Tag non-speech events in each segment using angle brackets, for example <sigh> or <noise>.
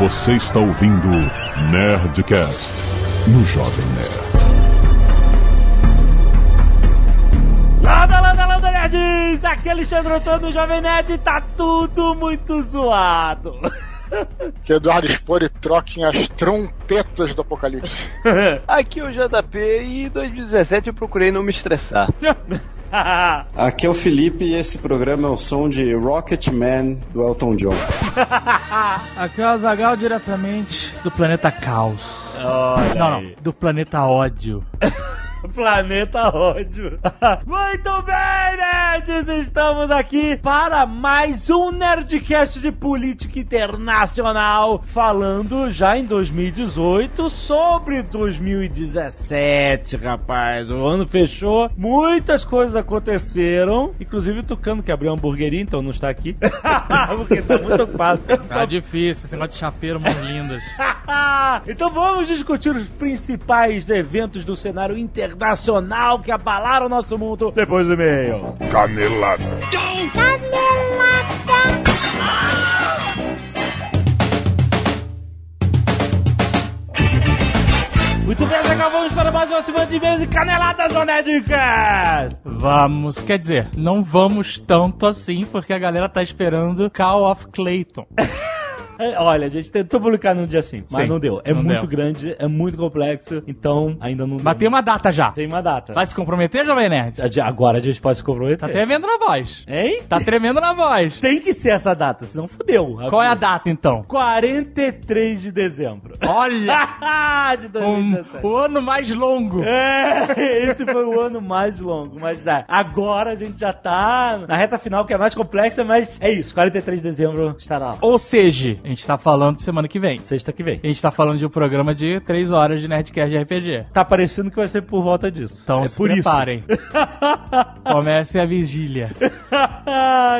Você está ouvindo Nerdcast no Jovem Nerd. Landa, landa, landa, nerds! Aqui é Alexandre Antônio, Jovem Nerd, tá tudo muito zoado. <laughs> Que Eduardo Spore troquem as trompetas do apocalipse. <laughs> Aqui é o JP e em 2017 eu procurei não me estressar. <laughs> <laughs> Aqui é o Felipe e esse programa é o som de Rocket Man do Elton John. <laughs> Aqui é o Azagal diretamente do planeta Caos. Olha Não, não, aí. do planeta Ódio. <laughs> <laughs> Planeta Ódio. <laughs> Muito bem, nerds! Estamos aqui para mais um Nerdcast de política internacional, falando já em 2018 sobre 2017, rapaz. O ano fechou, muitas coisas aconteceram, inclusive o Tucano que abriu uma hamburgueria, então não está aqui, <laughs> porque tá muito ocupado. Tá difícil, esse negócio de chapeiro, mãos lindas. então vamos discutir os principais eventos do cenário internacional que abalaram o nosso mundo depois do e-mail. Canelada. Muito bem, Zagal, vamos para mais uma semana de e-mails e caneladas do Nerdcast. Vamos, quer dizer, não vamos tanto assim, porque a galera tá esperando Call of Clayton. <laughs> <laughs> Olha, a gente tentou publicar num dia assim, mas Sim, não deu. É não muito deu. grande, é muito complexo, então ainda não Mas tem uma data já. Tem uma data. Vai se comprometer, Jovem Nerd? Agora a gente pode se comprometer. Tá tremendo na voz. Hein? Tá tremendo na voz. Tem que ser essa data, senão fudeu. Qual é a data, então? 43 de dezembro. Olha! <laughs> de Um, 2017. o ano mais longo. É, <laughs> esse foi o ano mais longo. Mas é, agora a gente já tá na reta final, que é mais complexa, mas é isso. 43 de dezembro estará lá. Ou seja, gente tá falando semana que vem. Sexta que vem. A gente tá falando de um programa de 3 horas de Nerdcast de RPG. Tá parecendo que vai ser por volta disso. Então é se por preparem. <laughs> Comece a vigília. isso. <laughs>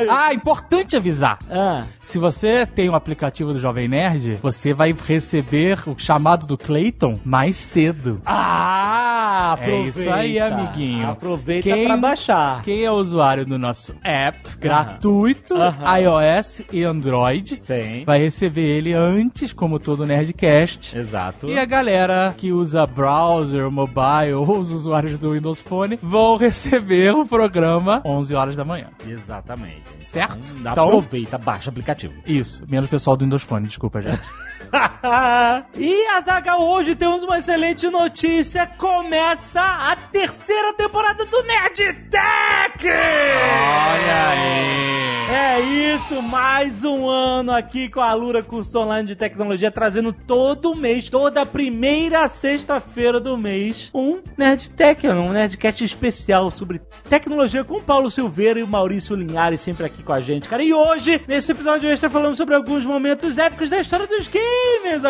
Ah, importante avisar. ah, Se você tem o aplicativo do Jovem Nerd, você vai receber o chamado do Clayton mais cedo. Ah, É aproveita. isso aí, amiguinho. Aproveita Quem- pra baixar. Quem é usuário do nosso app gratuito, Aham. iOS e Android, Sim. vai receber ele antes, como todo Nerdcast. Exato. E a galera que usa browser, mobile ou os usuários do Windows Phone vão receber o programa 11 horas da manhã. Exatamente. Certo? Então, Então- aproveita, baixa o aplicativo. Isso, menos o pessoal do Windows Phone, desculpa, gente. <laughs> <laughs> e Azagal, hoje temos uma excelente notícia. Começa a terceira temporada do Nerd Tech! Olha aí! É isso, mais um ano aqui com a Alura Curso Online de Tecnologia, trazendo todo mês, toda primeira sexta-feira do mês, um Nerd Tech, um Nerdcast especial sobre tecnologia com o Paulo Silveira e o Maurício Linhares sempre aqui com a gente, cara. E hoje, nesse episódio extra, falamos sobre alguns momentos épicos da história dos games,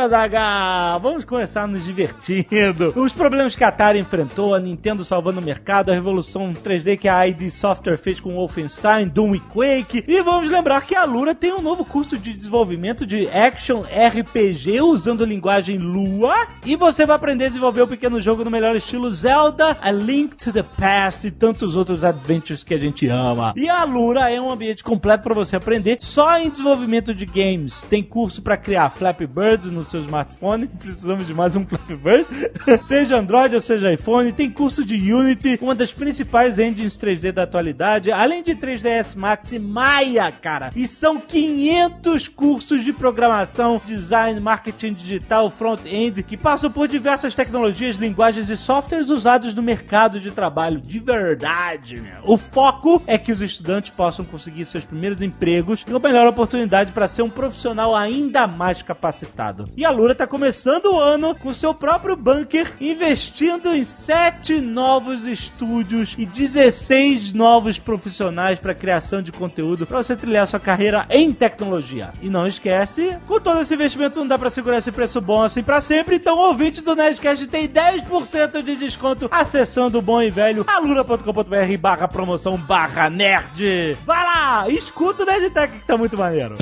Azaghal. Vamos começar nos divertindo. Os problemas que a Atari enfrentou, a Nintendo salvando o mercado, a revolução 3D que a ID Software fez com Wolfenstein, Doom e Quake. E vamos lembrar que a Lura tem um novo curso de desenvolvimento de Action RPG usando a linguagem Lua. E você vai aprender a desenvolver o pequeno jogo no melhor estilo Zelda, A Link to the Past e tantos outros adventures que a gente ama. E a Lura é um ambiente completo para você aprender só em desenvolvimento de games. Tem curso para criar Flappy Birds no seu smartphone. Precisamos de mais um Flappy Bird. <laughs> seja Android ou seja iPhone. Tem curso de Unity, uma das principais engines 3D da atualidade. Além de 3ds Max e Maya, cara. E são 500 cursos de programação, design, marketing digital, front-end, que passam por diversas tecnologias, linguagens e softwares usados no mercado de trabalho de verdade, meu. O foco é que os estudantes possam conseguir seus primeiros empregos e uma melhor oportunidade para ser um profissional ainda mais capacitado. E a Lura está começando o ano com seu próprio bunker, investindo em sete novos estúdios e 16 novos profissionais para criação de conteúdo para você trilhar sua carreira em tecnologia. E não esquece, com todo esse investimento não dá para segurar esse preço bom assim para sempre, então o ouvinte do Nerdcast tem 10% de desconto acessando o bom e velho alura.com.br barra promoção barra nerd. Vai lá, escuta o Nerdtech que tá muito maneiro.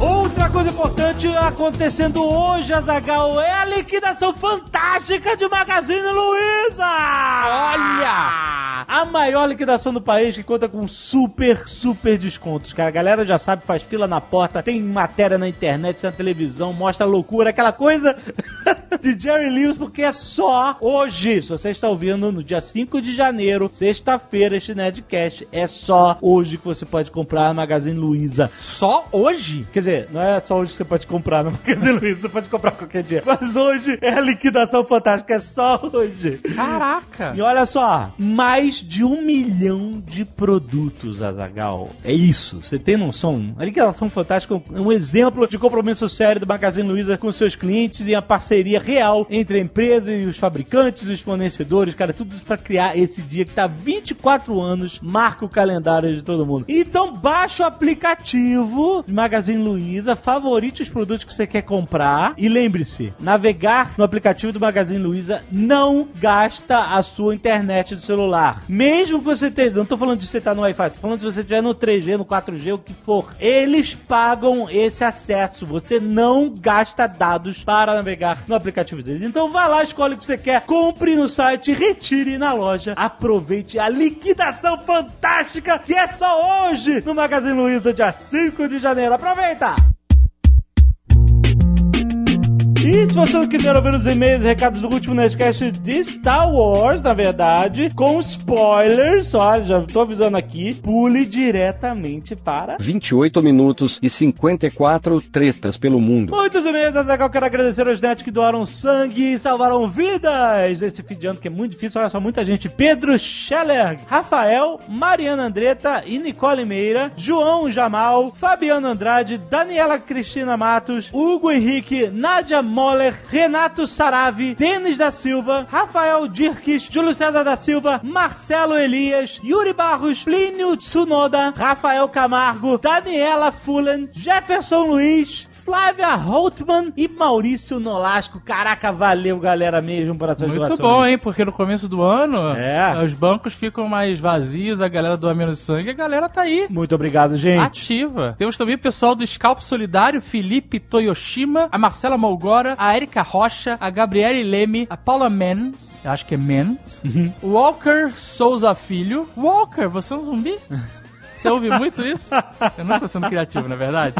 Outra coisa importante acontecendo hoje, Azagal, é a liquidação fantástica de Magazine Luiza! Olha! a maior liquidação do país que conta com super, super descontos, cara. A galera já sabe, faz fila na porta, tem matéria na internet, na televisão, mostra loucura, aquela coisa <laughs> de Jerry Lewis, porque é só hoje. Se você está ouvindo no dia 5 de janeiro, sexta-feira, este Nerdcast, é só hoje que você pode comprar na Magazine Luiza. Só hoje? Quer dizer, não é só hoje que você pode comprar no Magazine <laughs> Luiza, você pode comprar qualquer dia. Mas hoje é a liquidação fantástica, é só hoje. Caraca. E olha só, mais de um milhão de produtos, Azagal. É isso, você tem noção? A liquidação fantástica é um exemplo de compromisso sério do Magazine Luiza com seus clientes e a parceria real entre a empresa e os fabricantes os fornecedores, cara, tudo isso pra criar esse dia que tá 24 anos, marca o calendário de todo mundo. Então baixa o aplicativo de Magazine Luiza, favorite os produtos que você quer comprar e lembre-se, navegar no aplicativo do Magazine Luiza não gasta a sua internet do celular. Mesmo que você esteja, não tô falando de você estar no Wi-Fi, tô falando de você estiver no 3G, no 4G, o que for. Eles pagam esse acesso. Você não gasta dados para navegar no aplicativo deles. Então vá lá, escolhe o que você quer, compre no site, retire na loja. Aproveite a liquidação fantástica que é só hoje no Magazine Luiza, dia 5 de janeiro. Aproveita! Venga. E se você não quiser ouvir os e-mails e recados do último Nerdcast de Star Wars, na verdade, com spoilers, olha, já tô avisando aqui, pule diretamente para 28 minutos e 54 tretas pelo mundo. Muitos e-mails, Azaghal, quero agradecer aos netos que doaram sangue e salvaram vidas nesse fim de ano que é muito difícil. Olha só, muita gente. Pedro Scheller, Rafael, Mariana Andretta e Nicole Meira, João Jamal, Fabiano Andrade, Daniela Cristina Matos, Hugo Henrique, Nádia Moller, Renato Saravi, Denis da Silva, Rafael Dirkes, Júlio César da Silva, Marcelo Elias, Yuri Barros, Plínio Tsunoda, Rafael Camargo, Daniela Fullen, Jefferson Luiz, Flávia Holtman e Maurício Nolasco. Caraca, valeu, galera, mesmo, por essas Muito doações. bom, hein? Porque no começo do ano, É. os bancos ficam mais vazios, a galera doa menos sangue, a galera tá aí. Muito obrigado, gente. Ativa. Temos também o pessoal do Scalp Solidário, Felipe Toyoshima, a Marcela Malgora, a Erika Rocha, a Gabriele Leme, a Paula Menz, acho que é Menz, o Walker Souza Filho. Walker, você é um zumbi? <laughs> Você ouve muito isso? Eu não estou sendo criativo, na é verdade.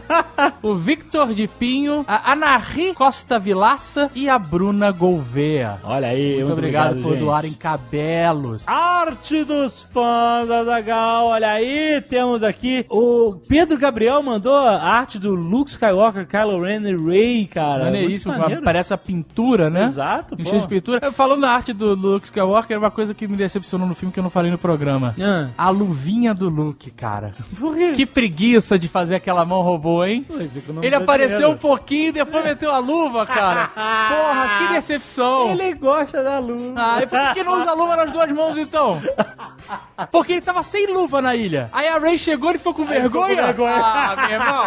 O Victor de Pinho, a Anahi Costa Vilaça e a Bruna Gouveia. Olha aí, Muito, obrigado, por gente. doarem cabelos. Arte dos fãs, Azagal. Olha aí, temos aqui o Pedro Gabriel mandou a arte do Luke Skywalker, Kylo Ren e Rey, cara. Maneiríssimo, Muito maneiro. parece a pintura, né? Exato, de pintura. Falando da arte do Luke Skywalker, uma coisa que me decepcionou no filme que eu não falei no programa. Ah. A luvinha do Luke, cara. Por quê? Que preguiça de fazer aquela mão robô, hein? Ele apareceu um entendendo. pouquinho e depois meteu a luva, cara. Porra, que decepção. Ele gosta da luz. Ah, e por que, não usa luva nas duas mãos então? Porque ele tava sem luva na ilha. Aí a Ray chegou e ficou com ficou com vergonha. vergonha. Ah, meu irmão.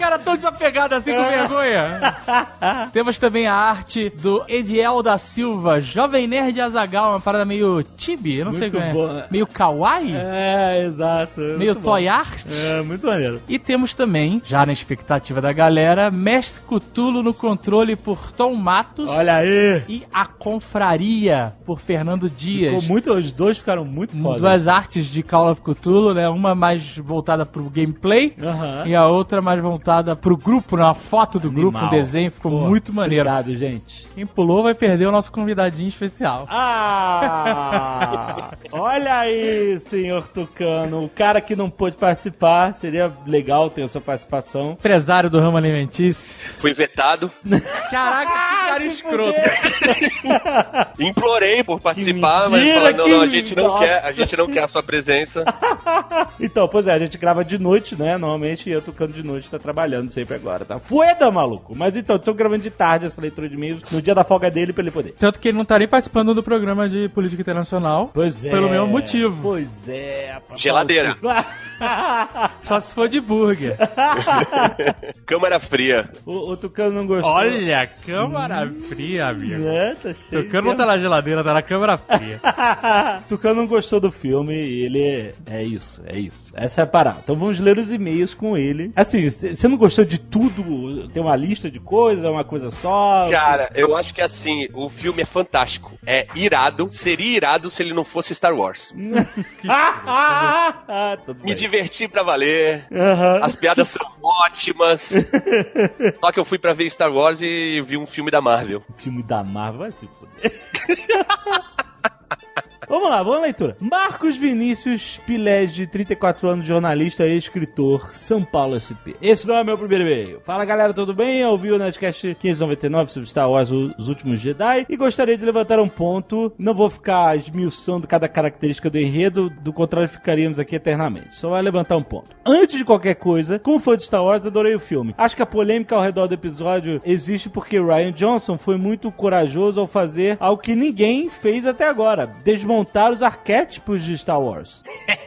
Cara tão desapegado assim com vergonha. <laughs> Temos também a arte do Ediel da Silva, Jovem Nerd Azagal, uma parada meio tibi, eu não sei Muito como é. boa. Meio kawaii? É, exato. Meio Muito bom. toy art? É, muito maneiro. E temos também, já na expectativa da galera, Mestre Cutulo no controle por Tom Matos. Olha aí. E a Confraria por Fernando Dias. Ficou muito, os dois ficaram muito foda. Duas artes de Call of Cthulhu, né? Uma mais voltada pro gameplay Aham. e a outra mais voltada pro grupo, né? Uma foto do grupo, um Animal. desenho, ficou Pô, muito maneiro. Obrigado, gente. Quem pulou vai perder o nosso convidadinho especial. Ah! <laughs> Olha aí, senhor Tucano. O cara que não pôde participar, seria legal ter a sua participação. Empresário do ramo alimentício. Fui vetado. <laughs> Caraca, que cara escroto. <laughs> Implorei por participar, Que mas mentira, falaram, não, que- não, a gente não Nossa. quer, a gente não quer a sua presença. <laughs> Então, pois é, a gente grava de noite, né? Normalmente eu tocando de noite, tá trabalhando sempre agora, tá? Fueda, maluco! Mas então, tô gravando de tarde essa leitura de e-mails no dia da folga dele pra ele poder. Tanto que ele não tá nem participando do programa de política internacional. Pois é. Pelo mesmo motivo. Pois é. rapaz. <laughs> Só se for de burger. <laughs> Câmara fria. o, o Tucano não gostou. Olha, câmara fria, amigo. Né? Tá cheio Tucano não tá na geladeira, tá na câmara fria. <laughs> Tucano não gostou do filme e ele é, é isso, é isso. Essa é a parada. Então vamos ler os e-mails com ele. Assim, você não gostou de tudo? Tem uma lista de coisas, é uma coisa só? Cara, eu acho que assim, o filme é fantástico. É irado. Seria irado se ele não fosse Star Wars. ah, ah, tudo Me bem. diverti pra valer. Aham. As piadas são ótimas. <laughs> Só que eu fui pra ver Star Wars e vi um filme da Marvel. Filme da Marvel, vai se fuder. <laughs> Vamos lá, vamos à leitura. Marcos Vinícius Pilege, 34 anos, jornalista e escritor, São Paulo SP. Esse não é meu primeiro e-mail. Fala galera, tudo bem? Eu ouvi o Nerdcast 599 sobre Star Wars Os Últimos Jedi e gostaria de levantar um ponto. Não vou ficar esmiuçando cada característica do enredo, do contrário ficaríamos aqui eternamente. Só vai levantar um ponto. Antes de qualquer coisa, como fã de Star Wars, adorei o filme. Acho que a polêmica ao redor do episódio existe porque Ryan Johnson foi muito corajoso ao fazer algo que ninguém fez até agora: desmontar os arquétipos de Star Wars.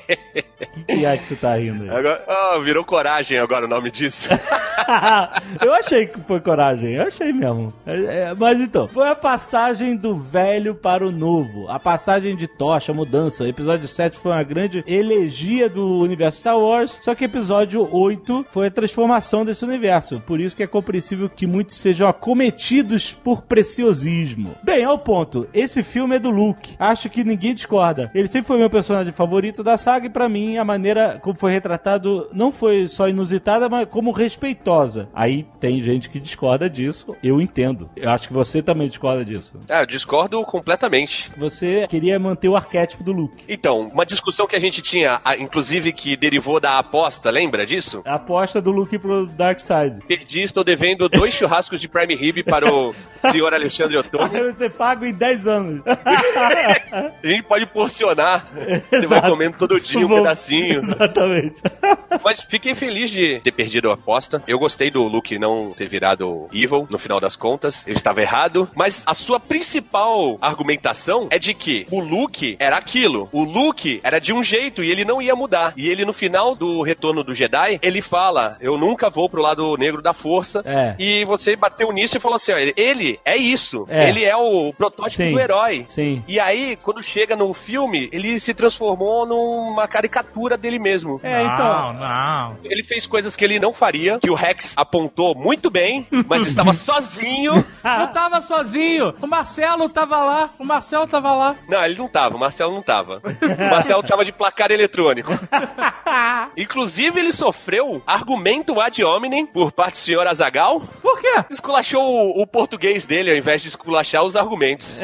Que, que é que tu tá rindo aí? Agora, ah, virou coragem agora o nome disso. <laughs> eu achei que foi coragem, eu achei mesmo. É, é, mas então, foi a passagem do velho para o novo, a passagem de tocha, mudança. Episódio 7 foi uma grande elegia do universo Star Wars, só que episódio 8 foi a transformação desse universo. Por isso que é compreensível que muitos sejam acometidos por preciosismo. Bem, ao ponto, esse filme é do Luke. Acho que ninguém discorda. Ele sempre foi meu personagem favorito da saga e pra mim a maneira como foi retratado não foi só inusitada, mas como respeitosa. Aí tem gente que discorda disso, eu entendo. Eu acho que você também discorda disso. Ah, eu discordo completamente. Você queria manter o arquétipo do Luke. Então, uma discussão que a gente tinha, ah, inclusive que derivou da aposta, lembra disso? A aposta do Luke pro Dark Side. Perdi, estou devendo dois <laughs> churrascos de Prime Rib para o senhor Alexandre Ottoni. Aí você paga em 10 anos. <laughs> A gente pode porcionar. <laughs> Você vai comendo todo dia um Vou- pedacinho. Exatamente. <laughs> Mas fiquei feliz de ter perdido a aposta. Eu gostei do Luke não ter virado evil no final das contas. Eu estava errado. Mas a sua principal argumentação é de que o Luke era aquilo. O Luke era de um jeito e ele não ia mudar. E ele, no final do Retorno do Jedi, ele fala: Eu nunca vou pro lado negro da força. É. E você bateu nisso e falou assim: ó, ele é isso. É. Ele é o protótipo Sim. do herói. Sim. E aí, quando chega no filme, ele se transformou numa caricatura dele mesmo. É, então. Não, não. Ele fez coisas que ele não faria, que o Rex apontou muito bem, mas <laughs> estava sozinho. <laughs> Não tava sozinho. O Marcelo tava lá. O Marcelo tava lá. Não, ele não tava, o Marcelo não tava. O Marcelo tava de placar eletrônico. <laughs> Inclusive, ele sofreu argumento ad hominem por parte do senhor Azagal. Por quê? Esculachou o, o português dele ao invés de esculachar os argumentos.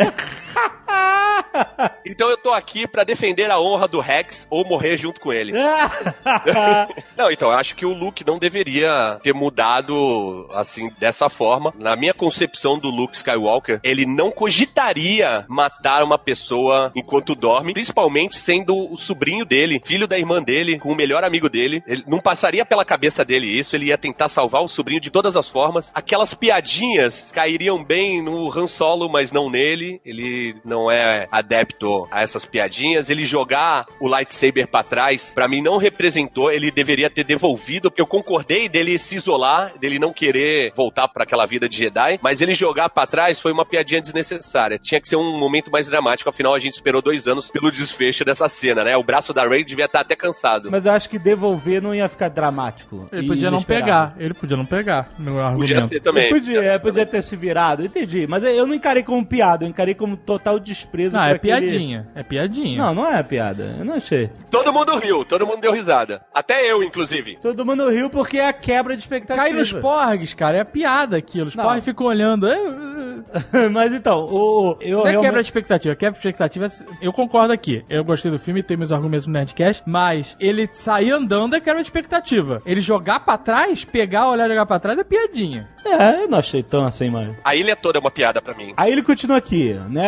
<laughs> Então eu tô aqui pra defender a honra do Rex ou morrer junto com ele. <laughs> Não, então, eu acho que o Luke não deveria ter mudado assim, dessa forma. Na minha concepção do Luke Skywalker, ele não cogitaria matar uma pessoa enquanto dorme, principalmente sendo o sobrinho dele, filho da irmã dele, com o melhor amigo dele. Ele não passaria pela cabeça dele isso, ele ia tentar salvar o sobrinho de todas as formas. Aquelas piadinhas cairiam bem no Han Solo, mas não nele. Ele não é adepto a essas piadinhas. Ele jogar o lightsaber pra trás, pra mim não representou, ele deveria ter devolvido, porque eu concordei dele se isolar, dele não querer voltar pra aquela vida de Jedi, mas ele jogar pra trás foi uma piadinha desnecessária. Tinha que ser um momento mais dramático, afinal a gente esperou dois anos pelo desfecho dessa cena, né? O braço da Rey devia estar até cansado. Mas eu acho que devolver não ia ficar dramático. Ele podia não pegar. Ele podia não pegar. Meu argumento. Podia ser também. Podia, é, podia ter se virado, entendi. Mas eu não encarei como piada, eu encarei como total desprezo. Não, é aquele- piadinha. É piadinha. Não, não é piada. Eu não achei. Todo mundo riu, todo mundo deu risada. Até eu, inclusive. Todo mundo riu porque é a quebra de expectativa. Cai nos porgs, cara. É piada aquilo. Os porgs ficam olhando. É, é, <laughs> Mas então, o, o- eu Não é realmente- quebra de expectativa. Quebra de expectativa, eu concordo aqui. Eu gostei do filme, tem meus argumentos no Nerdcast, mas ele sair andando é quebra de expectativa. Ele jogar pra trás, pegar, olhar e jogar pra trás é piadinha. É, eu não achei tão assim, mano. A ilha toda é uma piada pra mim. Aí ele continua aqui, né?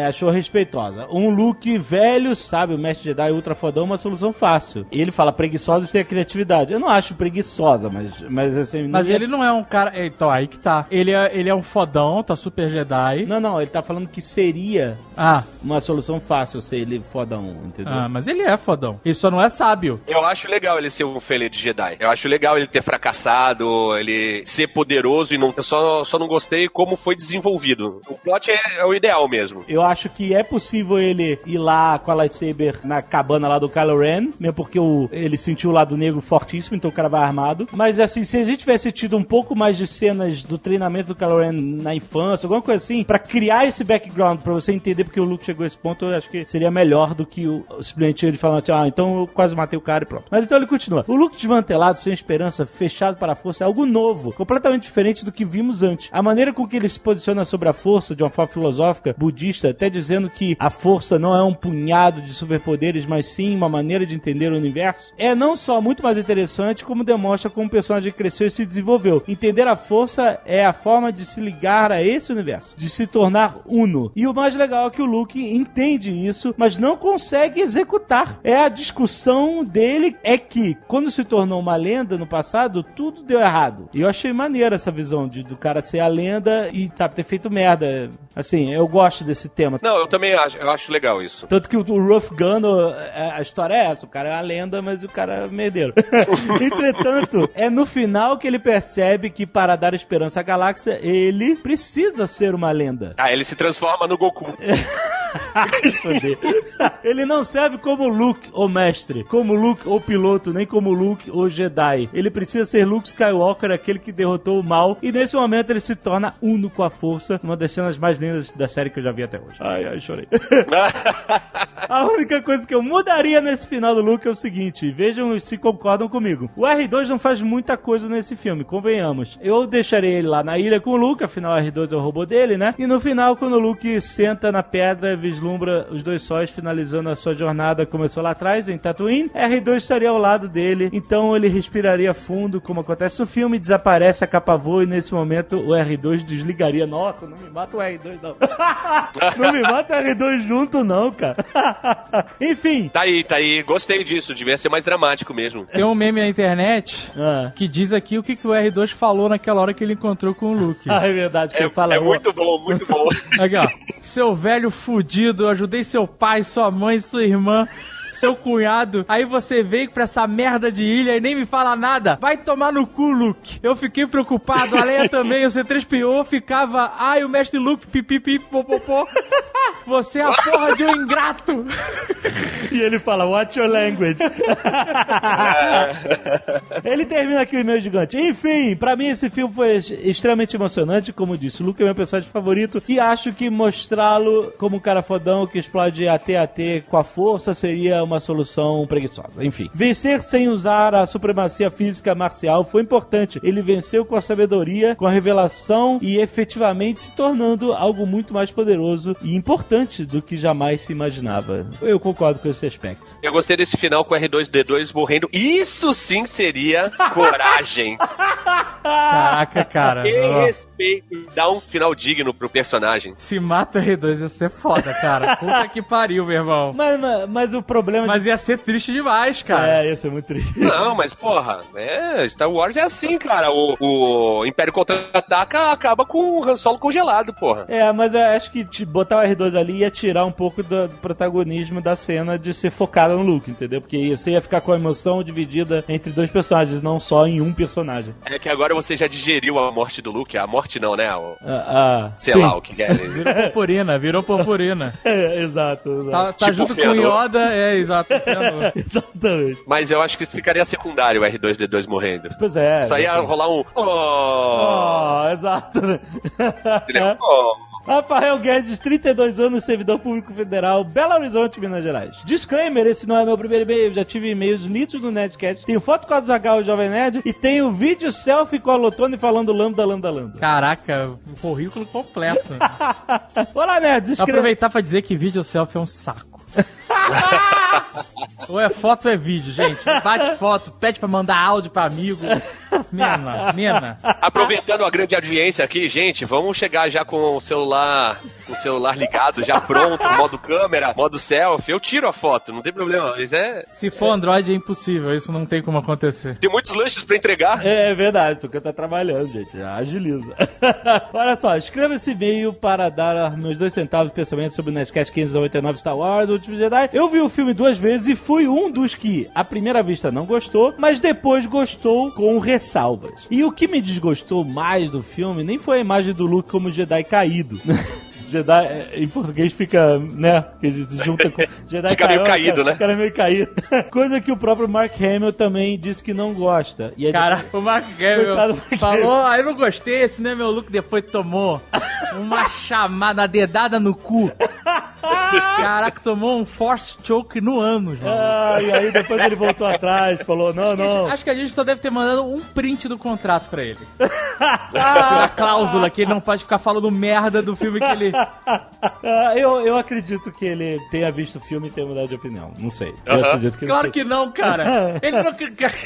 É, achou respeitosa. Um look velho, sabe? O mestre Jedi ultra fodão, uma solução fácil. E ele fala preguiçosa sem a criatividade. Eu não acho preguiçosa, mas, mas assim. Mas não ia- ele não é um cara. Então, aí que tá. Ele é, ele é um fodão, tá a Super Jedi. Não, não, ele tá falando que seria Ah, uma solução fácil ser ele fodão, entendeu? ah, mas ele é fodão. Ele só não é sábio. Eu acho legal ele ser um Fele de Jedi. Eu acho legal ele ter fracassado, ele ser poderoso e não. Eu só, só não gostei como foi desenvolvido. O plot é, é o ideal mesmo. Eu acho que é possível ele ir lá com a lightsaber na cabana lá do Kylo Ren, mesmo porque o, ele sentiu o lado negro fortíssimo, então o cara vai armado. Mas assim, se a gente tivesse tido um pouco mais de cenas do treinamento do Kylo Ren na infância, alguma coisa assim, pra criar esse background, pra você entender porque o Luke chegou a esse ponto, eu acho que seria melhor do que o, simplesmente ele falando assim, ah, então eu quase matei o cara e pronto. Mas então ele continua. O Luke desmantelado, sem esperança, fechado para a força, é algo novo, completamente diferente do que vimos antes. A maneira com que ele se posiciona sobre a força, de uma forma filosófica, budista, até dizendo que a força não é um punhado de superpoderes, mas sim uma maneira de entender o universo, é não só muito mais interessante, como demonstra como o personagem cresceu e se desenvolveu. Entender a força é a forma de se ligar a esse universo, de se tornar uno. E o mais legal é que o Luke entende isso, mas não consegue executar. É a discussão dele é que quando se tornou uma lenda no passado, tudo deu errado. E eu achei maneiro essa visão de do cara ser a lenda e sabe ter feito merda. Assim, eu gosto desse tema. Não, eu também acho, eu acho legal isso. Tanto que o, o Ruff Gunn, é, a história é essa, o cara é a lenda, mas o cara é merdeiro. <laughs> Entretanto, é no final que ele percebe que para dar esperança à galáxia, ele precisa ser uma lenda. Ah, ele se transforma no Goku. <laughs> Ele não serve como Luke, o mestre, como Luke, o piloto, nem como Luke, o Jedi. Ele precisa ser Luke Skywalker, aquele que derrotou o mal, e nesse momento ele se torna uno com a força, uma das cenas mais lindas da série que eu já vi até hoje. Ai, ai, chorei. <laughs> A única coisa que eu mudaria nesse final do Luke é o seguinte: vejam se concordam comigo. O R2 não faz muita coisa nesse filme, convenhamos. Eu deixarei ele lá na ilha com o Luke, afinal o R2 é o robô dele, né? E no final, quando o Luke senta na pedra, vislumbra os dois sóis finalizando a sua jornada, começou lá atrás, em Tatooine, R2 estaria ao lado dele, então ele respiraria fundo, como acontece no filme, desaparece a capa voa e nesse momento o R2 desligaria. Nossa, não me mata o R2 não. <laughs> não me mata o R2 junto não, cara. <laughs> Enfim. Tá aí, tá aí. Gostei disso. Devia ser mais dramático mesmo. Tem um meme na internet Ah. que diz aqui o que, que o R2 falou naquela hora que ele encontrou com o Luke. <laughs> Ah, é verdade, que É, ele fala. é muito bom, muito bom. Aqui, ó. Seu velho fudido, eu ajudei seu pai, sua mãe, sua irmã. Seu cunhado, aí você veio pra essa merda de ilha e nem me fala nada. Vai tomar no cu, Luke. Eu fiquei preocupado, a Leia <laughs> também, o C3PO ficava. Ai, o mestre Luke, pipipi, popopô. Você é a porra de um ingrato. E ele fala, watch your language. <laughs> ele termina aqui o e-mail gigante. Enfim, pra mim esse filme foi extremamente emocionante, como disse. O Luke é meu personagem favorito e acho que mostrá-lo como um cara fodão que explode AT-AT com a força seria uma solução preguiçosa. Enfim, vencer sem usar a supremacia física marcial foi importante. Ele venceu com a sabedoria, com a revelação e efetivamente se tornando algo muito mais poderoso e importante do que jamais se imaginava. Eu concordo com esse aspecto. Eu gostei desse final com o R2D2 morrendo. Isso sim seria <laughs> coragem. Caraca, cara. E Ó, respeito. e Dá um final digno pro personagem. Se mata o R2 ia ser foda, cara. Puta que pariu, meu irmão. Mas, mas, mas o problema Mas ia ser triste demais, cara. É, isso é muito triste. Não, mas porra, é, Star Wars é assim, cara. O, o Império Contra-Ataca acaba com o Han Solo congelado, porra. É, mas eu acho que te- botar o R2 ali ia tirar um pouco do, do protagonismo da cena de ser focada no Luke, entendeu? Porque você ia ficar com a emoção dividida entre dois personagens, não só em um personagem. É que agora você já digeriu a morte do Luke. A morte não, né? O, Ah, ah, sei sim. lá o que é. Virou purpurina, virou purpurina. É, <laughs> exato, exato. Tá, tá Tipo junto com o. Yoda, é, exato. <laughs> Exatamente. Mas eu acho que isso ficaria secundário, o R2D2 morrendo. Pois é. Só ia rolar um. Oh! Oh, exato. né? Entendeu? <laughs> Oh! Rafael Guedes, 32 anos, servidor público federal, Belo Horizonte, Minas Gerais. Disclaimer, esse não é meu primeiro e-mail, já tive e-mails lidos no Nerdcast. Tenho foto com a Zagal e Jovem Nerd e tenho vídeo selfie com a Lotone falando lambda, lambda, lambda. Caraca, o currículo completo. <laughs> Olá, Nerd, escreve... Aproveitar pra dizer que vídeo selfie é um saco. Ou é foto ou é vídeo, gente. Bate foto, pede pra mandar áudio pra amigo. Mina, mina. Aproveitando a grande audiência aqui, gente, vamos chegar já com o celular, com o celular ligado, já pronto, modo câmera, modo selfie. Eu tiro a foto, não tem problema. Mas é. Se for Android é impossível, isso não tem como acontecer. Tem muitos lanches pra entregar. É, é verdade, tu que tá trabalhando, gente. Agiliza. <laughs> Olha só, escreva esse e-mail para dar meus dois centavos de pensamento sobre o Nerdcast 599 Star Wars, O Último Jedi. Eu vi o filme duas vezes e fui um dos que, à primeira vista, não gostou, mas depois gostou com ressalvas. E o que me desgostou mais do filme nem foi a imagem do Luke como Jedi caído. <laughs> Jedi, é, em português fica, né? Que se junta com. <laughs> Jedi Fica meio caído, né? Fica meio caído. <laughs> Coisa que o próprio Mark Hamill também disse que não gosta. E aí Cara, o Mark Hamill Mark falou, aí eu não gostei, esse não é meu look, depois tomou uma <laughs> chamada, uma dedada no cu. Caraca, tomou um force choke no ânus, mano. Ah, e aí depois ele voltou atrás, falou, não, não. Acho que a gente só deve ter mandado um print do contrato pra ele. a cláusula que ele não pode ficar falando merda do filme que ele. <laughs> Eu, eu acredito que ele tenha visto o filme e tenha mudado de opinião. Não sei. Eu Aham. acredito que ele Claro que não, cara. <laughs> Ele não.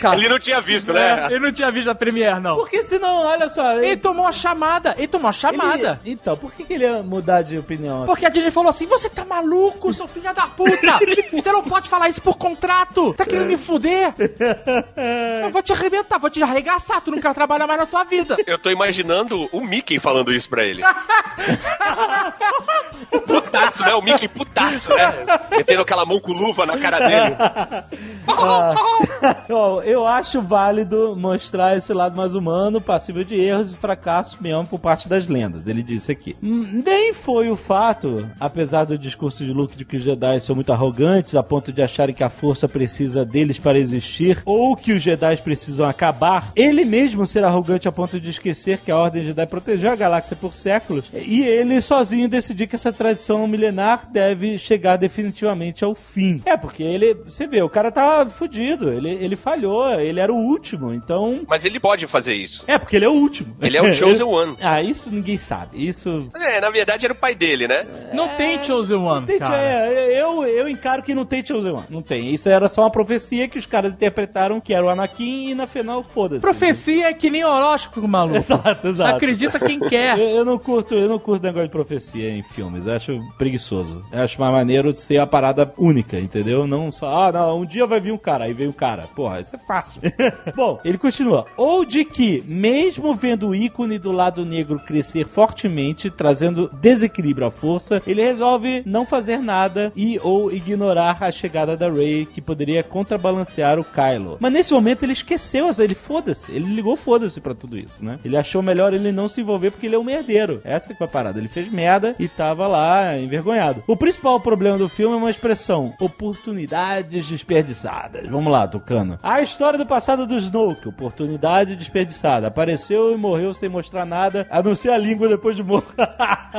Cara, Ele não tinha visto, é, né? ele não tinha visto a Premiere, não. Porque senão, olha só. Ele tomou a chamada, ele tomou a chamada. ele- Então, por que, que ele ia mudar de opinião? Porque a Disney falou assim: você tá maluco, seu filho da puta! <laughs> Você não pode falar isso por contrato! Tá querendo me fuder? Eu vou te arrebentar, vou te arregaçar, tu não quer trabalhar mais na tua vida. Eu tô imaginando o Mickey falando isso pra ele. Putaço, né? O Mickey putaço, né? Metendo aquela mão com luva na cara dele. <laughs> Ó, eu acho válido mostrar esse lado mais humano, passível de erros e fracassos mesmo por parte das lendas. Ele disse aqui. Hum, Nem foi o fato, apesar do discurso de Luke de que os Jedi são muito arrogantes a ponto de acharem que a força precisa deles para existir, ou que os Jedi precisam acabar, ele mesmo ser arrogante a ponto de esquecer que a Ordem Jedi protegeu a galáxia por séculos, e ele sozinho decidir que essa tradição milenar deve chegar definitivamente ao fim. É, porque ele, você vê, o cara tá fudido, ele, ele falhou, ele era o último, então... Mas ele pode fazer isso. É, porque ele é o último. Ele é o <laughs> Chosen One. Ah, isso ninguém sabe. Isso. É, na verdade era o pai dele, né? Não tem Chosen One, Tem, cara. é, eu, eu encaro que não tem Chosen One. Não tem. Isso era só uma profecia que os caras interpretaram que era o Anakin e na final, foda-se. Profecia é que nem horóscopo, maluco. <laughs> Exato, exato. Acredita quem quer. Eu, eu não curto, eu não curto negócio de profecia em filmes. Eu acho preguiçoso. Eu acho mais maneiro ser a parada única, entendeu? Não só, ah, não, um dia vai vir um cara, aí vem um cara. Porra, isso é fácil. <laughs> Bom, ele continua. Ou de que, mesmo vendo o ícone do lado negro crescer fortemente, trazendo desequilíbrio à força, ele resolve não fazer nada e ou ignorar a chegada da Rey, que poderia contrabalancear o Kylo. Mas nesse momento ele esqueceu, ele foda-se. Ele ligou foda-se pra tudo isso, né? Ele achou melhor ele não se envolver porque ele é um merdeiro. Essa que foi a parada. Ele fez merda e tava lá envergonhado. O principal problema do filme é uma expressão: oportunidades desperdiçadas. Vamos lá, Tucano. A história do passado do Snoke, oportunidade desperdiçada. Apareceu e morreu sem mostrar nada, a não ser a língua depois de morrer. <laughs>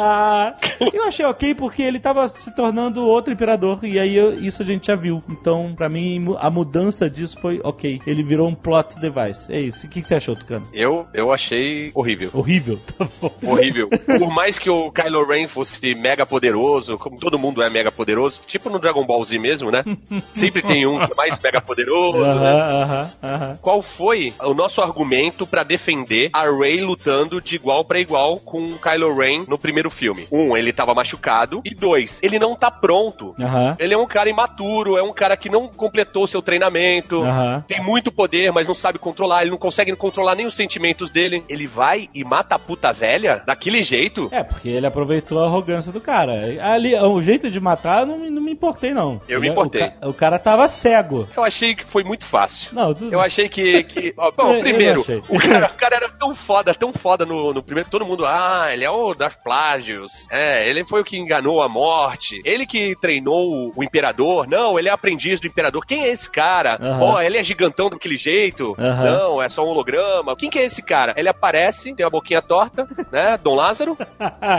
eu achei ok porque ele tava se tornando outro imperador e aí eu- isso a gente já viu. Então, pra mim, a mudança disso foi ok. Ele virou um plot device. É isso. O que, que você achou, Tucano? Eu, eu achei horrível. Horrível. <laughs> Tá bom. Horrível. Por mais que o Kylo Ren fosse mega poderoso, como todo mundo é mega poderoso, tipo no Dragon Ball Z mesmo, né? <laughs> Sempre tem um que é mais mega poderoso, né? Aham, aham, aham. Qual foi o nosso argumento pra defender a Rey lutando de igual pra igual com o Kylo Ren no primeiro filme? Um, ele tava machucado. E dois, ele não tá pronto. Ele é um cara imaturo, é um cara que não completou seu treinamento, tem muito poder, mas não sabe controlar, ele não consegue controlar nem os sentimentos dele. Ele vai e mata a puta velha daquele jeito? É, porque ele aproveitou a arrogância do cara. Ali, o jeito de matar, não, me- não me importei, não. Eu me Ele- importei. O, o cara tava cego. Eu achei que foi muito fácil. Não, tudo Eu achei que. que ó, bom, <laughs> primeiro, o cara, o cara era tão foda, tão foda no, no primeiro. Todo mundo, ah, ele é o Darth Plagueis. É, ele foi o que enganou a morte. Ele que treinou o, o imperador. Não, ele é aprendiz do imperador. Quem é esse cara? Ó, ele é gigantão daquele jeito. Não, é só um holograma. Quem que é esse cara? Ele aparece, tem a boquinha torta, né? Dom Lázaro. <laughs>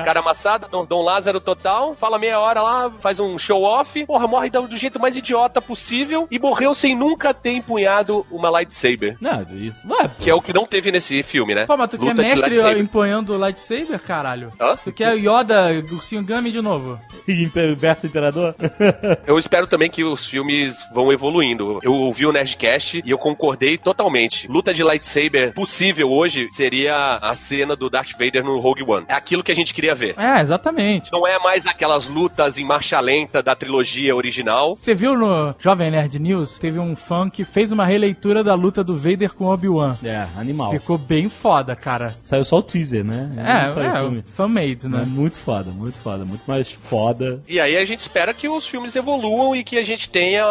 Cara amassado, Dom, Dom Lázaro total. tal, fala meia hora lá, faz um show off, porra, morre do do jeito mais idiota possível e morreu sem nunca ter empunhado uma lightsaber. Não, isso. Ué, Que é o que não teve nesse filme, né? Pô, mas tu quer Luta de mestre lightsaber. empunhando o lightsaber, caralho? Hã? Tu quer Yoda, o Singami de novo? <laughs> Imper- verso imperador? <laughs> Eu espero também que os filmes vão evoluindo. Eu ouvi o Nerdcast e eu concordei totalmente. Luta de lightsaber possível hoje seria a cena do Darth Vader no Rogue One. É aquilo que a gente queria ver. É, exatamente. Não é mais aquelas lutas em marcha lenta da trilogia original. Você viu no Jovem Nerd News? Teve um fã que fez uma releitura da luta do Vader com Obi-Wan. é, animal. Ficou bem foda, cara. Saiu só o teaser, né? É, é, filme. fan-made, É né? muito foda, muito foda, muito mais foda. E aí a gente espera que os filmes evoluam e que a gente tenha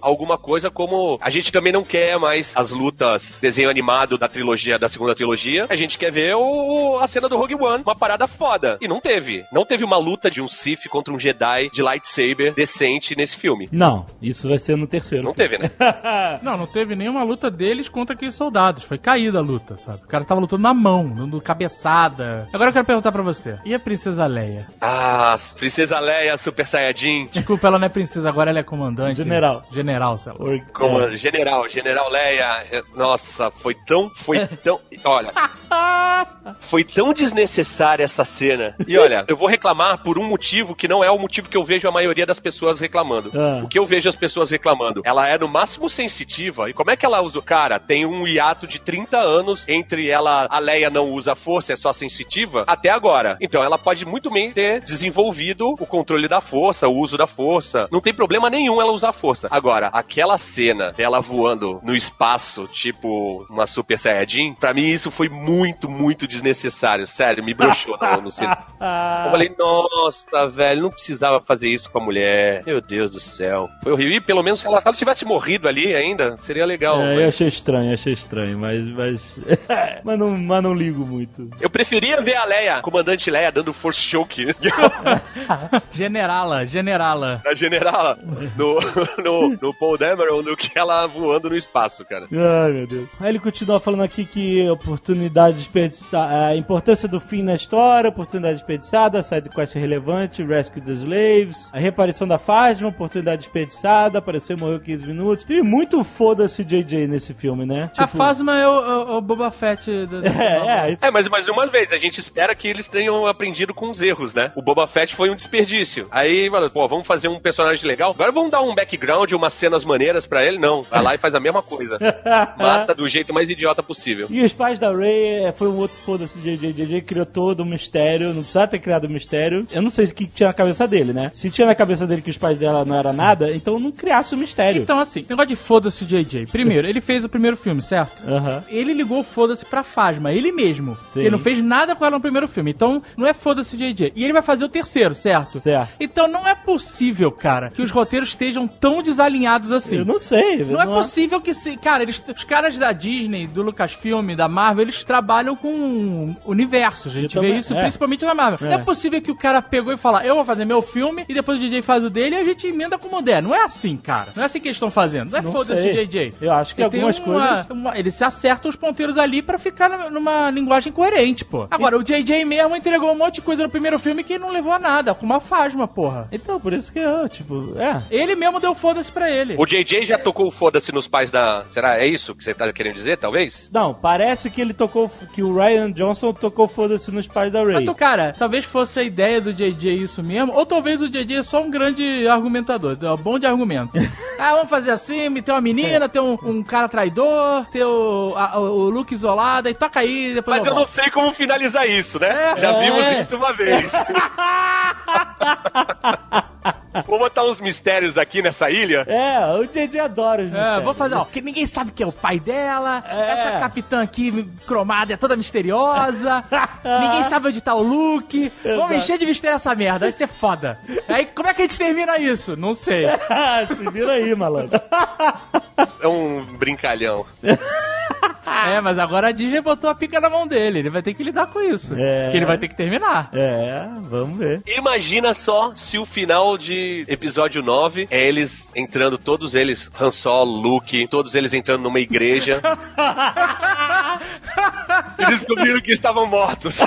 alguma coisa como. A gente também não quer mais as lutas desenho animado da trilogia, da segunda trilogia. A gente quer ver o, a cena do Rogue One, uma parada foda. E não teve. Não teve uma luta de um Sith contra um Jedi de lightsaber decente nesse filme. Não, isso vai ser no terceiro. Não teve, né? <laughs> Não, não teve nenhuma luta deles contra aqueles soldados. Foi caída a luta, sabe? O cara tava lutando na mão, dando cabeçada. Agora eu quero perguntar pra você. E a Princesa Leia? Ah, Princesa Leia, Super Saiyajin. Desculpa, ela não é princesa, agora ela é comandante. General. General, sei lá. Or- Como é. General, General Leia, é, nossa, foi tão, foi <laughs> tão, olha, foi tão desnecessária essa cena. <laughs> E olha, eu vou reclamar por um motivo que não é o motivo que eu vejo a maioria das pessoas reclamando. Ah. O que eu vejo as pessoas reclamando? Ela é no máximo sensitiva. E como é que ela usa? Cara, tem um hiato de 30 anos entre ela, a Leia não usa força, é só sensitiva, até agora. Então ela pode muito bem ter desenvolvido o controle da força, o uso da força. Não tem problema nenhum ela usar força. Agora, aquela cena dela voando no espaço, tipo uma Super Saiyajin, pra mim isso foi muito, muito desnecessário. Sério, me broxou no, no cinema. <laughs> Eu falei, nossa, velho, não precisava fazer isso com a mulher. Meu Deus do céu. Foi horrível. E pelo menos se ela, se ela tivesse morrido ali ainda, seria legal. É, eu mas- achei estranho, achei estranho, mas. Mas, <laughs> mas, não, mas não ligo muito. Eu preferia ver a Leia, comandante Leia, dando force choke <laughs> Generala, generala. na general no, <laughs> no, no Paul Dameron do que ela voando no espaço, cara. Ai, meu Deus. Aí ele continua falando aqui que oportunidade desperdiçada, a importância do fim na história, oportunidade desperdiçada, side quest relevante, rescue the slaves, a reaparição da Phasma, oportunidade desperdiçada, apareceu morreu 15 minutos. Tem muito foda-se JJ nesse filme, né? A Phasma é o, o- o Boba Fett. Do, <laughs> É, é, É, mas mais uma vez, a gente espera que eles tenham aprendido com os erros, né? O Boba Fett foi um desperdício. Aí, mano, pô, vamos fazer um personagem legal. Agora vamos dar um background, umas cenas maneiras pra ele? Não. Vai lá e faz a mesma coisa. <laughs> Mata do jeito mais idiota possível. E os pais da Ray é, foi um outro foda-se JJ. JJ criou todo um mistério, não ter criado um mistério. Eu não sei o que tinha na cabeça dele, né? Se tinha na cabeça dele que os pais dela não era nada, então não criasse o mistério. Então, assim, negócio de foda-se JJ. Primeiro, ele fez o primeiro filme, certo? Aham. Ele ligou o foda-se pra Phasma, ele mesmo. Sim. Ele não fez nada com ela no primeiro filme. Então, não é foda-se JJ. E ele vai fazer o terceiro, certo? Certo. Então, não é possível, cara, que os roteiros estejam tão desalinhados assim. Eu não sei. Não é possível que se. Cara, eles, os caras da Disney, do Lucasfilm, da Marvel, eles trabalham com universos. A gente Eu vê também- isso é. principalmente na Marvel. É. Não é possível que o cara pegou e falar, eu vou fazer meu filme e depois o DJ faz o dele e a gente emenda como der. Não é assim, cara. Não é assim que eles estão fazendo. Não é foda-se. JJ. Eu acho que Ele tem algumas uma- coisas- uma- eles se acertam os ponteiros ali pra ficar numa linguagem coerente, pô. Agora, o JJ mesmo entregou um monte de coisa no primeiro filme que não levou a nada, com uma fasma, porra. Então, por isso que eu, tipo, é. Ele mesmo deu foda-se pra ele. O JJ já tocou o foda-se nos pais da. Será? É isso que você tá querendo dizer, talvez? Não, parece que ele tocou, que o Ryan Johnson tocou foda-se nos pais da Ray. Mas, tu, cara, talvez fosse a ideia do JJ isso mesmo, ou talvez o JJ é só um grande argumentador, é bom de argumento. <laughs> ah, vamos fazer assim, ter uma menina, ter um, um cara traidor, ter o, a- o look isolado, e toca aí, depois Mas eu não volto. sei como finalizar isso, né? É. Já É. vimos isso uma vez. <laughs> Vou botar uns mistérios aqui nessa ilha. É, o JJ adora os É, mistérios. vou fazer, ó, que ninguém sabe que é o pai dela, É. essa capitã aqui cromada é toda misteriosa, <laughs> ninguém sabe onde tá o Luke, vamos Exato. encher de mistério essa merda, vai ser foda. Aí, como é que a gente termina isso? Não sei. <laughs> Se vira aí, malandro. É um brincalhão. <laughs> É, mas agora a Disney botou a pica na mão dele. Ele vai ter que lidar com isso. É. Que ele vai ter que terminar. É, vamos ver. Imagina só se o final de episódio 9 é eles entrando, todos eles, Han Solo, Luke, todos eles entrando numa igreja. <laughs> e descobriram que estavam mortos.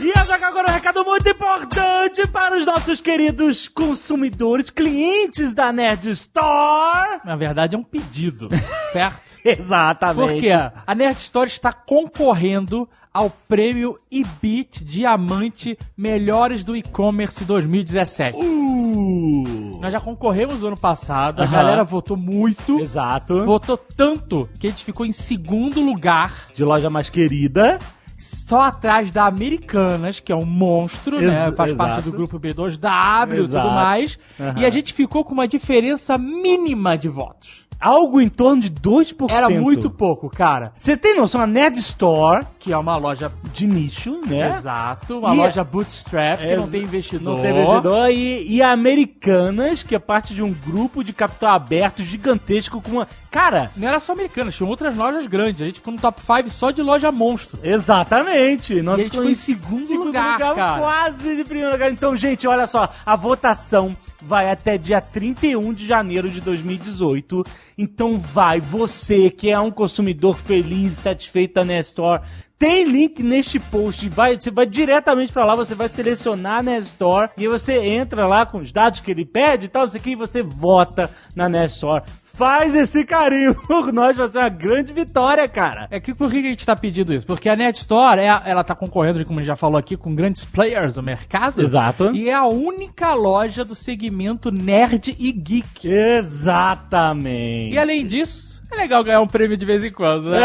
E agora um recado muito importante para os nossos queridos consumidores, clientes da Nerd Store. Na verdade, é um pedido, <laughs> certo? Exatamente. Porque a Nerd Store está concorrendo ao prêmio IBIT Diamante Melhores do E-Commerce 2017. Uh. Nós já concorremos no ano passado, a galera votou muito. Exato. Votou tanto que a gente ficou em segundo lugar, De loja mais querida. só atrás da Americanas, que é um monstro, né? Ex- Faz parte exato. do grupo B2W e tudo mais. E a gente ficou com uma diferença mínima de votos. Algo em torno de 2%. Era muito pouco, cara. Você tem noção? A Nerd Store, Que é uma loja de nicho, né? Exato, uma E- loja bootstrap que não tem investidor. Não tem investidor. E, e a Americanas, que é parte de um grupo de capital aberto gigantesco com uma... Cara, Não era só americana, tinha outras lojas grandes. A gente ficou no top 5 só de loja monstro. exatamente. Nós E a gente ficou em segundo lugar, cara. Quase de primeiro lugar. Então, gente, olha só. A votação vai até dia 31 de janeiro de 2018. Então vai, você que é um consumidor feliz satisfeito da Nestor, tem link neste post, vai, você vai diretamente pra lá, você vai selecionar a Nestor e você entra lá com os dados que ele pede e tal, o que, e você vota na Nestor. Faz esse carinho <laughs> por nós, vai ser uma grande vitória, cara. É que por que a gente tá pedindo isso? Porque a Net Store, é, ela tá concorrendo, como a gente já falou aqui, com grandes players do mercado. Exato. E é a única loja do segmento nerd e geek. Exatamente. E além disso, é legal ganhar um prêmio de vez em quando, né?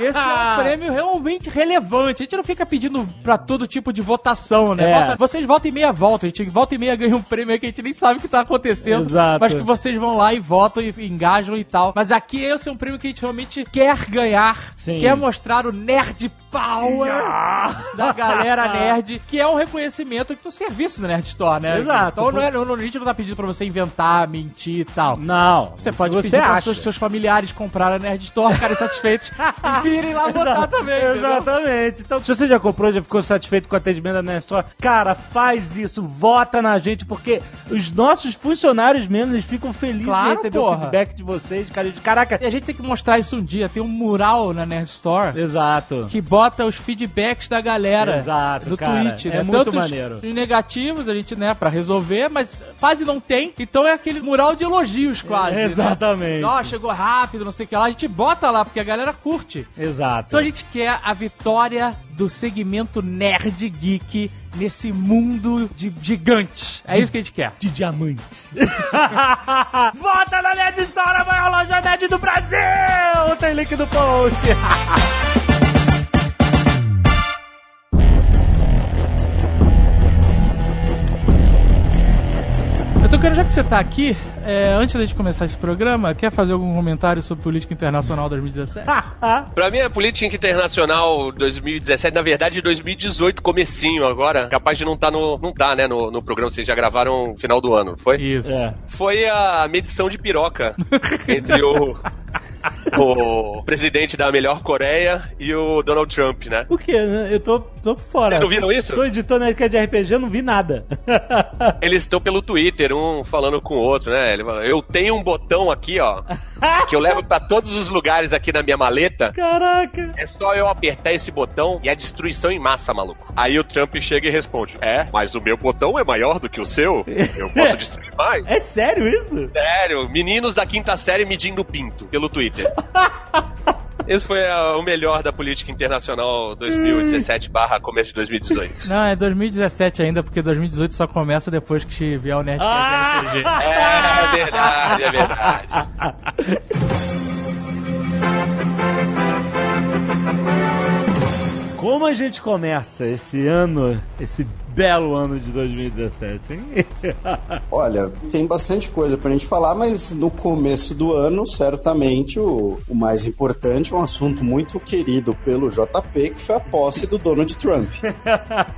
e <laughs> esse é um prêmio realmente relevante. A gente não fica pedindo pra todo tipo de votação, né? É. Volta- vocês volta e meia voltam. A gente volta e meia ganha um prêmio aí que a gente nem sabe o que tá acontecendo. Exato. Mas que vocês vão lá e votam e engajam e tal. Mas aqui esse é um prêmio que a gente realmente quer ganhar. Sim. Quer mostrar o nerd power da galera <laughs> nerd, que é um reconhecimento do serviço da Nerd Store, né? Exato. Então não é, não, a gente não tá pedindo pra você inventar, mentir e tal. Não. Você pode você pedir acha. seus, seus familiares comprarem a Nerd Store, ficarem satisfeitos <laughs> e virem lá votar também. Exatamente. Então, se você já comprou, já ficou satisfeito com o atendimento da Nestor, cara, faz isso, vota na gente, porque os nossos funcionários mesmo, eles ficam felizes Claro, de receber porra. o feedback de vocês, cara. Caraca. E a gente tem que mostrar isso um dia. Tem um mural na Nerd Store Exato. que bota os feedbacks da galera Exato, no cara. Twitch, É né? muito Tanto os- maneiro. Os negativos, a gente, né, pra resolver, mas quase não tem. Então é aquele mural de elogios, quase. né? Exatamente. Ó, chegou rápido, não sei o que lá. A gente bota lá, porque a galera curte. Exato. Então a gente quer a vitória do segmento nerd geek nesse mundo de gigante. É isso que a gente quer. de diamante. <laughs> Vota na Nerd Store, a maior loja nerd do Brasil! Tem link no post. <laughs> Tô querendo, já que você tá aqui, é, antes da gente começar esse programa, quer fazer algum comentário sobre política internacional 2017? <laughs> Pra mim, a política internacional 2017, na verdade, 2018, comecinho agora, capaz de não estar no. Não tá, né, no, no programa, vocês já gravaram no final do ano, não foi? Isso. É. Foi a medição de piroca <laughs> entre o. O presidente da melhor Coreia e o Donald Trump, né? Por quê? Eu tô, tô por fora. Vocês não viram isso? Tô editando é de RPG, eu não vi nada. <laughs> Eles estão pelo Twitter, um falando com o outro, né? Ele fala, eu tenho um botão aqui, ó, <laughs> que eu levo pra todos os lugares aqui na minha maleta. Caraca. É só eu apertar esse botão e é destruição em massa, maluco. Aí o Trump chega e responde: É, mas o meu botão é maior do que o seu. Eu posso <laughs> destruir mais. É sério isso? Sério, meninos da quinta série medindo pinto pelo Twitter. <laughs> Esse foi ah, o melhor da política internacional 2017 barra começo de 2018. Não, é 2017 ainda, porque 2018 só começa depois que vier o Nerdcast Ah! RPG. É verdade, é verdade. Como a gente começa esse ano, esse belo ano de 2017, hein? <laughs> Olha, tem bastante coisa pra gente falar, mas no começo do ano, certamente, o, o mais importante, um assunto muito querido pelo JP, que foi a posse do Donald Trump. <laughs>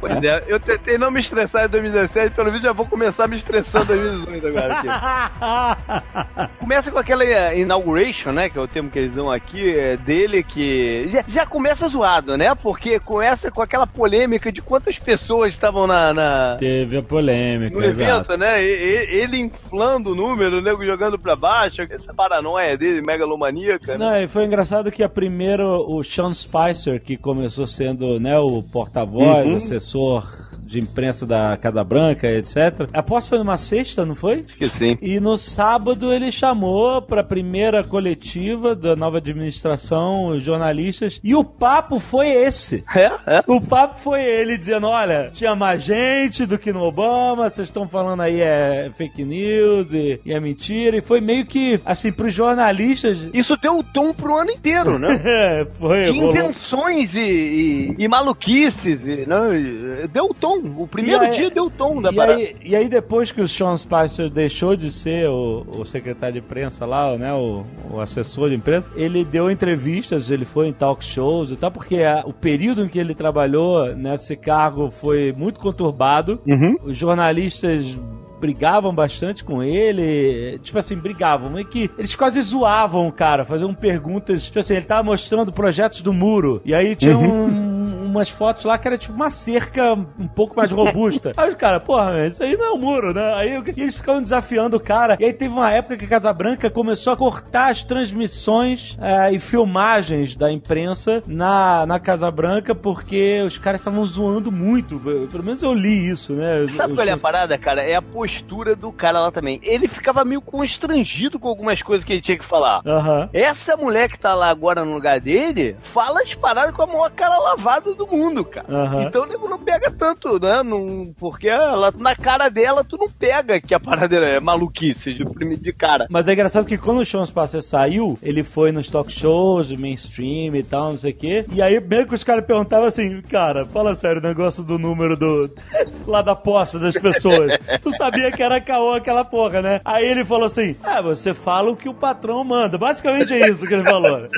Pois é, eu tentei não me estressar em 2017, pelo vídeo já vou começar me estressando em 2018 agora aqui. <laughs> Começa com aquela eh, inauguration, né, que é o termo que eles dão aqui, eh, dele que já, já começa zoado, né, porque começa com aquela polêmica de quantas pessoas estavam na, na- Teve a polêmica, no evento, né, e- e- ele inflando o número, o nego jogando pra baixo, essa paranoia dele, megalomaníaca, né? Não, e foi engraçado que a primeira, o Sean Spicer, que começou sendo né, o porta-voz, Uhum. assessor de imprensa da Casa Branca, etc. Aposto que foi numa sexta, não foi? Acho que sim. E no sábado ele chamou para a primeira coletiva da nova administração os jornalistas e o papo foi esse. É, é. O papo foi ele dizendo: olha, tinha mais gente do que no Obama, vocês estão falando aí é fake news e, e é mentira. E foi meio que, assim, pros jornalistas. Isso deu o tom pro ano inteiro, né? <laughs> É, foi. De invenções e, e, e maluquices. E, não, e- deu o tom. O primeiro aí- dia deu tom da E aí, e aí, depois que o Sean Spicer deixou de ser o, o secretário de imprensa lá, né, o, o assessor de imprensa, ele deu entrevistas, ele foi em talk shows e tal, porque a- o período em que ele trabalhou nesse cargo foi muito conturbado. Uhum. Os jornalistas brigavam bastante com ele, tipo assim, brigavam, meio que eles quase zoavam o cara, faziam perguntas, tipo assim, ele tava mostrando projetos do muro, e aí tinha um- umas fotos lá que era tipo uma cerca um pouco mais robusta. <laughs> Aí os caras, porra, isso aí não é um muro, né? Aí eu- e eles ficavam desafiando o cara, e aí teve uma época que a Casa Branca começou a cortar as transmissões eh, e filmagens da imprensa na, na Casa Branca, porque os caras estavam zoando muito, pelo menos eu li isso, né? Sabe Os- qual é a parada, cara? É a postura do cara lá também. Ele ficava meio constrangido com algumas coisas que ele tinha que falar. Aham. Essa mulher que tá lá agora no lugar dele, fala as paradas com a maior cara lavada do mundo, cara. Aham. Então o nego não pega tanto, né? Não, porque ela, na cara dela, tu não pega que a parada é maluquice de, de cara. Mas é engraçado que quando o Sean Spicer saiu, ele foi nos talk shows, mainstream e tal, não sei o quê. E aí, mesmo que os caras perguntavam assim, cara, fala sério, o negócio do número do. <laughs> lá da posse das pessoas. tu sabia que era caô aquela porra, né? Aí ele falou assim: ah, você fala o que o patrão manda. Basicamente é isso que ele falou.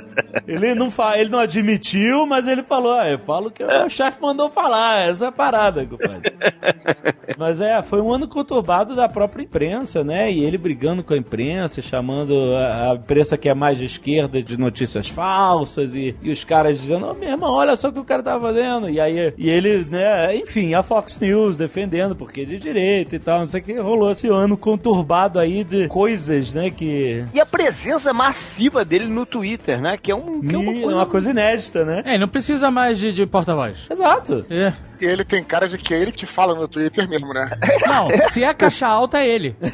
Ele não, fa ele não admitiu, mas ele falou: ah, eu falo o que o meu chefe mandou falar. Essa é a parada, compadre. Mas é, foi um ano conturbado da própria imprensa, né? E ele brigando com a imprensa, chamando a, a imprensa que é mais de esquerda de notícias falsas e, e os caras dizendo, ô meu irmão, olha só o que o cara tá fazendo. E aí, e ele, né, enfim, a Fox News defendendo porque é de direita e tal, não sei o que, rolou esse ano conturbado aí de coisas, né, que... E a presença massiva dele no Twitter, né? Que é, um, que é uma e coisa... é uma coisa inédita, né? É, não precisa mais de, de porta-voz. Exato. É. E ele tem cara de que é ele que te fala no Twitter mesmo, né? <laughs> Não, se é caixa <laughs> alta, é ele. <laughs>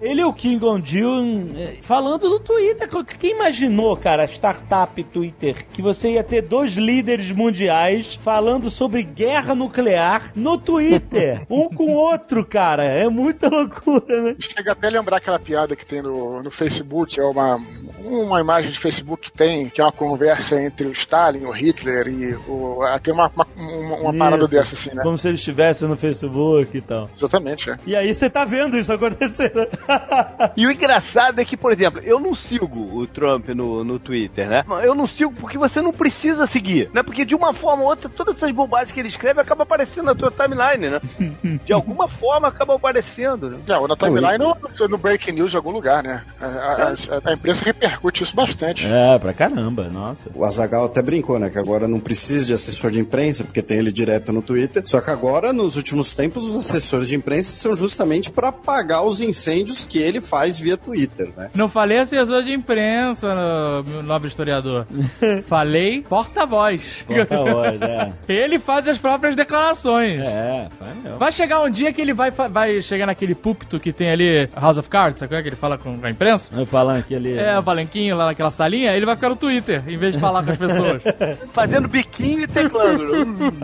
Ele e o Kim Jong-un eh, falando no Twitter. Quem imaginou, cara, startup Twitter, que você ia ter dois líderes mundiais falando sobre guerra nuclear no Twitter? um com o outro, cara. É muita loucura, né? Chega até a lembrar aquela piada que tem no, no Facebook, é uma, uma imagem de Facebook que tem, que é uma conversa entre o Stalin, o Hitler e o. Tem uma, uma, uma- uma parada dessa, assim, né? Como se eles estivessem no Facebook e tal. Exatamente, é. E aí você tá vendo isso acontecendo. <laughs> E o engraçado é que, por exemplo, eu não sigo o Trump no, no Twitter, né? Eu não sigo porque você não precisa seguir, né? Porque de uma forma ou outra, todas essas bobagens que ele escreve acabam aparecendo na tua timeline, né? <laughs> De alguma forma acabam aparecendo, né? É, ou na timeline ou no, no Breaking News de algum lugar, né? A, a- a- a imprensa repercute isso bastante. é, pra caramba, nossa. O Azagal até brincou, né? Que agora não precisa de assessor de imprensa, porque tem ele direto no Twitter. Só que agora, nos últimos tempos, os assessores de imprensa são justamente para apagar os incêndios que ele faz via Twitter, né? Não falei assessor de imprensa, no- meu nobre historiador. <laughs> falei porta-voz. Porta-voz, é. <laughs> Ele faz as próprias declarações. É, faz mesmo. Vai chegar um dia que ele vai, vai chegar naquele púlpito que tem ali, House of Cards, sabe qual é que ele fala com a imprensa? Vai falando que ele. É, o palanquinho lá naquela salinha, ele vai ficar no Twitter, em vez de falar com as pessoas. <laughs> Fazendo biquinho e teclando. <laughs>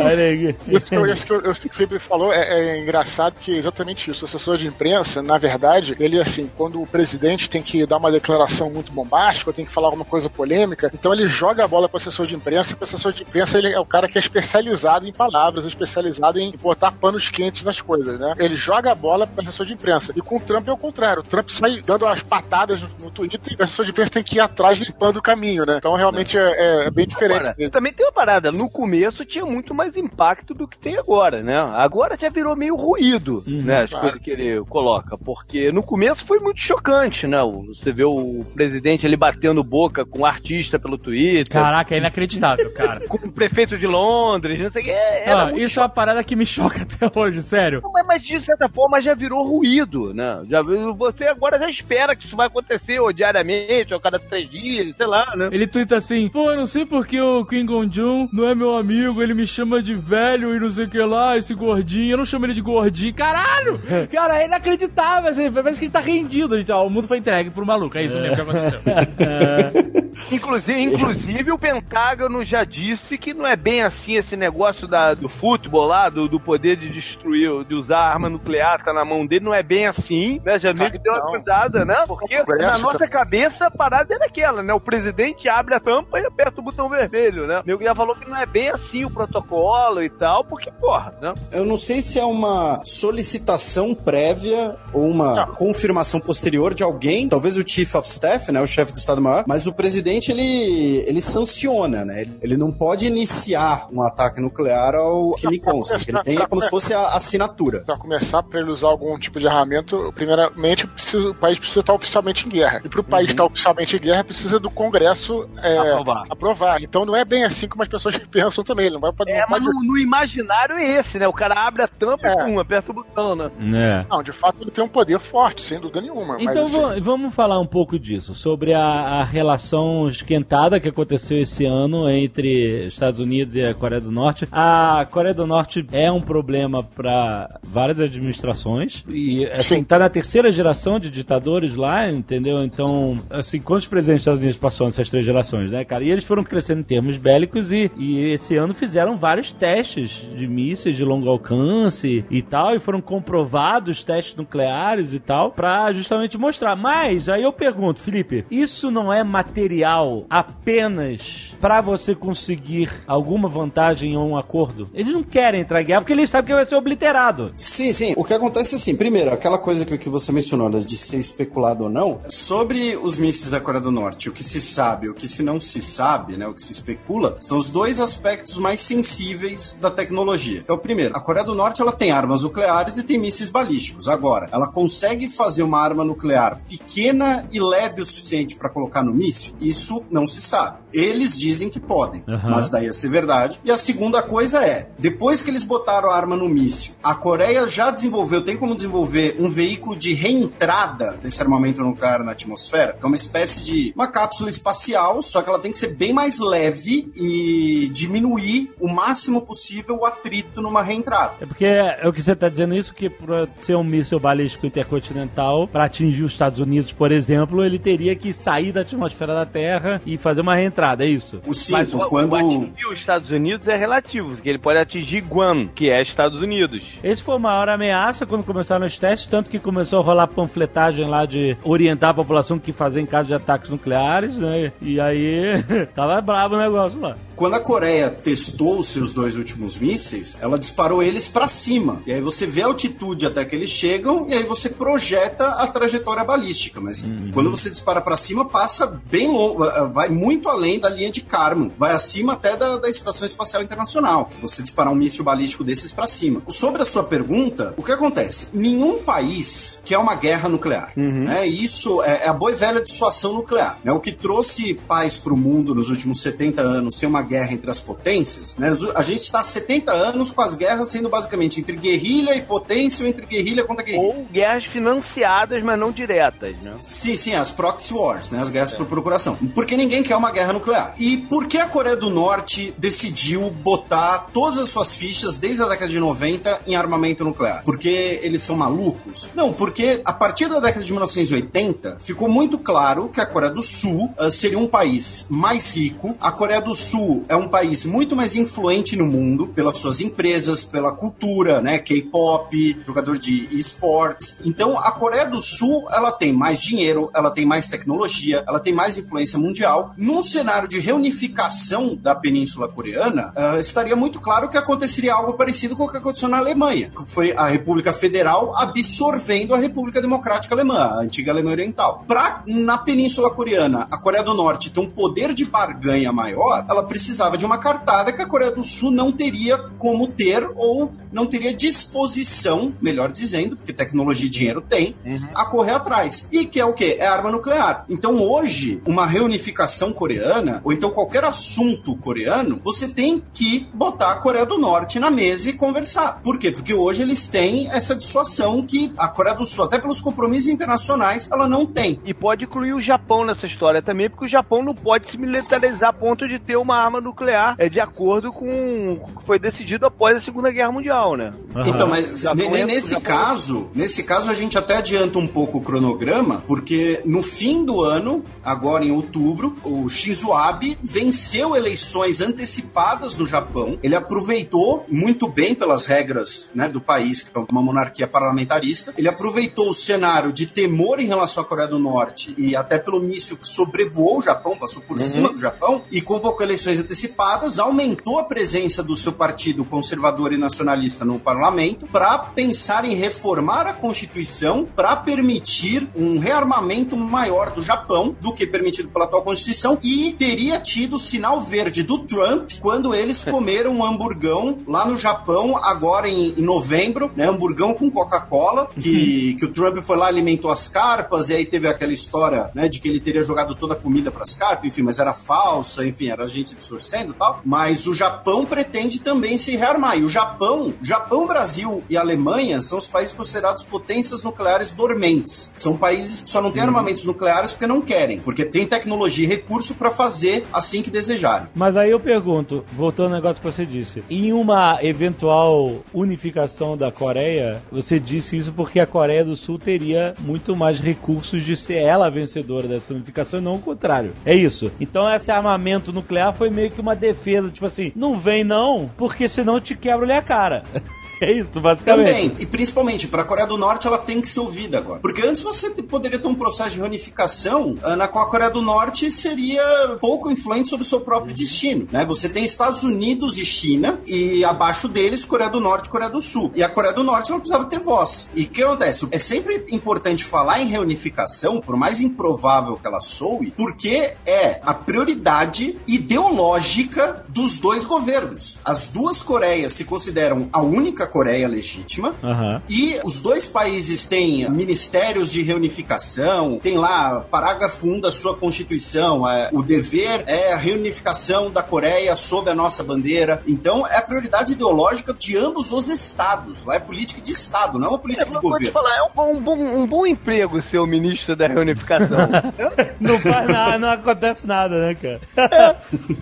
Isso que, isso que, isso que o Felipe falou é, é engraçado que é exatamente isso. O assessor de imprensa, na verdade, ele assim, quando o presidente tem que dar uma declaração muito bombástica, tem que falar alguma coisa polêmica, então ele joga a bola para o assessor de imprensa, e o assessor de imprensa ele é o cara que é especializado em palavras, especializado em botar panos quentes nas coisas, né? Ele joga a bola para o assessor de imprensa. E com o Trump é o contrário. O Trump sai dando as patadas no, no Twitter e o assessor de imprensa tem que ir atrás limpando o caminho, né? Então realmente é, é bem diferente. Agora, também tem uma parada, no começo tinha muito mais impacto do que tem agora, né? Agora já virou meio ruído, né? As claro. coisas que ele coloca, porque no começo foi muito chocante, né? Você vê o presidente ali batendo boca com um artista pelo Twitter, Caraca, é inacreditável, cara. <laughs> com o prefeito de Londres, não sei o que. é- Ah, muito isso é uma parada que me choca <laughs> até hoje, sério. Não, mas- mas de certa forma já virou ruído, né? Já, você agora já espera que isso vai acontecer ou diariamente, ou a cada três dias, sei lá, né? Ele twitta assim, pô, eu não sei porque o Kim Jong-un não é meu amigo, ele me me chama de velho e não sei o que lá, esse gordinho. Eu não chamo ele de gordinho. Caralho! <laughs> Cara, é inacreditável. Assim, parece que ele tá rendido. Gente, ó, o mundo foi entregue pro maluco. É isso mesmo que aconteceu. <laughs> Inclusive, inclusive, o Pentágono já disse que não é bem assim esse negócio da, do futebol lá, do, do poder de destruir, de usar arma nuclear, tá na mão dele, não é bem assim, né? Já meio que deu uma cuidada, né? Porque na nossa cabeça a parada é daquela, né? O presidente abre a tampa e aperta o botão vermelho, né? O nego já falou que não é bem assim o protocolo e tal, porque, porra, né? Eu não sei se é uma solicitação prévia ou uma confirmação posterior de alguém, talvez o Chief of Staff, né, o chefe do Estado-Maior, mas o presidente, ele, ele sanciona, né? Ele- não pode iniciar um ataque nuclear ao que lhe consta. Ele tem é como se fosse a assinatura. Para começar, para ele usar algum tipo de armamento, primeiramente precisa- o país precisa estar oficialmente em guerra. E para o país estar oficialmente em guerra, precisa do Congresso é, Aprovar. aprovar. Então não é bem assim como as pessoas <laughs> pensam também. Ele não vai É, mas pode- no, no imaginário é esse, né? O cara abre a tampa É. e pum, aperta o botão, né? É. Não, de fato ele tem um poder forte, sem dúvida nenhuma. Então mas, assim, va- vamos falar um pouco disso, sobre a, a relação esquentada que aconteceu esse ano entre Estados Unidos e a Coreia do Norte. A Coreia do Norte é um problema para várias administrações e assim Sim. tá na terceira geração de ditadores lá, entendeu? Então, assim, quantos presidentes dos Estados Unidos passou nessas três gerações, né, cara? E eles foram crescendo em termos bélicos e, e esse ano fizeram vários testes de mísseis de longo alcance e tal, e foram comprovados testes nucleares e tal, pra justamente mostrar. Mas, aí eu pergunto, Felipe, isso não é material apenas pra você conseguir alguma vantagem ou um acordo? Eles não querem entrar em guerra porque eles sabem que vai ser obliterado. Sim, sim. O que acontece é assim, primeiro, aquela coisa que, que você mencionou, né, de ser especulado ou não, sobre os mísseis da Coreia do Norte, o que se sabe, o que se não se sabe, né, o que se especula, são os dois aspectos mais sensíveis da tecnologia. Então, primeiro, a Coreia do Norte ela tem armas nucleares e tem mísseis balísticos. Agora, ela consegue fazer uma arma nuclear pequena e leve o suficiente para colocar no míssil? Isso não se sabe. Eles dizem que podem, Aham. mas daí ia ser verdade. E a segunda coisa é, depois que eles botaram a arma no míssil, a Coreia já desenvolveu, tem como desenvolver um veículo de reentrada desse armamento nuclear na atmosfera, que é uma espécie de uma cápsula espacial, só que ela tem que ser bem mais leve e diminuir o máximo possível o atrito numa reentrada. É porque é o que você está dizendo isso, que para ser um míssil balístico intercontinental, para atingir os Estados Unidos, por exemplo, ele teria que sair da atmosfera da Terra e fazer uma reentrada, é isso? O Mas cinto, o, quando... o atingir os Estados Unidos é relativo, porque ele pode atingir Guam, que é Estados Unidos. Esse foi a maior ameaça quando começaram os testes, tanto que começou a rolar panfletagem lá de orientar a população o que fazer em caso de ataques nucleares, né? E aí <laughs> tava brabo o negócio lá. Quando a Coreia testou os seus dois últimos mísseis, ela disparou eles pra cima. E aí você vê a altitude até que eles chegam e aí você projeta a trajetória balística. Mas quando você dispara pra cima, passa bem longo, vai muito além da linha de Kármán, vai acima até da, da Estação Espacial Internacional. Você disparar um míssil balístico desses pra cima. Sobre a sua pergunta, o que acontece? Nenhum país quer uma guerra nuclear. Né? E Isso é, é a boa e velha dissuasão nuclear. Né? O que trouxe paz pro mundo nos últimos 70 anos, sem uma guerra entre as potências, né? A gente está há 70 anos com as guerras sendo basicamente entre guerrilha e potência ou entre guerrilha contra guerrilha. Ou guerras financiadas, mas não diretas, né? Sim, sim, as proxy wars, né? As guerras por procuração. Porque ninguém quer uma guerra nuclear. E por que a Coreia do Norte decidiu botar todas as suas fichas desde a década de 90 em armamento nuclear? Porque eles são malucos? Não, porque a partir da década de 1980 ficou muito claro que a Coreia do Sul ah, seria um país mais rico. A Coreia do Sul é um país muito mais influente no mundo pelas suas empresas, pela cultura, né? K-pop, jogador de esportes. Então, a Coreia do Sul, ela tem mais dinheiro, ela tem mais tecnologia, ela tem mais influência mundial. Num cenário de reunificação da Península Coreana, ah, estaria muito claro que aconteceria algo parecido com o que aconteceu na Alemanha. que Foi a República Federal absorvendo a República Democrática Alemã, a antiga Alemanha Oriental. Pra, na Península Coreana, a Coreia do Norte ter um poder de barganha maior, ela precisava de uma cartada que a Coreia do Sul não teria como ter ou não teria disposição, melhor dizendo, porque tecnologia e dinheiro tem, a correr atrás. E que é o quê? É arma nuclear. Então hoje, uma reunificação coreana coreana, ou então qualquer assunto coreano, você tem que botar a Coreia do Norte na mesa e conversar. Por quê? Porque hoje eles têm essa dissuasão que a Coreia do Sul, até pelos compromissos internacionais, ela não tem. E pode incluir o Japão nessa história também, porque o Japão não pode se militarizar a ponto de ter uma arma nuclear é, de acordo com o que foi decidido após a Segunda Guerra Mundial, né? Então, mas é- nesse Japão- caso, nesse caso a gente até adianta um pouco o cronograma, porque no fim do ano, agora em outubro, o Shinzo Abe venceu eleições antecipadas no Japão. Ele aproveitou muito bem pelas regras né, do país, que é uma monarquia parlamentarista. Ele aproveitou o cenário de temor em relação à Coreia do Norte e até pelo míssil que sobrevoou o Japão, passou por cima do Japão e convocou eleições antecipadas, aumentou a presença do seu partido conservador e nacionalista no parlamento para pensar em reformar a Constituição para permitir um rearmamento maior do Japão do que permitido pela atual Constituição e teria tido o sinal verde do Trump quando eles <laughs> comeram um hamburgão lá no Japão agora em, em novembro, né, hamburgão com Coca-Cola, que, que o Trump foi lá alimentou as carpas e aí teve aquela história, né, de que ele teria jogado toda a comida para as carpas, enfim, mas era falsa, enfim, era gente distorcendo e tal. Mas o Japão pretende também se rearmar. E o Japão, Japão, Brasil e Alemanha são os países considerados potências nucleares dormentes. São países que só não têm armamentos nucleares porque não querem, porque tem tecnologia e recurso para fazer assim que desejarem. Mas aí eu pergunto, voltando ao negócio que você disse, em uma eventual unificação da Coreia, você disse isso porque a Coreia do Sul teria muito mais recursos de ser ela a vencedora dessa unificação e não o contrário. É isso. Então esse armamento nuclear foi meio que uma defesa, tipo assim, não vem não, porque senão te quebro-lhe a cara. <laughs> <laughs> É isso, basicamente. Também, e principalmente para a Coreia do Norte, ela tem que ser ouvida agora. Porque antes você poderia ter um processo de reunificação ah, na qual a Coreia do Norte seria pouco influente sobre o seu próprio destino. Né? Você tem Estados Unidos e China, e abaixo deles Coreia do Norte e Coreia do Sul. E a Coreia do Norte ela precisava ter voz. E o que acontece? É sempre importante falar em reunificação, por mais improvável que ela soe, porque é a prioridade ideológica dos dois governos. As duas Coreias se consideram a única Coreia legítima. Aham. E os dois países têm ministérios de reunificação, tem lá parágrafo 1 da sua Constituição, é, o dever é a reunificação da Coreia sob a nossa bandeira. Então é a prioridade ideológica de ambos os estados. Lá é política de estado, não é uma política de vou te governo. falar, é um bom, um bom, um bom emprego ser o ministro da reunificação. <laughs> Não faz nada, não acontece nada, né, cara?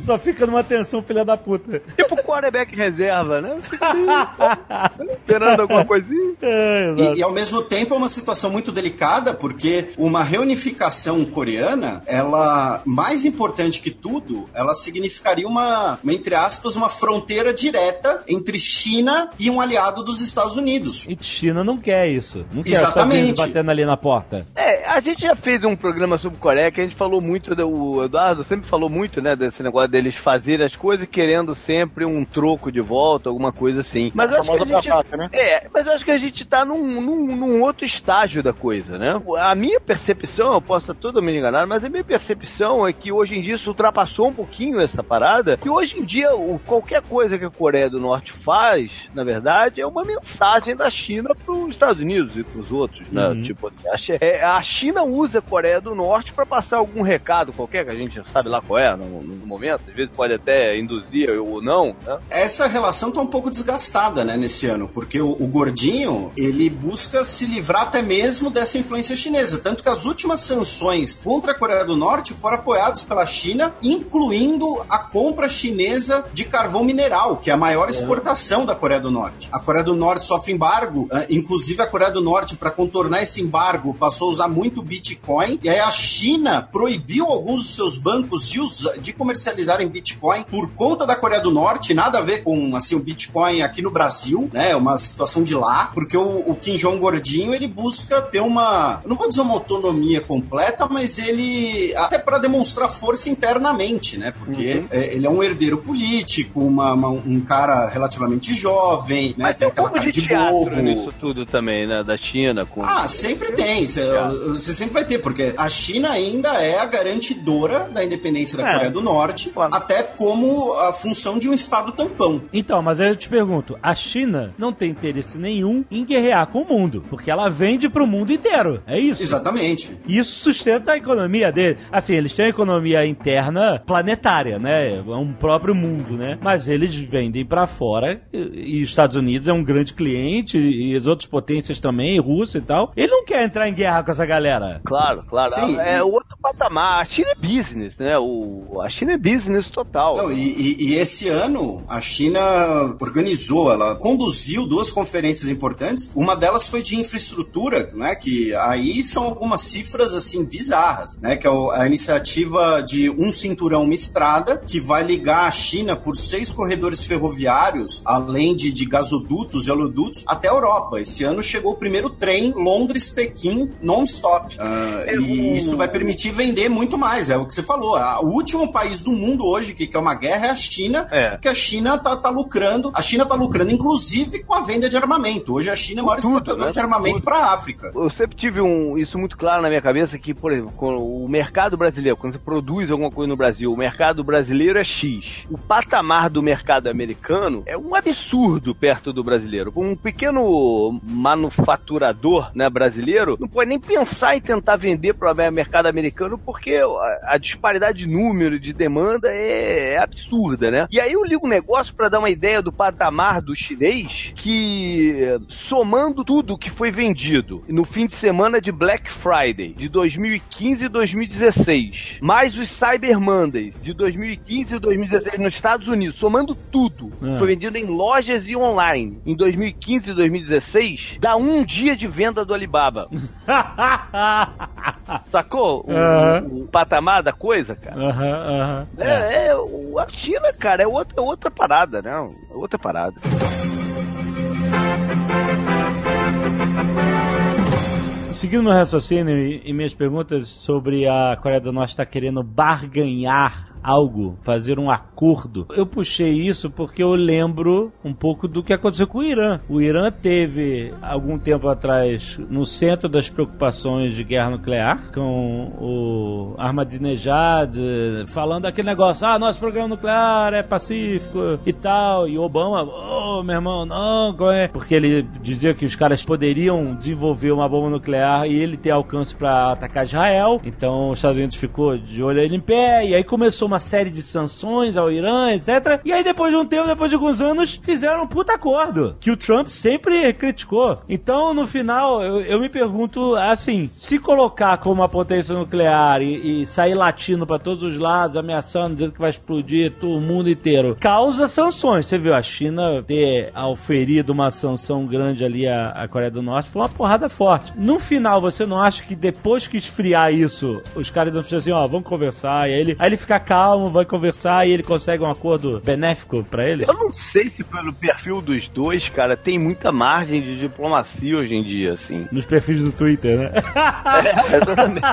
Só fica numa tensão, filha da puta. tipo quarterback reserva, né? <laughs> Esperando alguma coisinha. <laughs> É. E, e, ao mesmo tempo é uma situação muito delicada, porque uma reunificação coreana, ela, mais importante que tudo, ela significaria uma, uma, entre aspas, uma fronteira direta entre China e um aliado dos Estados Unidos. E China não quer isso. Não quer Exatamente. Batendo ali na porta. É, a gente já fez um programa sobre Coreia que a gente falou muito, do- o Eduardo sempre falou muito, né, desse negócio deles fazerem as coisas querendo sempre um troco de volta, alguma coisa assim. Mas eu A acho que a gente... batata, né? É, mas eu acho que a gente tá num, num, num outro estágio da coisa, né? A minha percepção, eu posso estar totalmente enganado, mas a minha percepção é que hoje em dia isso ultrapassou um pouquinho essa parada, que hoje em dia o- qualquer coisa que a Coreia do Norte faz, na verdade, é uma mensagem da China pros Estados Unidos e pros outros, né? Uhum. Tipo assim, a, é, a China usa a Coreia do Norte pra passar algum recado qualquer, que a gente sabe lá qual é no, no momento, às vezes pode até induzir ou não, né? Essa relação tá um pouco desgastada, né, nesse ano, porque o, o gordinho, ele busca se livrar até mesmo dessa influência chinesa, tanto que as últimas sanções contra a Coreia do Norte foram apoiadas pela China, incluindo a compra chinesa de carvão mineral, que é a maior exportação da Coreia do Norte. A Coreia do Norte sofre embargo, eh, inclusive a Coreia do Norte, para contornar esse embargo, passou a usar muito Bitcoin, e aí a China proibiu alguns dos seus bancos de, de comercializarem Bitcoin por conta da Coreia do Norte, nada a ver com assim, o Bitcoin aqui no Brasil, né? É Uma situação de lá, porque o, o Kim Jong Gordinho ele busca ter uma, não vou dizer uma autonomia completa, mas ele até para demonstrar força internamente, né? Porque é, ele é um herdeiro político, uma- uma- um cara relativamente jovem, né? Mas tem tem um aquela pouco cara de de bobo. nisso tudo também, né? Da China com... Ah, sempre tem. Você você sempre vai ter, porque a China ainda é a garantidora da independência da É. Coreia do Norte, Claro. até como a função de um Estado tampão. Então, mas aí eu te pergunto, a China China não tem interesse nenhum em guerrear com o mundo, porque ela vende pro mundo inteiro. É isso. Exatamente. Isso sustenta a economia dele. Assim, eles têm a economia interna planetária, né? É um próprio mundo, né? Mas eles vendem pra fora e, e os Estados Unidos é um grande cliente e as outras potências também, Rússia e tal. Ele não quer entrar em guerra com essa galera. Claro, claro. Sim, é e- outro patamar. A China é business, né? O, a China é business total. Não, e, e- e esse ano a China organizou, ela conduziu duas conferências importantes. Uma delas foi de infraestrutura, né? Que aí são algumas cifras assim bizarras, né? Que é a iniciativa de um cinturão, uma estrada que vai ligar a China por seis corredores ferroviários, além de, de gasodutos e oleodutos, até a Europa. Esse ano chegou o primeiro trem Londres-Pequim non-stop. É, e isso vai permitir vender muito mais. É o que você falou. O último país do mundo hoje que quer uma guerra é a China, É. porque a China tá, tá lucrando. A China tá lucrando, inclusive, com a venda de armamento. Hoje a China é o maior Tudo, exportador né? de armamento para a África. Eu sempre tive um, isso muito claro na minha cabeça que, por exemplo, o mercado brasileiro, quando você produz alguma coisa no Brasil, o mercado brasileiro é X. O patamar do mercado americano é um absurdo perto do brasileiro. Um pequeno manufaturador né, brasileiro não pode nem pensar em tentar vender para o mercado americano porque a, a disparidade de número, de demanda é, é absurda, né? E aí eu ligo um negócio para dar uma ideia do patamar do chinês que, eh, somando tudo que foi vendido no fim de semana de Black Friday de 2015 e 2016, mais os Cyber Mondays de 2015 e 2016 nos Estados Unidos, somando tudo, Ah. foi vendido em lojas e online em 2015 e 2016, dá um dia de venda do Alibaba. <laughs> Sacou? O, Aham. o patamar da coisa, cara. Aham, aham. É, é, o- a China, cara, é outra, é outra parada, né? É outra parada. Seguindo meu raciocínio e, e minhas perguntas sobre a Coreia do Norte estar querendo barganhar algo, fazer um acordo, eu puxei isso porque eu lembro um pouco do que aconteceu com o Irã. O Irã teve, algum tempo atrás, no centro das preocupações de guerra nuclear, com o Ahmadinejad falando aquele negócio, ah, nosso programa nuclear é pacífico e tal, e Obama, ô, meu irmão, não, é? Porque ele dizia que os caras poderiam desenvolver uma bomba nuclear e ele ter alcance para atacar Israel. Então os Estados Unidos ficou de olho ele em pé e aí começou uma série de sanções ao Irã, etc. E aí depois de um tempo, depois de alguns anos, fizeram um puta acordo que o Trump sempre criticou. Então no final eu, eu me pergunto assim, se colocar como uma potência nuclear e, e sair latindo para todos os lados, ameaçando, dizendo que vai explodir todo o mundo inteiro, causa sanções. Você viu a China ter auferido uma sanção grande ali à, à Coreia do Norte, foi uma porrada forte. No final, você não acha que depois que esfriar isso, os caras não ficam assim, ó, vamos conversar, e aí ele, aí ele fica calmo, vai conversar e ele consegue um acordo benéfico pra ele? Eu não sei se pelo perfil dos dois, cara, tem muita margem de diplomacia hoje em dia, assim. Nos perfis do Twitter, né? <laughs> É, exatamente.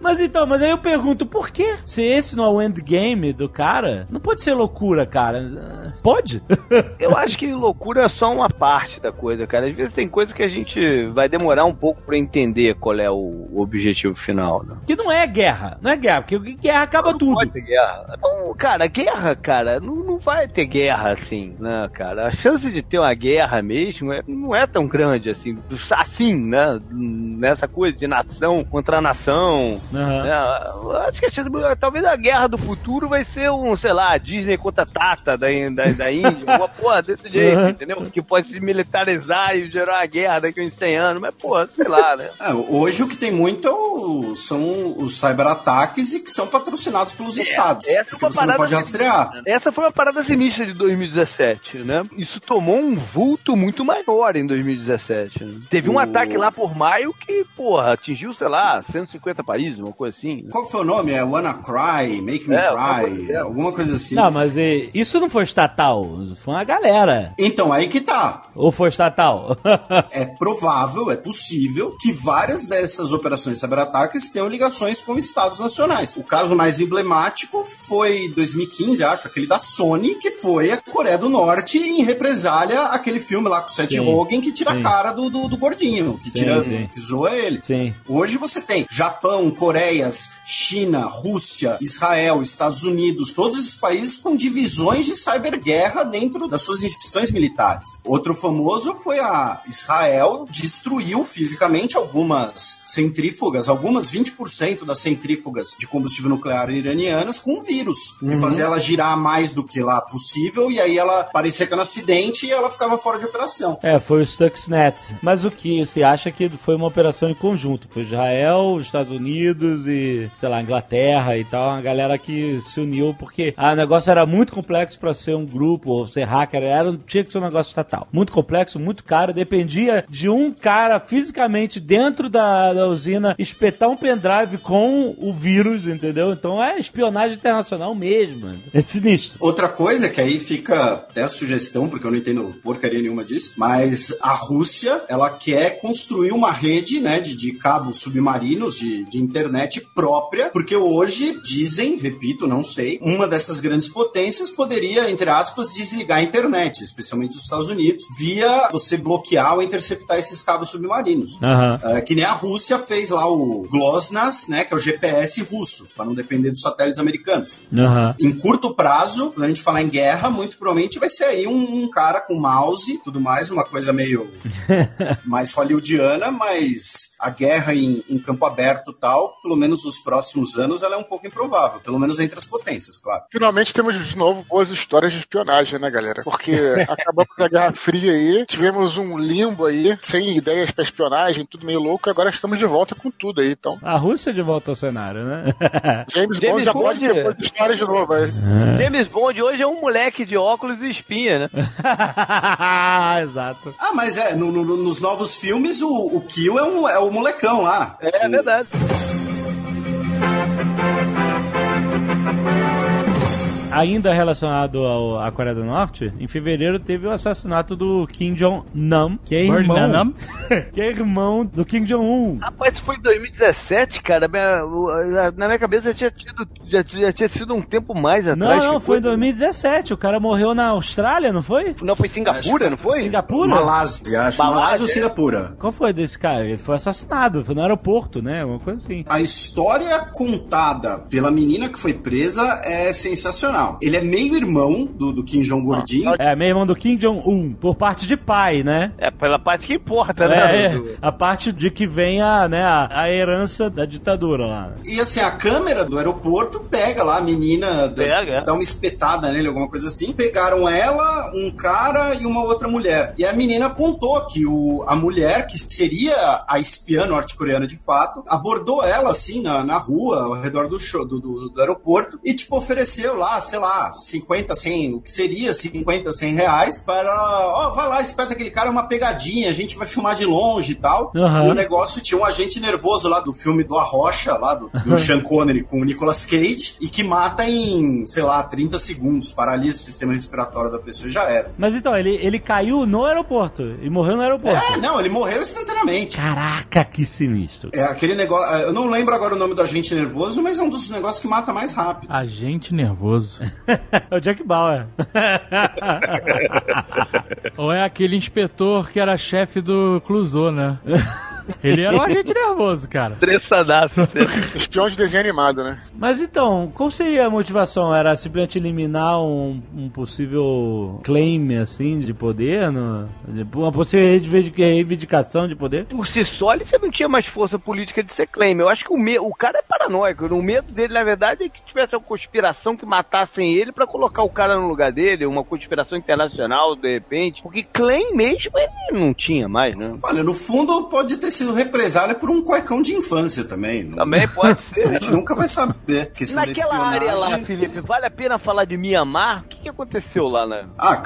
mas então, mas aí eu pergunto, por quê? Se esse não é o endgame do cara, não pode ser loucura, cara. Pode? <laughs> Eu acho que loucura é só uma parte da coisa, cara. Às vezes tem coisa que a gente vai demorar um pouco pra entender qual é o objetivo final, né? que não é guerra. Não é guerra, porque guerra acaba tudo. Pode guerra. Não, cara, guerra, cara, não, não vai ter guerra assim, né, cara? A chance de ter uma guerra mesmo é- não é tão grande assim, assim, né? Nessa coisa de nação contra nação. Aham. né? Acho que a chance, talvez a guerra do futuro vai ser um, sei lá, Disney contra Tata da, da, da Índia, <laughs> uma porra desse jeito, Uhum. entendeu? Que pode se militarizar e gerar uma guerra daqui a uns 100 anos, mas porra, sei lá, né? É, hoje o que tem muito é são os cyberataques e que são patrocinados pelos estados. essa é porque uma você não parada pode rastrear. Essa foi uma parada sinistra de 2017, né? Isso tomou um vulto muito maior em 2017. né? Teve um O- ataque lá por maio que, porra, atingiu, sei lá, 150 países, uma coisa assim. né? Qual foi o nome? É Wanna Cry, Make Me É, alguma Cry, alguma coisa assim. Não, mas e, isso não foi estatal, foi uma galera. Então, aí que tá. Ou foi estatal? <laughs> É provável, é possível que várias dessas operações de cyberataques tenham ligações com estados nacionais. O caso mais emblemático foi 2015, acho, aquele da Sony, que foi a Coreia do Norte em represália aquele filme lá com o Seth Sim. Rogen que tira Sim. a cara do, do, do gordinho, que Sim, tira, que zoa ele. Sim. Hoje você tem Japão, Coreias, China, Rússia, Israel, Estados Unidos, todos esses países com divisões de cyberguerra dentro das suas instituições militares. Outro famoso foi a Israel destruiu fisicamente algumas centrífugas, algumas 20% das centrífugas de combustível nuclear iranianas com vírus, Uhum. que fazia ela girar mais do que lá possível e aí ela parecia que era um acidente e ela ficava fora de operação. É, foi o Stuxnet. Mas o que você acha que foi uma operação em conjunto? Foi Israel, os Estados Unidos e, sei lá, Inglaterra e tal, uma galera que se uniu porque ah, o negócio era muito complexo pra ser um grupo ou ser hacker, era, tinha que ser um negócio estatal. Muito complexo, muito caro, dependia de um cara fisicamente dentro da, da usina espetar um pendrive com o vírus, entendeu? Então é espionagem internacional mesmo. É sinistro. Outra coisa que aí fica até a sugestão, porque eu não entendo porcaria nenhuma disso, mas a Rússia, ela quer construir uma rede, né, de, de cabos submarinos, de, de internet própria, porque hoje dizem, repito, não sei, uma dessas grandes potências poderia, entre aspas, desligar a internet, especialmente os Estados Unidos, via você bloquear ou interceptar esses cabos submarinos. Aham. É, que nem a Rússia fez lá o GLONASS, né, que é o GPS russo, para não depender dos satélites americanos. Aham. Em curto prazo, quando a gente falar em guerra, muito provavelmente vai ser aí um, um cara com mouse e tudo mais, uma coisa meio <laughs> mais hollywoodiana, mas a guerra em, em campo aberto e tal, pelo menos nos próximos anos, ela é um pouco improvável, pelo menos entre as potências, claro. Finalmente temos de novo boas histórias de espionagem, né, galera? Porque <laughs> acabamos com a Guerra Fria aí, tivemos um limbo aí, sem ideias pra espionagem, tudo meio louco, agora estamos de volta com tudo aí, então. A Rússia de volta ao cenário, né? James, <laughs> James Bond já Bond. pode depois de história de novo, aí. James Bond hoje é um moleque de óculos e espinha, né? <laughs> Exato. Ah, mas é, no- no- nos novos filmes, o, o Kill é, um, é o molecão lá. É verdade. Ainda relacionado ao, à Coreia do Norte, em fevereiro teve o assassinato do Kim Jong-nam, que é irmão, <laughs> que é irmão do Kim Jong-un. Rapaz, isso foi em 2017, cara. Minha- na minha cabeça já tinha, tido, já, já tinha sido um tempo mais Não, atrás. não, que foi em 2017. O cara morreu na Austrália, não foi? Não, foi Singapura, não foi? Singapura? Malásia, acho. Malásia, Malásia ou é? Singapura? Qual foi desse cara? Ele foi assassinado, foi no aeroporto, né? Uma coisa assim. A história contada pela menina que foi presa é sensacional. Ele é meio irmão do, do Kim Jong Gordinho. É, meu irmão do Kim Jong-un, por parte de pai, né? É, pela parte que importa, né? É, a parte de que vem a, né, a, a herança da ditadura lá. E assim, a câmera do aeroporto pega lá a menina, dá- Pega, é. dá uma espetada nele, alguma coisa assim. Pegaram ela, um cara e uma outra mulher. E a menina contou que o, a mulher, que seria a espiã norte-coreana de fato, abordou ela assim na, na rua, ao redor do, show, do, do, do aeroporto, e tipo, ofereceu lá, sei lá, 50, 100, o que seria 50, 100 reais, para, ó, vai lá, espeta aquele cara, é uma pegadinha, a gente vai filmar de longe e tal. Aham. E o negócio tinha um agente nervoso lá do filme do Arrocha, lá do, do Sean Connery com o Nicolas Cage, e que mata em, sei lá, 30 segundos, paralisa o sistema respiratório da pessoa e já era. Mas então, ele, ele caiu no aeroporto e morreu no aeroporto. É, não, ele morreu instantaneamente. Caraca, que sinistro. É aquele negócio, eu não lembro agora o nome do agente nervoso, mas é um dos negócios que mata mais rápido. Agente nervoso. <laughs> É o Jack Bauer. <laughs> Ou é aquele inspetor que era chefe do Clouseau, né? <laughs> Ele era um agente nervoso, cara. Estressadaço. Espião <laughs> de desenho animado, né? Mas então, qual seria a motivação? Era simplesmente eliminar um, um possível claim, assim, de poder? No, de- uma possível reivindic- reivindicação de poder? Por si só, ele já não tinha mais força política de ser claim. Eu acho que o, me o cara é paranoico. O medo dele, na verdade, é que tivesse uma conspiração que matassem ele pra colocar o cara no lugar dele, uma conspiração internacional, de repente. Porque claim mesmo ele não tinha mais, né? Olha, no fundo pode ter sido represália por um cuecão de infância também. Não- Também pode A ser. gente nunca vai saber. Da Naquela área lá, Felipe, vale a pena falar de Mianmar? O que, que aconteceu lá, né? Ah,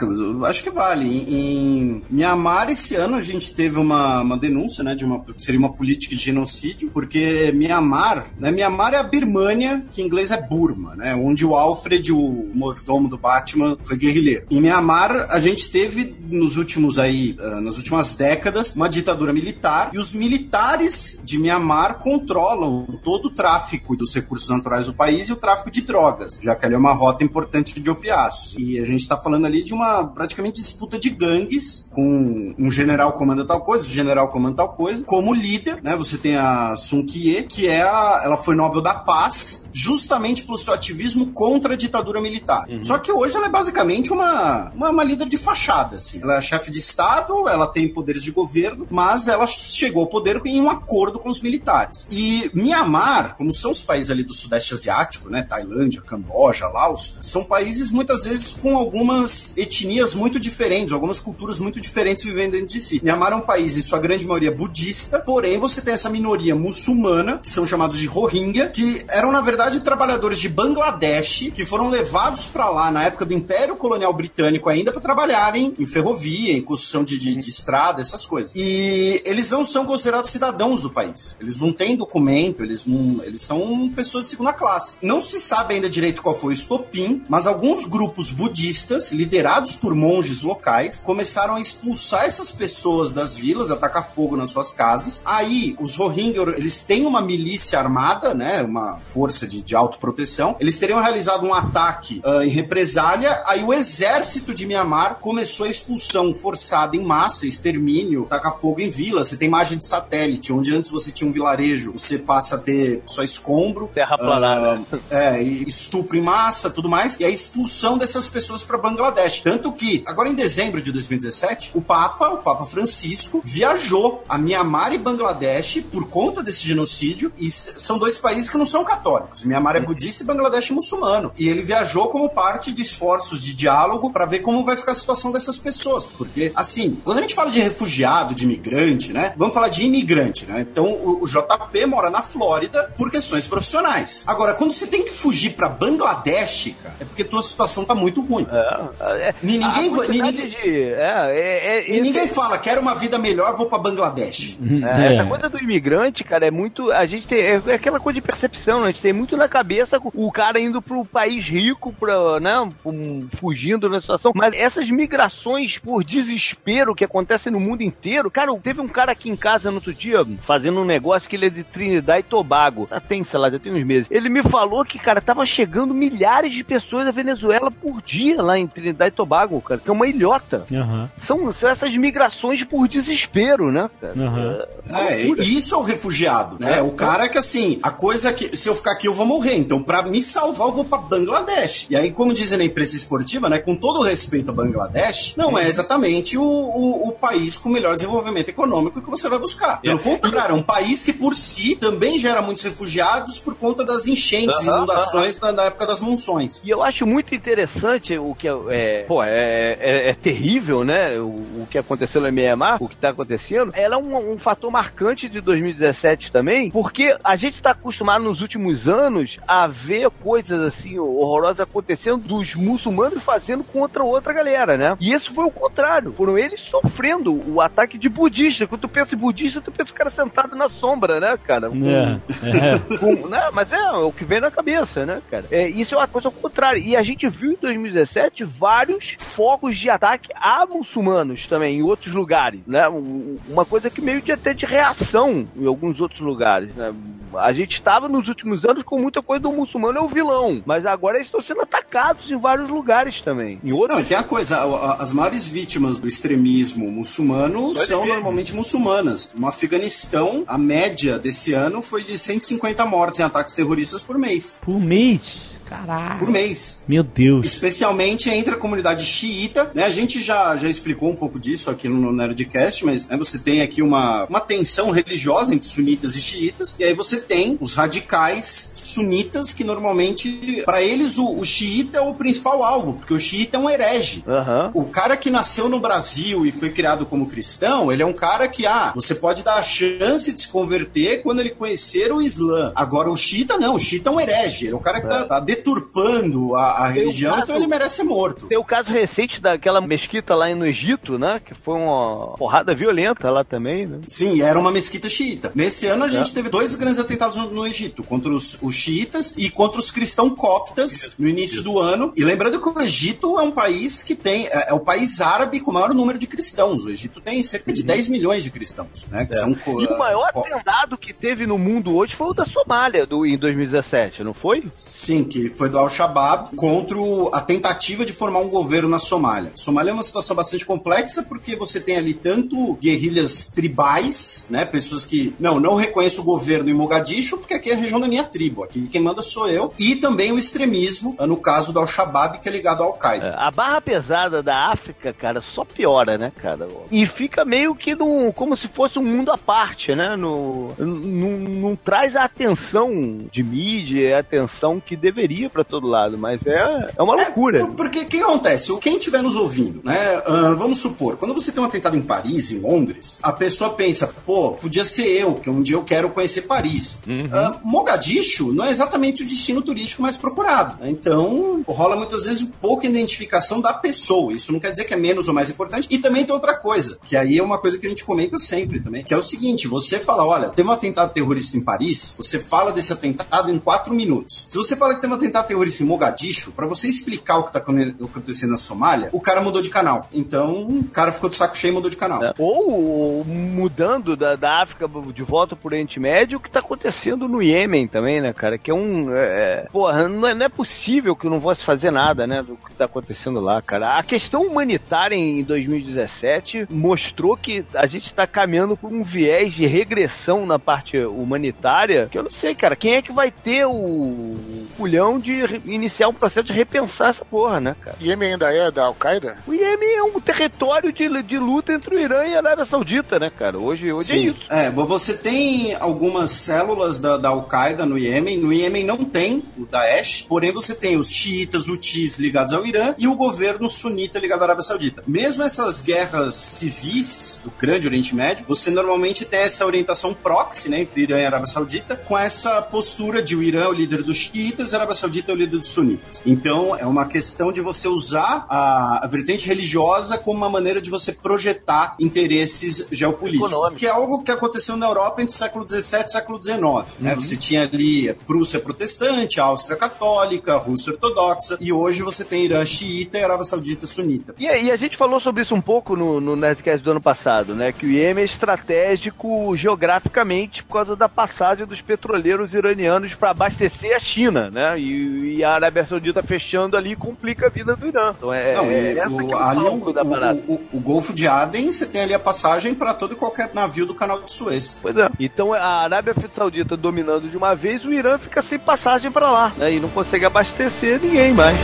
acho que vale. Em, em Mianmar, esse ano, a gente teve uma, uma denúncia, né, de uma, que seria uma política de genocídio, porque Mianmar, né, Mianmar é a Birmânia, que em inglês é Burma, né, onde o Alfred, o mordomo do Batman, foi guerrilheiro. Em Mianmar, a gente teve, nos últimos aí, ah, nas últimas décadas, uma ditadura militar, e os militares de Mianmar controlam todo o tráfico dos recursos naturais do país e o tráfico de drogas, já que ali é uma rota importante de opiáceos. E a gente está falando ali de uma praticamente disputa de gangues, com um general comanda tal coisa, o general comanda tal coisa. Como líder, né, você tem a Sun Kye, que é a, ela foi Nobel da Paz, justamente pelo seu ativismo contra a ditadura militar. Uhum. Só que hoje ela é basicamente uma, uma, uma líder de fachada, assim. Ela é chefe de Estado, ela tem poderes de governo, mas ela chegou poder em um acordo com os militares. E Mianmar, como são os países ali do Sudeste Asiático, né, Tailândia, Camboja, Laos, são países muitas vezes com algumas etnias muito diferentes, algumas culturas muito diferentes vivendo dentro de si. Mianmar é um país, em sua grande maioria, budista, porém você tem essa minoria muçulmana, que são chamados de Rohingya, que eram, na verdade, trabalhadores de Bangladesh, que foram levados para lá na época do Império Colonial Britânico ainda para trabalharem em ferrovia, em construção de, de, de estrada, essas coisas. E eles não são considerados cidadãos do país. Eles não têm documento, eles não, eles são pessoas de segunda classe. Não se sabe ainda direito qual foi o estopim, mas alguns grupos budistas, liderados por monges locais, começaram a expulsar essas pessoas das vilas, atacar fogo nas suas casas. Aí, os Rohingya, eles têm uma milícia armada, né, uma força de, de autoproteção. Eles teriam realizado um ataque uh, em represália, aí o exército de Mianmar começou a expulsão forçada em massa, extermínio, tacar fogo em vilas. Você tem imagem de satélite, onde antes você tinha um vilarejo, você passa a ter só escombro. Terra planada. Uh, é, estupro em massa, tudo mais. E a expulsão dessas pessoas para Bangladesh. Tanto que, agora em dezembro de 2017, o Papa, o Papa Francisco, viajou a Mianmar e Bangladesh por conta desse genocídio. E são dois países que não são católicos. Mianmar é budista e Bangladesh é muçulmano. E ele viajou como parte de esforços de diálogo para ver como vai ficar a situação dessas pessoas. Porque, assim, quando a gente fala de refugiado, de imigrante, né? Vamos falar de imigrante, né? Então, o, o JP mora na Flórida por questões profissionais. Agora, quando você tem que fugir para Bangladesh, cara, é porque tua situação tá muito ruim. É, é, ninguém, ninguém, de, é, é, e ninguém fala, quero uma vida melhor, vou para Bangladesh. É, essa coisa do imigrante, cara, é muito. A gente tem. É aquela coisa de percepção, né? A gente tem muito na cabeça o cara indo pro país rico, pra, né? Um, fugindo da situação. Mas essas migrações por desespero que acontecem no mundo inteiro. Cara, teve um cara aqui em casa no outro dia fazendo um negócio que ele é de Trinidad e Tobago. Já tem, sei lá, já tem uns meses. Ele me falou que, cara, tava chegando milhares de pessoas da Venezuela por dia lá em Trinidad e Tobago, cara, que é uma ilhota. Uhum. São, são essas migrações por desespero, né? Uhum. É, é isso é o refugiado, né? É. O cara que, assim, a coisa que, se eu ficar aqui eu vou morrer, então pra me salvar eu vou pra Bangladesh. E aí, como dizem na imprensa esportiva, né, com todo o respeito a Bangladesh, não é exatamente o, o, o país com melhor desenvolvimento econômico que você vai buscar. Pelo contrário, é um país que por si também gera muitos refugiados por conta das enchentes, Aham, inundações na, na época das monções. E eu acho muito interessante o que é. é pô, é, é, é terrível, né? O, o que aconteceu no Mianmar, o que tá acontecendo. Ela é um, um fator marcante de 2017 também, porque a gente tá acostumado nos últimos anos a ver coisas assim horrorosas acontecendo dos muçulmanos fazendo contra outra galera, né? E isso foi o contrário. Foram eles sofrendo o ataque de budista. Quando tu pensa em budista, tu pensa o cara sentado na sombra, né, cara? Com, É, é. com- né? Mas é o que vem na cabeça, né, cara? É, isso é uma coisa ao contrário. E a gente viu em 2017 vários focos de ataque a muçulmanos também, em outros lugares, né? Um- Uma coisa que meio de até de reação em alguns outros lugares, né? A gente estava nos últimos anos com muita coisa do muçulmano é o vilão, mas agora eles estão sendo atacados em vários lugares também. Em outros Não, e tem a coisa, as maiores vítimas do extremismo muçulmano são normalmente muçulmanas. No Afeganistão, a média desse ano foi de 150 mortes em ataques terroristas por mês. Por mês. Caralho. Por mês. Meu Deus. Especialmente entre a comunidade xiita, né? A gente já, já explicou um pouco disso aqui no Nerdcast, mas né, você tem aqui uma, uma tensão religiosa entre sunitas e xiitas, e aí você tem os radicais sunitas que normalmente, para eles, o, o xiita é o principal alvo, porque o xiita é um herege. Aham. O cara que nasceu no Brasil e foi criado como cristão, ele é um cara que, ah, você pode dar a chance de se converter quando ele conhecer o Islã. Agora, o Xiita não, o Xiita é um herege, ele é o cara que tá, tá deturpando a, a religião, caso- então ele merece ser morto. Tem o caso recente daquela mesquita lá no Egito, né? Que foi uma porrada violenta lá também, né? Sim, era uma mesquita xiita. Nesse ano a gente teve dois grandes atentados no, no Egito, contra os, os xiitas e contra os cristãos coptas no início do ano. E lembrando que o Egito é um país que tem. É, é o país árabe com o maior número de cristãos. O Egito tem cerca de 10 milhões de cristãos, né? Que são, E o maior atentado que teve no mundo hoje foi o da Somália, do, em 2017, não foi? Sim, que foi do Al-Shabaab contra a tentativa de formar um governo na Somália. Somália é uma situação bastante complexa porque você tem ali tanto guerrilhas tribais, né, pessoas que não não reconheço o governo em Mogadishu porque aqui é a região da minha tribo, aqui quem manda sou eu, e também o extremismo, no caso do Al-Shabaab que é ligado ao Al-Qaeda. A barra pesada da África, cara, só piora, né, cara? E fica meio que no, como se fosse um mundo à parte, né? No, não, não traz a atenção de mídia, a atenção que deveria pra todo lado, mas é, é uma loucura. Por- Porque o que acontece? Quem estiver nos ouvindo, né? ah, vamos supor, quando você tem um atentado em Paris, em Londres, a pessoa pensa, pô, podia ser eu, que um dia eu quero conhecer Paris. Ah, Mogadishu não é exatamente o destino turístico mais procurado. né? Então, rola muitas vezes pouca identificação da pessoa. Isso não quer dizer que é menos ou mais importante. E também tem outra coisa, que aí é uma coisa que a gente comenta sempre também, que é o seguinte: você fala, olha, teve um atentado terrorista em Paris, você fala desse atentado em quatro minutos. Se você fala que teve um atentado terrorista em Mogadishu, pra você explicar o que tá acontecendo na Somália, o cara mudou de canal. Então, o cara ficou de saco cheio e mudou de canal. É. Ou mudando da, da África de volta pro Oriente Médio, o que tá acontecendo no Iêmen também, né, cara? Que é um. É, porra, não é, não é possível que eu não fosse fazer nada, né, do que tá acontecendo lá, cara. A questão humanitária em 2017 mostrou que a gente tá caminhando por um viés de regressão na parte humanitária, que eu não sei, cara. Quem é que vai ter o culhão de iniciar um processo de repensar essa porra, né, cara? Iêmen ainda é da Al-Qaeda? O Iêmen é um território de, de luta entre o Irã e a Arábia Saudita, né, cara? Hoje, hoje é Sim. isso. É, você tem algumas células da, da Al-Qaeda no Iêmen. No Iêmen não tem o Daesh, porém você tem os xiitas, hutis ligados ao Irã e o governo sunita ligado à Arábia Saudita. Mesmo essas guerras civis do Grande Oriente Médio, você normalmente tem essa orientação proxy, né, entre Irã e Arábia Saudita, com essa postura de o Irã é o líder dos xiitas e a Arábia Saudita é o líder dos sunitas. Então, é uma questão de você usar a, a vertente religiosa como uma maneira de você projetar interesses geopolíticos. Econômico. Que é algo que aconteceu na Europa entre o século XVII e o século XIX. Né? Você tinha ali Prússia protestante, Áustria católica, Rússia ortodoxa, e hoje você tem Irã xiita e Arábia Saudita sunita. E, e a gente falou sobre isso um pouco no, no Nerdcast do ano passado, né? Que o Iêmen é estratégico geograficamente por causa da passagem dos petroleiros iranianos para abastecer a China, né? E, e a Arábia Saudita fechando ali complica a vida do Irã. Então é, Não, é essa que o, é o ali cálculo o, da o- o- o Golfo de Aden, você tem ali a passagem para todo e qualquer navio do canal de Suez. Pois é. Então a Arábia Saudita dominando de uma vez, o Irã fica sem passagem para lá, né? E não consegue abastecer ninguém mais.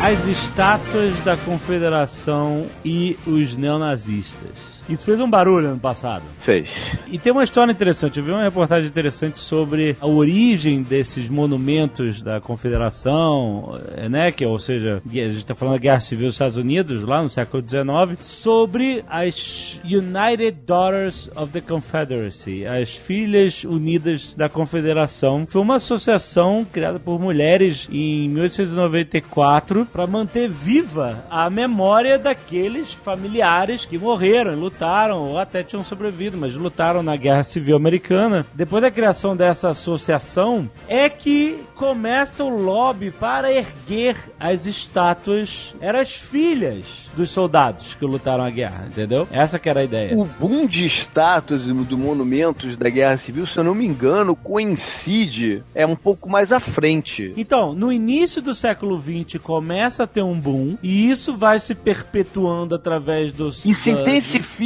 As estátuas da Confederação e os neonazistas. Isso fez um barulho ano passado. Fez. E tem uma história interessante. Eu vi uma reportagem interessante sobre a origem desses monumentos da Confederação, eh, né? Que, ou seja, a gente está falando da Guerra Civil dos Estados Unidos, lá no século XIX, sobre as United Daughters of the Confederacy, as Filhas Unidas da Confederação. Foi uma associação criada por mulheres em 1894 para manter viva a memória daqueles familiares que morreram, lutaram ou até tinham sobrevivido, mas lutaram na Guerra Civil Americana. Depois da criação dessa associação, é que começa o lobby para erguer as estátuas. Eram as filhas dos soldados que lutaram a guerra, entendeu? Essa que era a ideia. O boom de estátuas e de monumentos da Guerra Civil, se eu não me engano, coincide é um pouco mais à frente. Então, no início do século XX começa a ter um boom e isso vai se perpetuando através dos E se da-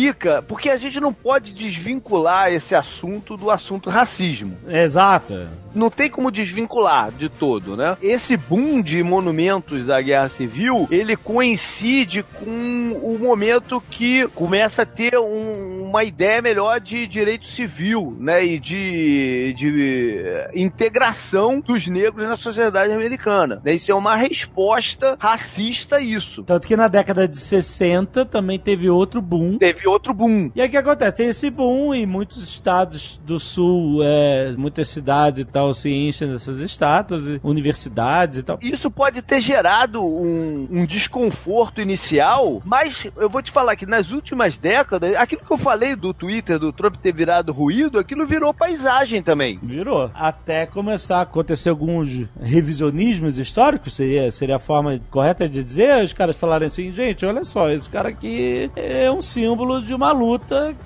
intensifica, porque a gente não pode desvincular esse assunto do assunto racismo. Exato. Não tem como desvincular de todo, né? Esse boom de monumentos da Guerra Civil, ele coincide com o momento que começa a ter um- uma ideia melhor de direito civil, né? E de, de eh, integração dos negros na sociedade americana. né? Isso é uma resposta racista a isso. Tanto que na década de 60 também teve outro boom. Teve teve outro boom. E aí o que acontece? Tem esse boom e muitos estados do sul, é, muitas cidades e tal se enchem dessas estátuas, universidades e tal. Isso pode ter gerado um, um desconforto inicial, mas eu vou te falar que nas últimas décadas, aquilo que eu falei do Twitter, do Trump ter virado ruído, aquilo virou paisagem também. Virou. Até começar a acontecer alguns revisionismos históricos, seria, seria a forma correta de dizer, os caras falarem assim, gente, olha só, esse cara aqui é um símbolo de uma luta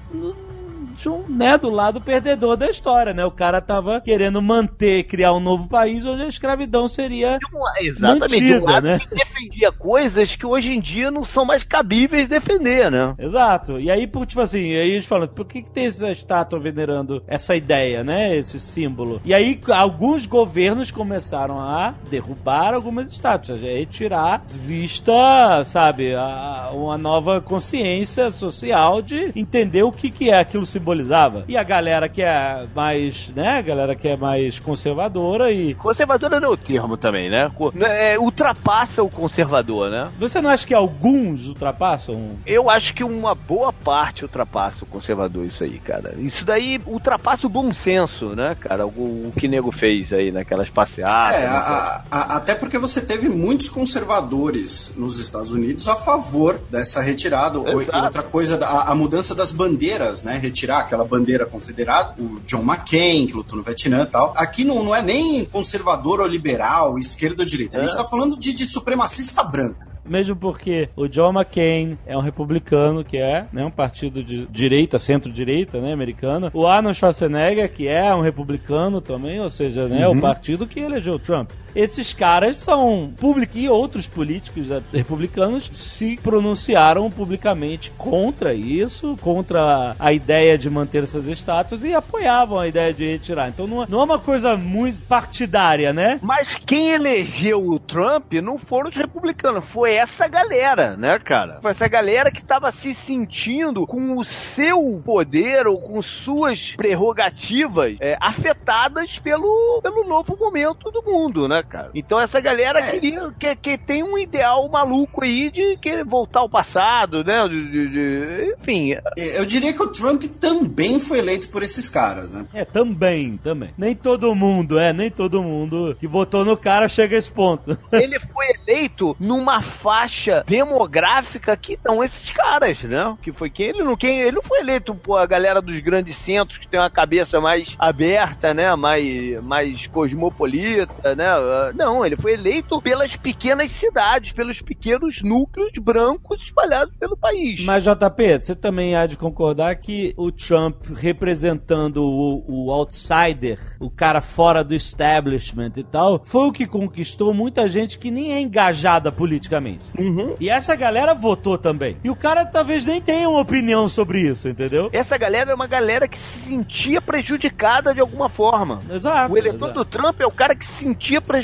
um, né, do lado perdedor da história, né? O cara tava querendo manter, criar um novo país onde a escravidão seria um Exatamente, de um Mantida, lado né? que defendia coisas que hoje em dia não são mais cabíveis defender, né? Exato. E aí, por, tipo assim, aí eles falam, por que, que tem essa estátua venerando essa ideia, né? Esse símbolo. E aí, alguns governos começaram a derrubar algumas estátuas, a retirar, vista, sabe, a- uma nova consciência social de entender o que, que é aquilo simbolizava. E a galera que é mais, né? A galera que é mais conservadora e. Conservadora não é o termo também, né? Co- É, ultrapassa o conservador, né? Você não acha que alguns ultrapassam? Eu acho que uma boa parte ultrapassa o conservador isso aí, cara. Isso daí ultrapassa o bom senso, né, cara? O, o que nego fez aí naquelas passeadas. É, né? a- a- até porque você teve muitos conservadores nos Estados Unidos a favor dessa retirada. Exato. Outra coisa, a, a mudança das bandeiras, né? Retirar aquela bandeira confederada, o John McCain, que lutou no Vietnã e tal. Aqui não, não é nem conservador ou liberal, esquerda ou direita. A gente É. tá falando de, de supremacista branco. Mesmo porque o John McCain é um republicano, que é né, um partido de direita, centro-direita, né, americana. O Arnold Schwarzenegger, que é um republicano também, ou seja, né, o partido que elegeu o Trump. Esses caras são públicos e outros políticos republicanos se pronunciaram publicamente contra isso, contra a ideia de manter essas estátuas e apoiavam a ideia de retirar. Então não é, não é uma coisa muito partidária, né? Mas quem elegeu o Trump não foram os republicanos, foi essa galera, né, cara? Foi essa galera que tava se sentindo com o seu poder ou com suas prerrogativas é, afetadas pelo, pelo novo momento do mundo, né, cara? Então essa galera queria que, que tem um ideal maluco aí de querer voltar ao passado, né? De- de- de- enfim, Eu diria que o Trump também foi eleito por esses caras, né? É, também, também. Nem todo mundo, é, nem todo mundo que votou no cara chega a esse ponto. <laughs> ele foi eleito numa faixa demográfica que não esses caras, né? Que foi quem ele não quem ele não foi eleito por a galera dos grandes centros que tem uma cabeça mais aberta, né? Mais mais cosmopolita, né? Não, ele foi eleito pelas pequenas cidades, pelos pequenos núcleos brancos espalhados pelo país. Mas, JP, você também há de concordar que o Trump representando o, o outsider, o cara fora do establishment e tal, foi o que conquistou muita gente que nem é engajada politicamente. Uhum. E essa galera votou também. E o cara talvez nem tenha uma opinião sobre isso, entendeu? Essa galera é uma galera que se sentia prejudicada de alguma forma. Exato. O eleitor exato. do Trump é o cara que se sentia prejudicado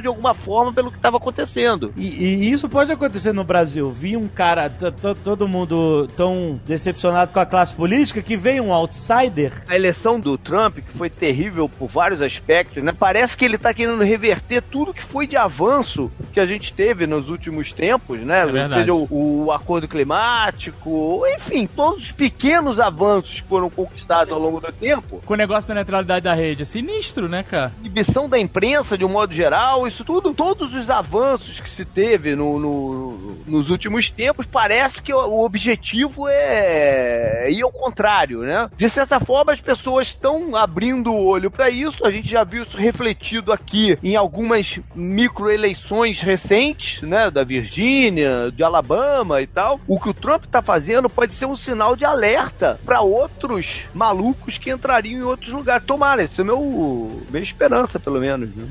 de alguma forma pelo que estava acontecendo. E, e isso pode acontecer no Brasil. Vi um cara, todo mundo tão decepcionado com a classe política, que veio um outsider. A eleição do Trump, que foi terrível por vários aspectos, né? Parece que ele tá querendo reverter tudo que foi de avanço que a gente teve nos últimos tempos, né? verdade. Seja o, o acordo climático, enfim, todos os pequenos avanços que foram conquistados ao longo do tempo. Com o negócio da neutralidade da rede. É sinistro, né, cara? Inibição da imprensa, de um modo geral, isso tudo, todos os avanços que se teve no, no- nos últimos tempos, parece que o, objetivo é ir ao contrário, né? De certa forma, as pessoas estão abrindo o olho para isso, a gente já viu isso refletido aqui em algumas microeleições recentes, né? Da Virgínia, de Alabama e tal. O que o Trump tá fazendo pode ser um sinal de alerta para outros malucos que entrariam em outros lugares. Tomara, esse é meu, minha esperança, pelo menos. Né?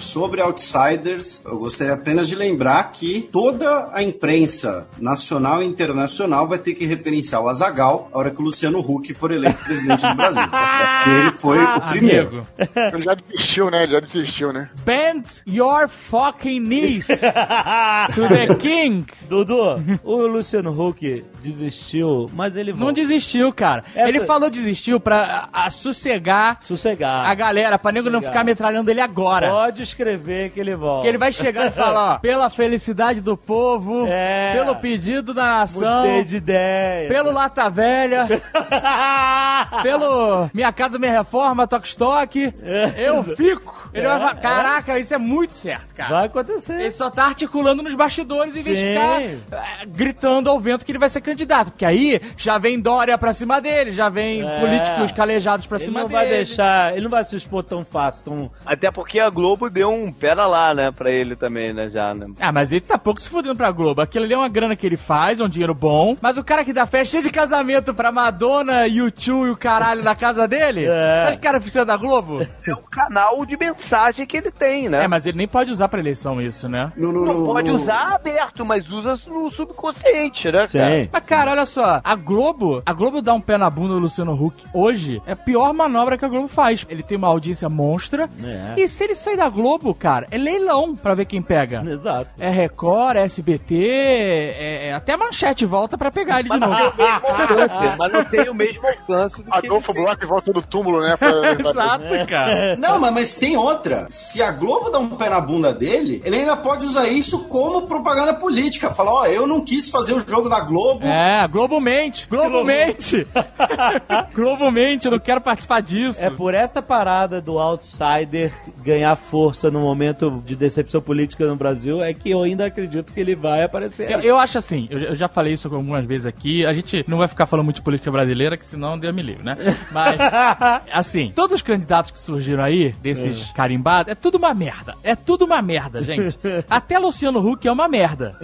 Sobre Outsiders, eu gostaria apenas de lembrar que toda a imprensa nacional e internacional vai ter que referenciar o Azagal a hora que o Luciano Huck for eleito presidente do Brasil. <laughs> Porque ele foi o primeiro. Amigo. Ele já desistiu, né? Ele já desistiu, né? Bend your fucking knees to the <laughs> king. Dudu, o Luciano Huck desistiu, mas ele Não volta. desistiu, cara. Essa- Ele falou desistiu pra a, a sossegar Sossegar. a galera, pra nego não ficar metralhando ele agora. Pode escrever que ele volta. Que ele vai chegar e falar, ó, pela felicidade do povo, É. pelo pedido da nação, Mudei de ideia. pelo Lata Velha, <laughs> pelo Minha Casa Minha Reforma, Toque Stock, eu fico. Ele vai falar, caraca, isso é muito certo, cara. Vai acontecer. Ele só tá articulando nos bastidores em vez de ficar eh, gritando ao vento que ele vai ser candidato. Porque aí já vem Dória pra cima dele, já vem É. políticos calejados pra Ele cima não dele. vai deixar, ele não vai se expor tão fácil, tão... Até porque a Globo deu um pera lá, né, pra ele também, né, já, né? Ah, mas ele tá pouco se fudendo pra Globo. Aquilo ali é uma grana que ele faz, é um dinheiro bom. Mas o cara que dá festa de casamento pra Madonna, YouTube e o caralho na casa dele, <laughs> É. tá de cara precisa da Globo? É o canal de mensagem que ele tem, né? É, mas ele nem pode usar pra eleição isso, né? No, no, Não no- pode usar aberto, mas usa no subconsciente, né, cara? Mas, cara, olha só, a Globo, a Globo dá um pé na bunda do Luciano Huck hoje, é a pior manobra que a Globo faz. Ele tem uma audiência monstra, É. e se ele sair da Globo, cara, é leilão pra ver quem pega. Exato. É Record, é SBT, é, é- até a manchete volta pra pegar ele de novo. Alcance, mas não tem o mesmo alcance Adolfo Bloch volta do túmulo, né? Pra, <laughs> Exato, cara. Não, mas, mas tem outra. Se a Globo dá um pé na bunda dele, ele ainda pode usar isso como propaganda política. Falar, ó, eu não quis fazer o jogo da Globo. É, Globo mente, Globo mente. <laughs> Globo mente, eu não quero participar disso. É por essa parada do outsider ganhar força no momento de decepção política no Brasil é que eu ainda acredito que ele vai aparecer. Eu, eu acho assim, eu, eu já falei isso algumas vezes aqui, a gente não vai ficar falando muito de política brasileira, que senão Deus me livre, né? Mas, <laughs> assim, todos os candidatos que surgiram aí, desses carimbados, é tudo uma merda. É tudo uma merda, gente. <laughs> Até Luciano Huck é uma merda.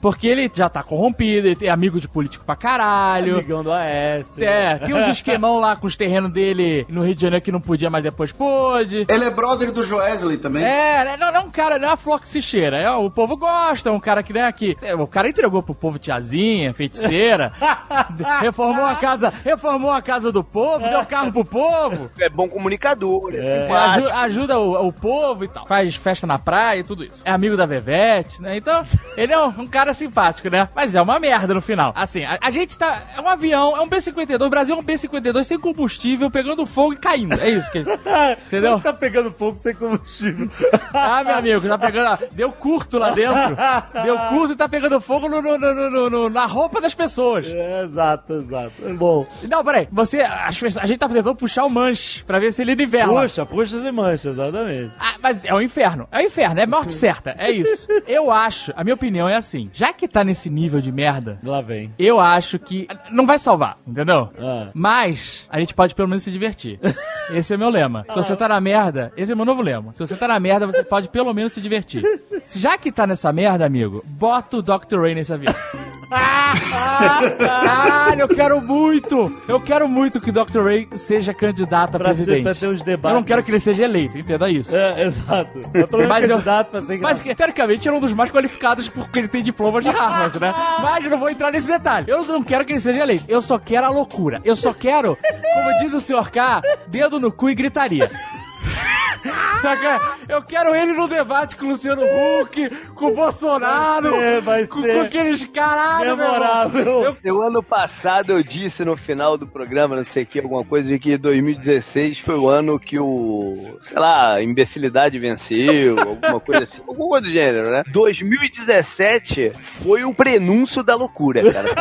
Porque ele já tá corrompido, ele é amigo de político pra caralho. Amigão do Aécio. É, tem uns esquemão lá com os terrenos dele no Rio de Janeiro que não podia, mas depois pôde. Ele é brother do Joesley também. É, né, não, não é um cara, não é uma flor que se cheira. É, o povo gosta, é um cara que nem aqui. É, O cara entregou pro povo tiazinha, feiticeira, <laughs> reformou a casa, reformou a casa do povo, deu carro pro povo, É bom comunicador, é, é, aju- ajuda o, o povo e tal. Faz festa na praia e tudo isso. É amigo da Vevete, né? Então, ele é um, um cara simpático, né? Mas é uma merda no final. Assim, a, a gente tá. É um avião, é um B-52. O Brasil é um B-52 sem combustível, pegando fogo e caindo. É isso que. <laughs> Entendeu? Tá pegando fogo sem combustível. <laughs> Ah, meu amigo, tá pegando. Deu curto lá dentro. Deu curto e tá pegando fogo no- no- no- no- na roupa das pessoas. É, exato, exato. Bom, Não, peraí. Você. as a gente tá tentando puxar o manche pra ver se ele nivela. puxa, puxa e mancha, exatamente. Ah, mas é o inferno. É o inferno, é morte certa. É isso. Eu acho, a minha opinião é assim: já que tá nesse nível de merda, Lá vem. eu acho que não vai salvar, entendeu? Ah. Mas a gente pode pelo menos se divertir. <laughs> Esse é meu lema. Se você tá na merda, esse é meu novo lema. Se você tá na merda, você pode pelo menos se divertir. Se já que tá nessa merda, amigo, bota o Dr. Ray nesse avião. Caralho, eu quero muito! Eu quero muito que o Dr. Ray seja candidato a Pra, ser, presidente. pra ter uns debates. Eu não quero que ele seja eleito, entenda isso. É, exato. É Mas eu- candidato pra ser Mas, que, teoricamente, ele é um dos mais qualificados porque ele tem diploma de Harvard, né? Mas eu não vou entrar nesse detalhe. Eu não quero que ele seja eleito. Eu só quero a loucura. Eu só quero, como diz o Sr. K, dedo no cu e gritaria. Eu quero ele no debate com o Luciano Huck, com o Bolsonaro, Vai ser, vai com, ser com aqueles caralho, memorável. Eu, ano passado, eu disse no final do programa, não sei o que, alguma coisa, de que 2016 foi o ano que o, sei lá, a imbecilidade venceu, alguma coisa assim, alguma coisa do gênero, né? 2017 foi o prenúncio da loucura, cara.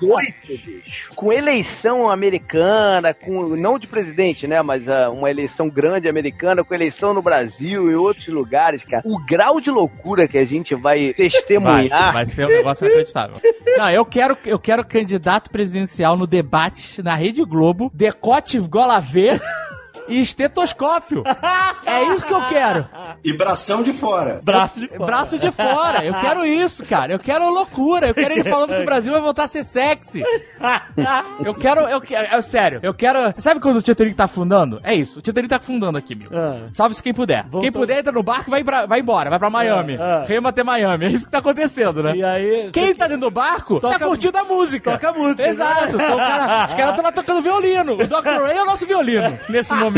2018, bicho, com eleição americana, com, não de presidente, né, mas ah, uma eleição grande americana, com eleição no Brasil e outros lugares, cara. O grau de loucura que a gente vai Vai, testemunhar vai ser um negócio inacreditável. Não, eu quero, eu quero candidato presidencial no debate na Rede Globo, decote gola V e estetoscópio. É isso que eu quero. E bração de fora. Braço de fora. Braço de fora. Eu quero isso, cara. Eu quero loucura. Eu quero ele falando que o Brasil vai voltar a ser sexy. Eu quero, eu quero, é sério. Eu quero. Sabe quando o Titanic tá afundando? É isso. O Titanic tá afundando aqui, meu. Ah. Salve-se quem puder. Voltou. Quem puder entra no barco e vai, pra- vai embora. Vai pra Miami. Ah, ah. Rema até Miami. É isso que tá acontecendo, né? E aí... Quem tá dentro do barco Toca- tá curtindo a música. Toca a música, né? Exato. Então, o cara- os caras estão lá tocando violino. O Dr. Ray é o nosso violino nesse momento. <laughs>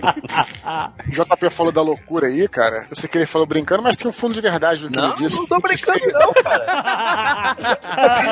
<laughs> JP falou da loucura aí, cara. Eu sei que ele falou brincando, mas tem um fundo de verdade no que Não, ele disse. não tô brincando não, cara.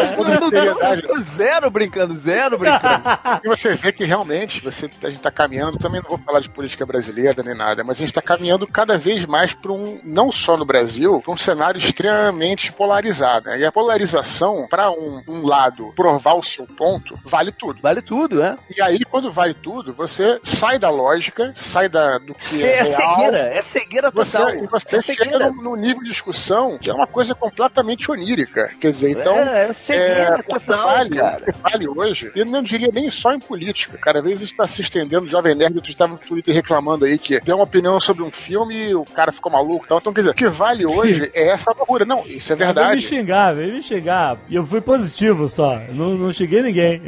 <laughs> Fundo Eu de tô, zero brincando, zero brincando. E você vê que realmente você, a gente tá caminhando, também não vou falar de política brasileira nem nada, mas a gente tá caminhando cada vez mais para um, não só no Brasil, pra um cenário extremamente polarizado. né? E a polarização, para um, um lado provar o seu ponto, vale tudo. Vale tudo, né? E aí, quando vale tudo, você sai da lógica, sai da, do que É, é, real, cegueira, é cegueira Você, total. e você é chega num, num nível de discussão que é uma coisa completamente onírica. Quer dizer, então. é, é cegueira que total, vale, cara. o que vale hoje, eu não diria nem só em política. Cada vez isso está se estendendo. O Jovem Nerd, tu estava no Twitter reclamando aí que deu uma opinião sobre um filme e o cara ficou maluco e tal. Então, quer dizer, o que vale hoje é essa loucura. Não, isso é Veio me verdade. xingar, veio me xingar. E eu fui positivo só. Não, não xinguei ninguém.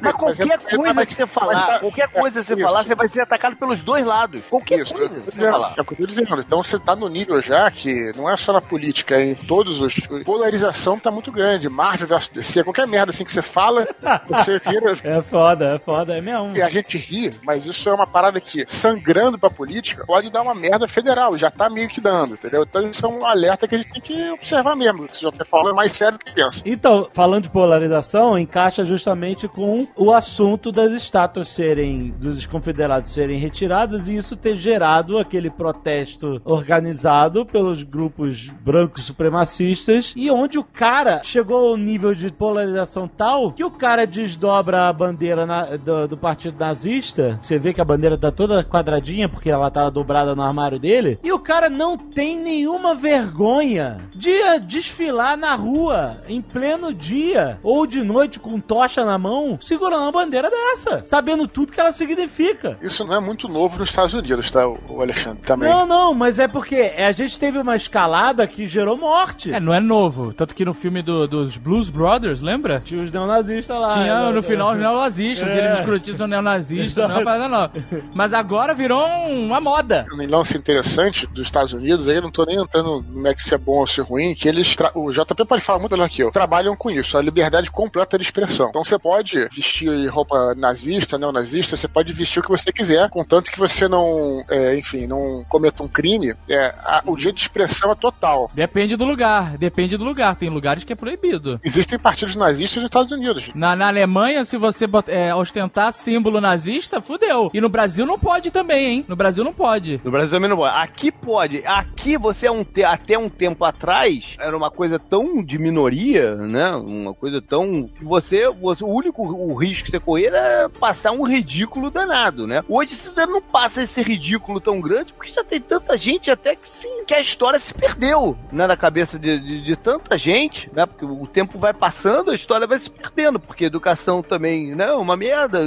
Mas qualquer coisa que você falar, qualquer coisa que você falar, você vai ser atacado pelos dois lados. Qualquer Isso, coisa dizendo, é o que eu tô dizendo. Então você tá no nível já que não é só na política, é em todos os. Polarização tá muito grande. Marvel versus DC, qualquer merda assim que você fala, <laughs> você vira. É foda, é foda, é mesmo. E a gente ri, mas isso é uma parada que, sangrando pra política, pode dar uma merda federal. Já tá meio que dando, entendeu? Então isso é um alerta que a gente tem que observar mesmo. Você já falou é mais sério do que pensa. Então, falando de polarização, encaixa justamente com o assunto das estátuas serem, dos confederados serem retiradas e isso ter gerado aquele protesto organizado pelos grupos brancos supremacistas e onde o cara chegou ao nível de polarização tal que o cara desdobra a bandeira na- do, do partido nazista. Você vê que a bandeira tá toda quadradinha porque ela tava dobrada no armário dele. E o cara não tem nenhuma vergonha de desfilar na rua em pleno dia ou de noite com tocha na mão, segurando uma bandeira dessa, sabendo tudo que ela significa. Isso não é muito novo nos Estados Unidos, tá, o Alexandre? Também. Não, não, mas é porque a gente teve uma escalada que gerou morte. É, não é novo. Tanto que no filme do- dos Blues Brothers, lembra? Tinha os neonazistas lá. Tinha né? no final os neonazistas, <laughs> É. eles escrotizam neonazistas, não é parada não. Mas agora virou uma moda. um lance interessante dos Estados Unidos, aí eu não tô nem entrando no é que se é bom ou se é ruim, que eles, tra- o JP pode falar muito melhor que eu, trabalham com isso, a liberdade completa de expressão. Então você pode vestir roupa nazista, neonazista, você pode vestir o que você quiser, contanto que você não, é, enfim, não cometa um crime, é, a- o jeito de expressão é total. Depende do lugar, depende do lugar. Tem lugares que é proibido. Existem partidos nazistas nos Estados Unidos. Na, na Alemanha, se você é, ostentar símbolo nazista, fudeu. E no Brasil não pode também, hein? No Brasil não pode. No Brasil também não pode. Aqui pode. Aqui você é um te- até um tempo atrás era uma coisa tão de minoria, né? Uma coisa tão que você, você o único o risco que você corria era passar um ridículo danado, né? Hoje você não passa esse ridículo tão grande porque já tem tanta gente até que sim, que a história se perdeu, né, na cabeça de, de, de tanta gente, né? Porque o tempo vai passando, a história vai se perdendo, porque educação também, né, é uma merda,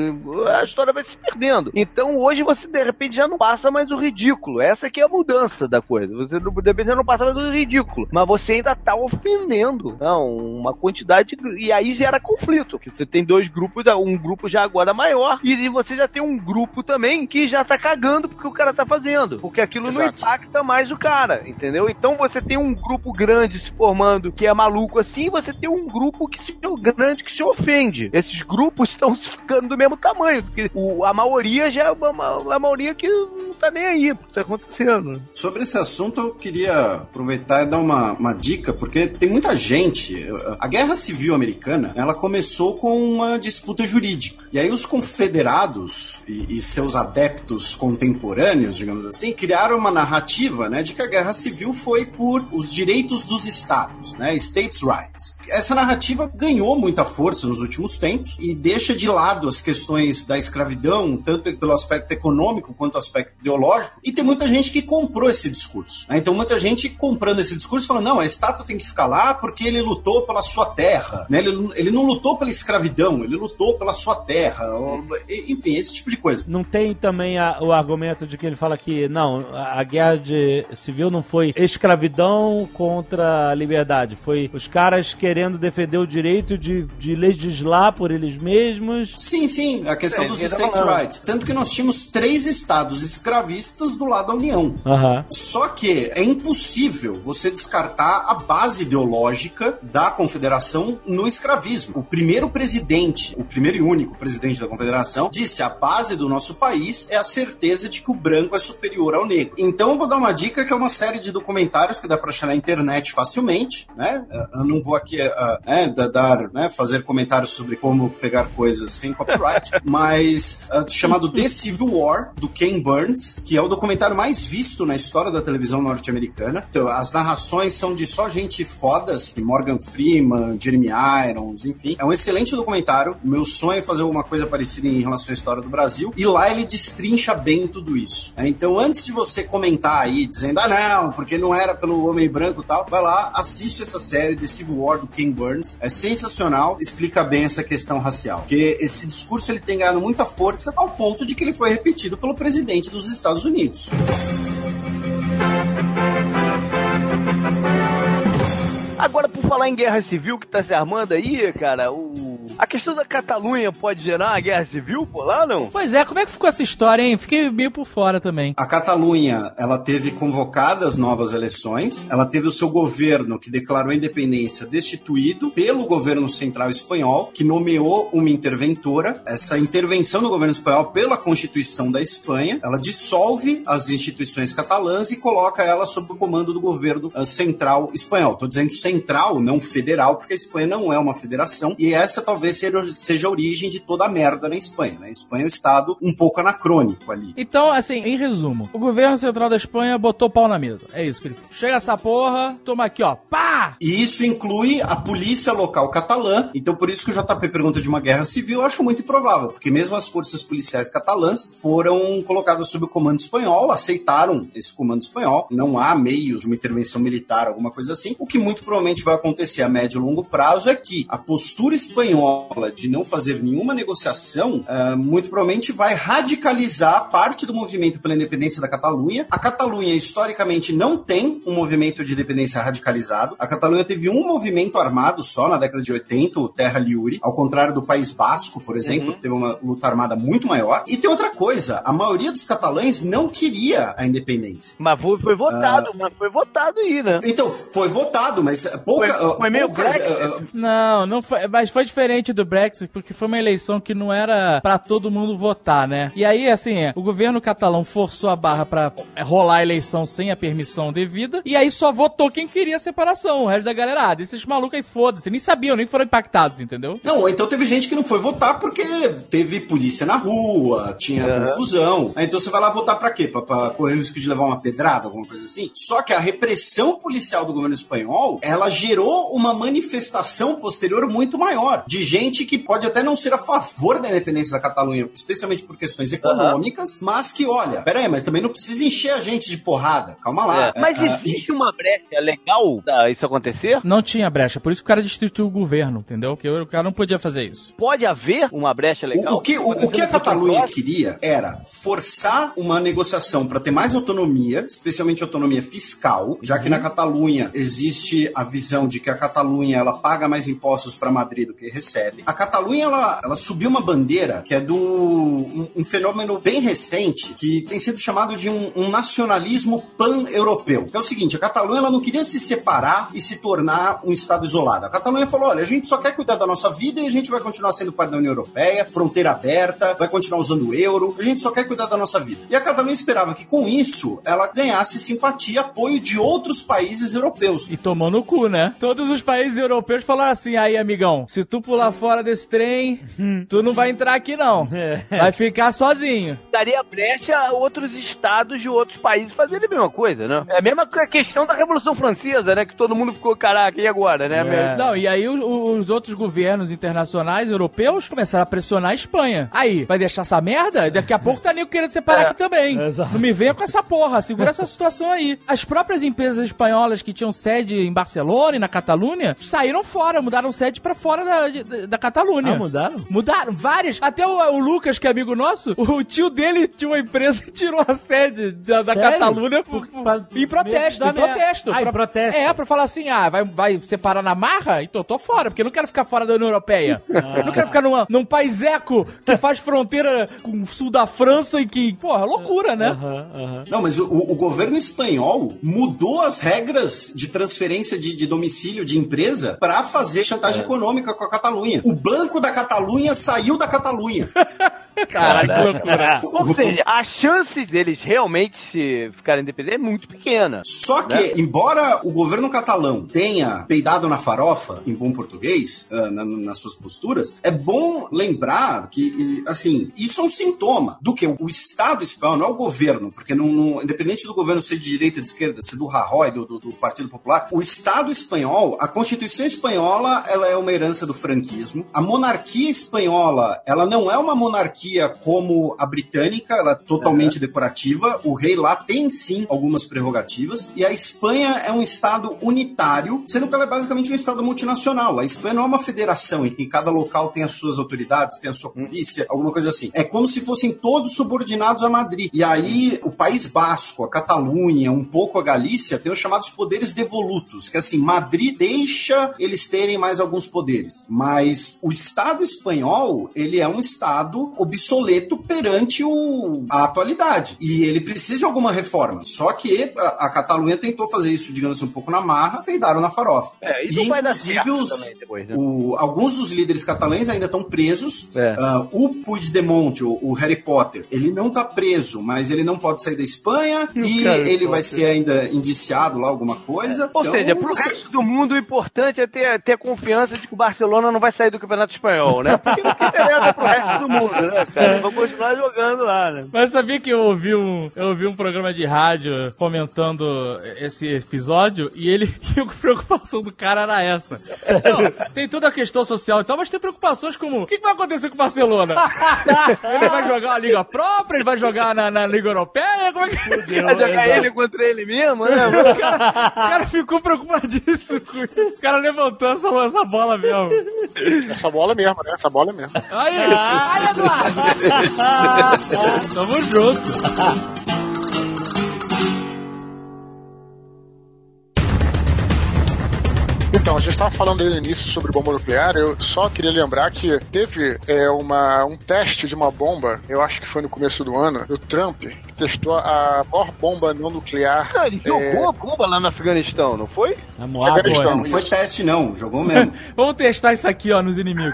a história vai se perdendo. Então hoje você de repente já não passa mais o ridículo. Essa que é a mudança da coisa. Você de repente já não passa mais o ridículo, mas você ainda tá ofendendo, não, uma quantidade e aí gera conflito, que você tem dois grupos, um grupo já agora maior e você já tem um grupo também que já tá cagando porque o cara tá fazendo, porque aquilo não Exato. impacta mais o cara, entendeu? Então você tem um grupo grande se formando que é maluco assim, e você tem um grupo que se grande que se ofende. Esses grupos <laughs> estão se ficando do mesmo tamanho, porque o- a maioria já é uma, uma- a maioria que não tá nem aí pro que tá acontecendo. Sobre esse assunto, eu queria aproveitar e dar uma, uma dica, porque tem muita gente. A Guerra Civil Americana ela começou com uma disputa jurídica. E aí os confederados e, e seus adeptos contemporâneos, digamos assim, criaram uma narrativa né, de que a Guerra Civil foi por os direitos dos estados, né, states' rights. Essa narrativa ganhou muita força nos últimos tempos e deixa de lado as questões da escravidão, tanto pelo aspecto econômico quanto aspecto ideológico, e tem muita gente que comprou esse discurso. né? Então, muita gente comprando esse discurso falando: não, a estátua tem que ficar lá porque ele lutou pela sua terra. Né? Ele, ele não lutou pela escravidão, ele lutou pela sua terra. enfim, esse tipo de coisa. Não tem também a- o argumento de que ele fala que não, a, a guerra de civil não foi escravidão contra a liberdade, foi os caras querendo defender o direito de, de legislar por eles mesmos. Sim, sim, a questão É, dos tá states' falando. rights. Tanto que nós tínhamos três estados escravistas do lado da União. Aham. Só que é impossível você descartar a base ideológica da confederação no escravismo. O primeiro presidente, o primeiro e único presidente da confederação, disse a base do nosso país é a certeza de que o branco é superior ao negro. Então eu vou dar uma dica que é uma série de documentários que dá para achar na internet facilmente, né? Eu não vou aqui ah, né, da- dar, né, fazer comentários sobre como pegar coisas sem copyright, <laughs> mas ah, chamado The Civil War do Ken Burns, que é o documentário mais visto na história da televisão norte-americana. Então, as narrações são de só gente foda, assim, Morgan Freeman, Jeremy Irons, enfim. É um excelente documentário. Meu sonho é fazer alguma coisa parecida em relação à história do Brasil. E lá ele destrincha bem tudo isso. né? Então, antes de você comentar aí, dizendo, ah, não, porque não era pelo homem branco e tal, vai lá, assiste essa série The Civil War do Ken Burns. É sensacional, explica bem essa questão racial. Porque esse discurso ele tem ganhado muita força ao ponto de que ele foi repetido pelo presidente dos Estados Unidos. Agora, por falar em guerra civil que tá se armando aí, cara, o... a questão da Catalunha pode gerar uma guerra civil por lá, não? Pois é, como é que ficou essa história, hein? Fiquei meio por fora também. A Catalunha, ela teve convocadas novas eleições, ela teve o seu governo, que declarou a independência, destituído pelo governo central espanhol, que nomeou uma interventora. Essa intervenção do governo espanhol pela Constituição da Espanha, ela dissolve as instituições catalãs e coloca ela sob o comando do governo ah, central espanhol. Tô dizendo central, não federal, porque a Espanha não é uma federação, e essa talvez seja, a origem de toda a merda na Espanha. Né? A Espanha é um estado um pouco anacrônico ali. Então, assim, em resumo, o governo central da Espanha botou pau na mesa. É isso que ele fez. Chega essa porra, toma aqui, ó. Pá! E isso inclui a polícia local catalã. Então, por isso que o JP pergunta de uma guerra civil, eu acho muito improvável, porque mesmo as forças policiais catalãs foram colocadas sob o comando espanhol, aceitaram esse comando espanhol. Não há meios de uma intervenção militar, alguma coisa assim. O que muito provavelmente vai acontecer a médio e longo prazo é que a postura espanhola de não fazer nenhuma negociação, ah, muito provavelmente vai radicalizar parte do movimento pela independência da Catalunha. A Catalunha, historicamente, não tem um movimento de independência radicalizado. A Catalunha teve um movimento armado só na década de 80, o Terra Liuri, ao contrário do País Basco, por exemplo, que teve uma luta armada muito maior. E tem outra coisa, a maioria dos catalães não queria a independência. Mas foi, foi votado, mas foi votado aí, né? Então, foi votado, mas pouca... Foi- foi meio pouca- Brexit. ah, ah, Não, não foi, mas foi diferente do Brexit, porque foi uma eleição que não era pra todo mundo votar, né? E aí, assim, é, o governo catalão forçou a barra pra é, rolar a eleição sem a permissão devida, e aí só votou quem queria a separação. O resto da galera, ah, desses malucos aí foda-se, nem sabiam, nem foram impactados, entendeu? Não, então teve gente que não foi votar porque teve polícia na rua, tinha confusão. Aí Então você vai lá votar pra quê? Pra, pra correr o risco de levar uma pedrada, alguma coisa assim? Só que a repressão policial do governo espanhol, ela gerou uma manifestação posterior muito maior de gente que pode até não ser a favor da independência da Catalunha, especialmente por questões econômicas, mas que, olha, pera aí, mas também não precisa encher a gente de porrada. Calma lá. É. Mas Ah, existe uma brecha legal pra isso acontecer? Não tinha brecha, por isso que o cara destituiu o governo, entendeu? Que o cara não podia fazer isso. Pode haver uma brecha legal? O, o que, o, o que a Catalunha queria era forçar uma negociação para ter mais autonomia, especialmente autonomia fiscal, já que na Catalunha existe a visão de que a Catalunha ela paga mais impostos para Madrid do que recebe. A Catalunha ela, ela subiu uma bandeira que é do um, um fenômeno bem recente que tem sido chamado de um, um nacionalismo pan-europeu. É o seguinte, a Catalunha ela não queria se separar e se tornar um estado isolado. A Catalunha falou, olha, a gente só quer cuidar da nossa vida e a gente vai continuar sendo parte da União Europeia, fronteira aberta, vai continuar usando o euro, a gente só quer cuidar da nossa vida. E a Catalunha esperava que com isso ela ganhasse simpatia apoio de outros países europeus. E tomou no cu, né? Todos os países europeus falaram assim: aí, amigão, se tu pular fora desse trem, <laughs> tu não vai entrar aqui, não. <laughs> Vai ficar sozinho. Daria brecha a outros estados de outros países fazerem a mesma coisa, né? É a mesma questão da Revolução Francesa, né? Que todo mundo ficou, caraca, e agora, né? Não, e aí o- os outros governos internacionais europeus começaram a pressionar a Espanha. Aí, vai deixar essa merda? Daqui a pouco tá nego querendo separar aqui também. Não me venha com essa porra, segura essa situação aí. As próprias empresas espanholas que tinham sede em Barcelona e na Catalunha saíram fora, mudaram sede pra fora da, da Catalunha. Ah, mudaram? Mudaram, várias. Até o, o Lucas, que é amigo nosso, <laughs> o tio dele tinha uma empresa e <laughs> tirou a sede da, da? Catalunha por, Por- pra- em protesto, em protesto. Ah, em Pra- protesto. É, pra falar assim, ah, vai, vai separar na marra? Então eu tô fora, porque eu não quero ficar fora da União Europeia. Eu <laughs> não quero ficar numa, num país eco que faz fronteira com o sul da França e que, porra, loucura, né? Não, mas o, o governo espanhol mudou as regras de transferência de, de domicílio de empresa para fazer chantagem econômica com a Catalunha. O Banco da Catalunha saiu da Catalunha. <laughs> Caralho, que loucura. Ou seja, a chance deles realmente se ficarem independentes é muito pequena. Só que, embora o governo catalão tenha peidado na farofa, em bom português, ah, na- nas suas posturas, é bom lembrar que, assim, isso é um sintoma do que o Estado espanhol, não é o governo, porque não, não- independente do governo ser de direita ou de esquerda, ser do Rajoy, do, do, do Partido Popular, o Estado espanhol, a Constituição espanhola, ela é uma herança do franquismo. A monarquia espanhola, ela não é uma monarquia como a britânica, ela é totalmente decorativa. O rei lá tem sim algumas prerrogativas. E a Espanha é um estado unitário, sendo que ela é basicamente um estado multinacional. A Espanha não é uma federação em que cada local tem as suas autoridades, tem a sua polícia, alguma coisa assim. É como se fossem todos subordinados a Madrid. E aí o País Basco, a Catalunha, um pouco a Galícia, tem os chamados poderes devolutos, que assim, Madrid deixa eles terem mais alguns poderes. Mas o Estado espanhol, ele é um Estado obsoleto perante o, a atualidade. E ele precisa de alguma reforma. Só que a, a Catalunha tentou fazer isso, digamos assim, um pouco na marra, peidaram na farofa. É, e não vai dar certo os- também depois, né? o- alguns dos líderes catalães ainda estão presos. É. Ah, o Puigdemont, o, o Harry Potter, ele não tá preso, mas ele não pode sair da Espanha e Harry ele vai ser ainda indiciado lá, alguma coisa. Ou Então, seja, pro resto do mundo, o importante é ter, ter confiança de que o Barcelona não vai sair do Campeonato Espanhol, né? Porque o que interessa pro resto do mundo, né, cara? Vão continuar jogando lá, né? Mas sabia que eu ouvi um, eu ouvi um programa de rádio comentando esse episódio e ele <laughs> e a preocupação do cara era essa. Não, tem toda a questão social e tal, mas tem preocupações como o que, que vai acontecer com o Barcelona? <laughs> ele vai jogar uma liga própria, ele vai jogar na, na Liga Europeia? Como é que Vai <laughs> jogar ele contra ele mesmo, né? o cara, o cara ficou preocupadíssimo com isso. O cara levantou essa, essa bola mesmo. Essa bola é mesmo, né? Essa bola é mesmo. Aí, aí, Eduardo. <laughs> Tamo junto. Então, a gente estava falando aí no início sobre bomba nuclear. Eu só queria lembrar que teve é, uma, um teste de uma bomba, eu acho que foi no começo do ano, do Trump, que testou a maior bomba não nuclear. Não, ele jogou a bomba lá no Afeganistão, não foi? Na Moab, Afeganistão. Não, foi teste, não. Jogou mesmo. <laughs> Vamos testar isso aqui, ó, nos inimigos.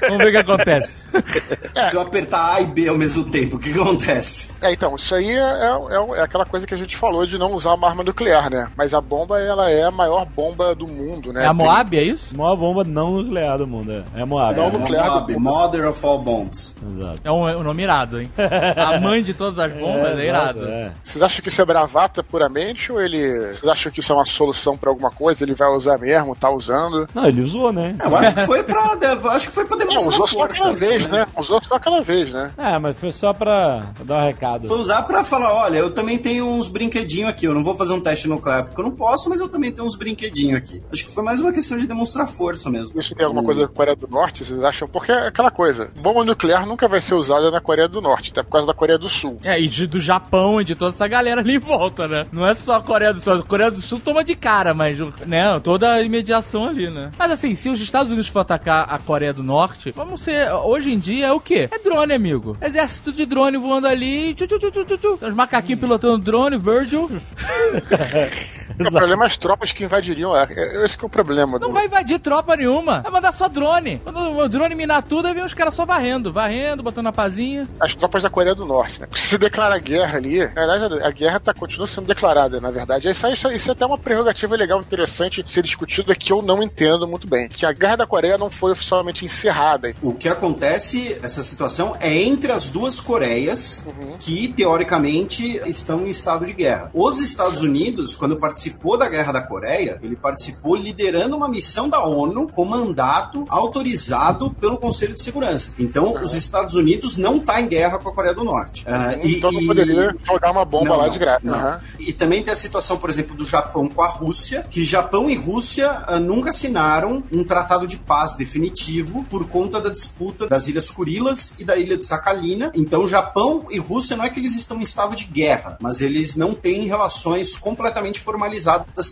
Vamos ver o que acontece. <laughs> Se eu apertar A e B ao mesmo tempo, o que que acontece? É, então, isso aí é, é- é aquela coisa que a gente falou de não usar uma arma nuclear, né? Mas a bomba, ela é a maior bomba do mundo, né? É a Tem- Moab, é isso? Maior bomba não nuclear do mundo. É, é Moab. Não É, nuclear. Mob, Mother of all bombs. Exato. É um, é um nome irado, hein? A mãe de todas as bombas é, irado. é. Vocês acham que isso é bravata puramente ou ele. Vocês acham que isso é uma solução pra alguma coisa? Ele vai usar mesmo, tá usando? Não, ele usou, né? Eu acho que foi pra, acho que foi pra Não, demonstrar usou só força. aquela vez, né? Usou só aquela vez, né? É, mas foi só pra dar um recado. Foi usar pra falar, olha, eu também tenho uns brinquedinhos aqui, eu não vou fazer um teste nuclear porque eu não posso, mas eu também tenho uns brinquedinhos aqui. Acho que foi mais uma questão de demonstrar força mesmo. Isso tem alguma coisa com a Coreia do Norte, vocês acham? Porque é aquela coisa, bomba nuclear nunca vai ser usada na Coreia do Norte, até por causa da Coreia do Sul. É, e de- do Japão e de toda essa galera ali em volta, né? Não é só a Coreia do Sul. A Coreia do Sul toma de cara, mas, né? Toda a imediação ali, né? Mas assim, se os Estados Unidos for atacar a Coreia do Norte, vamos ser. Hoje em dia é o quê? É drone, amigo. Exército de drone voando ali. Tchu, tchu, tchu, tchu, tchu. Os macaquinhos pilotando drone, Virgil. <laughs> <laughs> O problema é as tropas que invadiriam. É, é, esse que é o problema. Não do- vai invadir tropa nenhuma. Vai mandar só drone. Quando o drone minar tudo, aí vem os caras só varrendo. Varrendo, botando a pazinha. As tropas da Coreia do Norte, né? Se declara guerra ali, na verdade, a guerra tá, continua sendo declarada, na verdade. Isso, isso, isso é até uma prerrogativa legal, interessante de ser discutido, é que eu não entendo muito bem. Que a guerra da Coreia não foi oficialmente encerrada. O que acontece, essa situação, é entre as duas Coreias Uhum. que, teoricamente, estão em estado de guerra. Os Estados Unidos, quando participaram participou da Guerra da Coreia, ele participou liderando uma missão da ONU com mandato autorizado pelo Conselho de Segurança. Então, os Estados Unidos não tá em guerra com a Coreia do Norte. Ah, e- então não e- poderia jogar uma bomba Não, lá não, de graça. não. Aham. E também tem a situação, por exemplo, do Japão com a Rússia, que Japão e Rússia ah, nunca assinaram um tratado de paz definitivo por conta da disputa das Ilhas Kurilas e da ilha de Sakhalina. Então, Japão e Rússia não é que eles estão em estado de guerra, mas eles não têm relações completamente formalizadas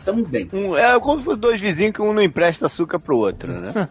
também. Um- é como se fossem dois vizinhos que um não empresta açúcar pro outro, né? <laughs>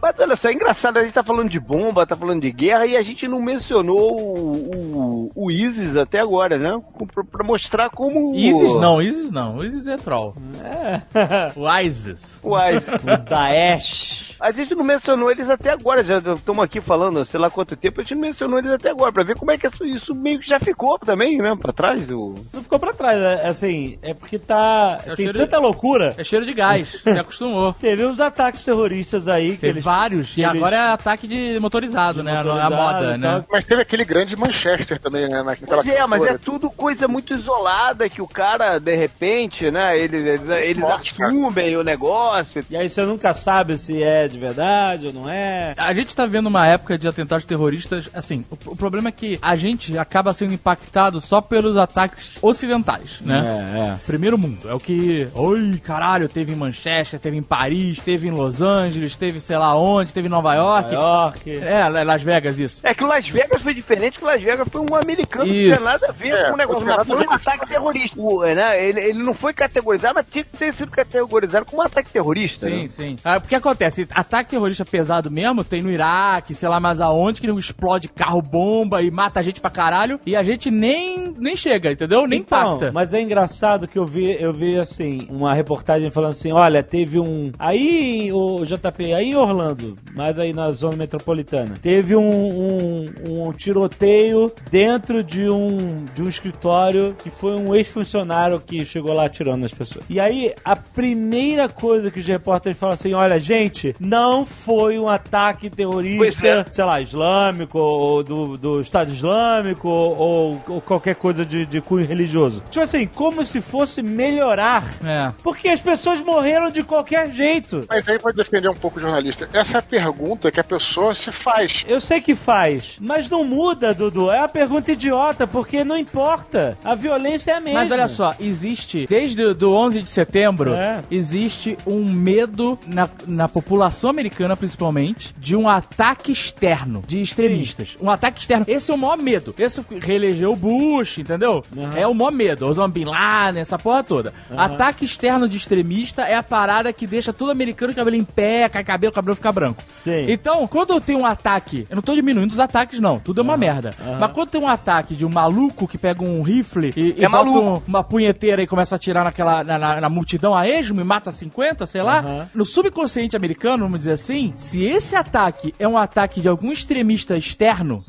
Mas olha só, é engraçado, a gente tá falando de bomba, tá falando de guerra e a gente não mencionou o, o, o ISIS até agora, né? Pra, pra mostrar como. ISIS não, ISIS não. O ISIS é troll. <laughs> O ISIS. O ISIS. O Daesh. A gente não mencionou eles até agora, já estamos aqui falando sei lá quanto tempo, a gente não mencionou eles até agora, pra ver como é que isso, isso meio que já ficou também, né? Pra trás do. Não ficou pra trás, é, assim, é porque tá. É tem cheiro tanta loucura. É cheiro de gás. <laughs> Se acostumou. Teve uns ataques terroristas aí que Teve eles. vários. E eles- agora é ataque de motorizado, né? motorizado a moda, né? Mas teve aquele grande Manchester também, né? Naquela Pois é, mas é tudo coisa muito isolada que o cara, de repente, né? Eles, eles, eles cara. assumem o negócio. E aí você nunca sabe se é de verdade ou não é. A gente tá vendo uma época de atentados terroristas, assim, o, o problema é que a gente acaba sendo impactado só pelos ataques ocidentais, né? É, é. Primeiro mundo. É o que. Oi, caralho, teve em Manchester, teve em Paris, teve em Los Angeles, teve sei lá onde, teve em Nova York. Nova York. É, Las Vegas, isso. É que o Las Vegas foi diferente, que o Las Vegas foi um americano que não Isso. tinha nada a ver É, com o negócio. não foi um ataque terrorista. O, né, ele, ele não foi categorizado, mas tinha que ter sido categorizado como um ataque terrorista. Sim, né? sim. Ah, porque acontece, ataque terrorista pesado mesmo tem no Iraque, sei lá mais aonde, que não explode carro bomba e mata a gente pra caralho, e a gente nem, nem chega, entendeu? Nem Então, impacta. mas é engraçado que eu vi, eu vi assim, uma reportagem falando assim, olha, teve um. Aí, o JP, aí em Orlando, mas aí na zona metropolitana, teve um, um, um tiroteio dentro de um, de um escritório que foi um ex-funcionário que chegou lá atirando nas pessoas. E aí, a primeira coisa que os repórteres falam assim, olha, gente, não foi um ataque terrorista, é. sei lá, islâmico, ou do, do Estado Islâmico, ou, ou qualquer coisa de, de cunho religioso. Tipo assim, como se fosse melhorar. É. Porque as pessoas morreram de qualquer jeito. Mas aí vai defender um pouco o jornalista. Essa é a pergunta que a pessoa se faz. Eu sei que faz, mas não muda, Dudu. É uma pergunta idiota, porque não importa. A violência é a mesma. Mas olha só, existe, desde o do 11 de setembro, É. existe um medo na, na população americana, principalmente, de um ataque externo, de extremistas. Um ataque externo. Esse é o maior medo. Esse reelegeu o Bush, entendeu? É o maior medo. Osama Bin Laden, essa porra toda. Ataque externo de extremista é a parada que deixa todo americano com cabelo em pé, cai cabelo, cabelo fica branco. Sim. Então, quando tem um ataque, eu não tô diminuindo os ataques, não. Tudo é uma merda. Mas quando tem um ataque de um maluco que pega um rifle e, e É bota maluco. um- uma punheteira e começa a atirar naquela, na, na- na multidão a esmo e mata 50, sei lá. No subconsciente americano, vamos dizer assim, se esse ataque é um ataque de algum extremista externo,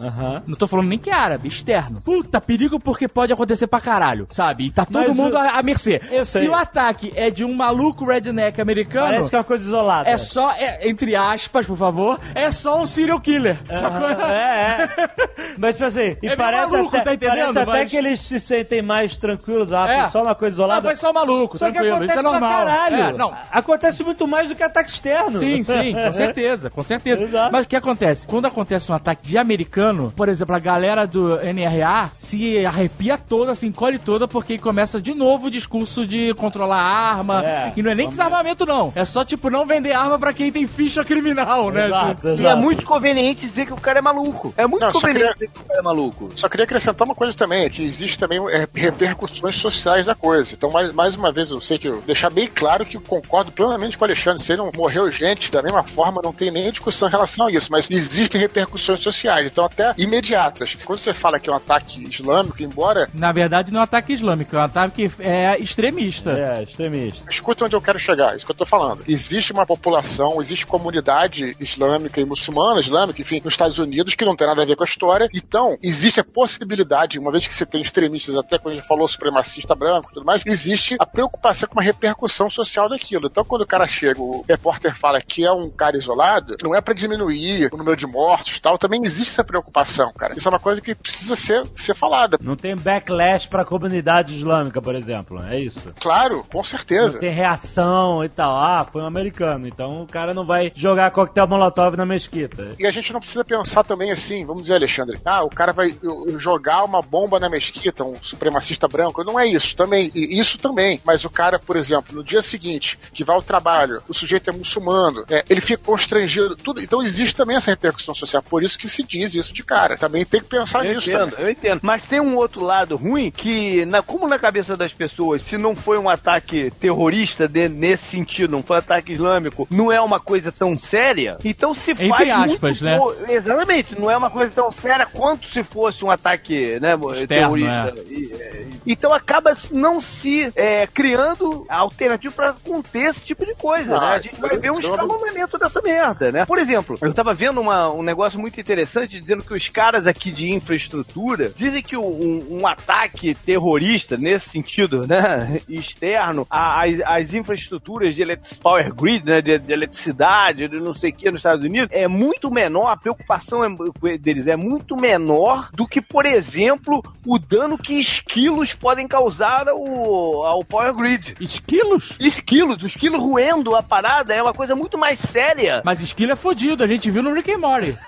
não tô falando nem que é árabe, externo. Puta, perigo porque pode acontecer pra caralho, sabe? E tá todo Mas mundo o- à, mercê. Se o ataque é de um maluco redneck americano, Parece que é uma coisa isolada. é só, é, entre aspas, por favor, é só um serial killer. Aham, É, é. <laughs> Mas, tipo assim, e É parece, maluco, até, tá entendendo? parece até Mas- que eles se sentem mais tranquilos. Ah, É. foi só uma coisa Ah, isolada. foi só maluco, Só que tranquilo. acontece Isso é normal. pra caralho. É, não. Acontece muito mais do que ataque externo. Sim, sim, com <laughs> certeza, com certeza. Exato. Mas o que acontece? Quando acontece um ataque de americano, por exemplo, a galera do NRA se arrepia toda, se encolhe toda, porque começa de novo o discurso de controlar a arma. É, e não é nem desarmamento, não. É só, tipo, não vender arma pra quem tem ficha criminal, né? Exato, E é exato. muito conveniente dizer que o cara é maluco. É muito Não, conveniente queria- dizer que o cara é maluco. Só queria acrescentar uma coisa também, é que existe também é, repercussões sociais da coisa. Então, mais, mais uma vez, eu sei que eu deixar bem claro que eu concordo plenamente com o Alexandre. Se não morreu gente, da mesma forma, não tem nem discussão em relação a isso, mas existem repercussões sociais, então até imediatas. Quando você fala que é um ataque islâmico, embora Na verdade, não é um ataque islâmico, é um ataque é, extremista. É, extremista. Escuta onde eu quero chegar, isso que eu tô falando. Existe uma população, existe comunidade islâmica e muçulmana, islâmica, enfim, nos Estados Unidos, que não tem nada a ver com a história. Então, existe a possibilidade, uma vez que você tem extremistas, até quando a gente falou supremacista branco e tudo mais, existe a preocupação com uma repercussão social daquilo. Então, quando o cara chega, o repórter fala que que é um cara isolado, não é para diminuir o número de mortos e tal. Também existe essa preocupação, cara. Isso é uma coisa que precisa ser, ser falada. Não tem backlash pra comunidade islâmica, por exemplo. É isso. Claro, com certeza. Não tem reação e tal. Ah, foi um americano. Então o cara não vai jogar coquetel molotov na mesquita. E a gente não precisa pensar também assim, vamos dizer, Alexandre, ah, o cara vai jogar uma bomba na mesquita, um supremacista branco. Não é isso também. Isso também. Mas o cara, por exemplo, no dia seguinte, que vai ao trabalho, o sujeito é muçulmano, é, ele fica constrangido. Tudo. Então existe também essa repercussão social. Por isso que se diz isso de cara. Também tem que pensar eu nisso. Entendo, também. eu entendo. Mas tem um outro lado ruim que, na, como na cabeça das pessoas, se não foi um ataque terrorista de, nesse sentido, não foi um ataque islâmico, não é uma coisa tão séria, então se Entre faz aspas, muito né? bo- Exatamente, não é uma coisa tão séria quanto se fosse um ataque né, Externo, terrorista. E, é, então acaba não se é, criando alternativa para conter esse tipo de coisa, Ah, né? A gente vai ver um escalonamento dessa merda, né? Por exemplo, eu tava vendo uma- um negócio muito interessante dizendo que os caras aqui de infraestrutura dizem que um, um ataque terrorista, nesse sentido, né, <laughs> externo, a- às, às infraestruturas de power grid, né, de, de eletricidade, de não sei o que nos Estados Unidos, é muito menor, a preocupação é- deles é muito menor do que, por exemplo, o dano que esquilos podem causar ao, ao power grid. Esquilos? Esquilos, o esquilo roendo a parada é uma coisa muito mais séria. Mas esquilo é fodido, a gente viu no Rick and Morty. <laughs>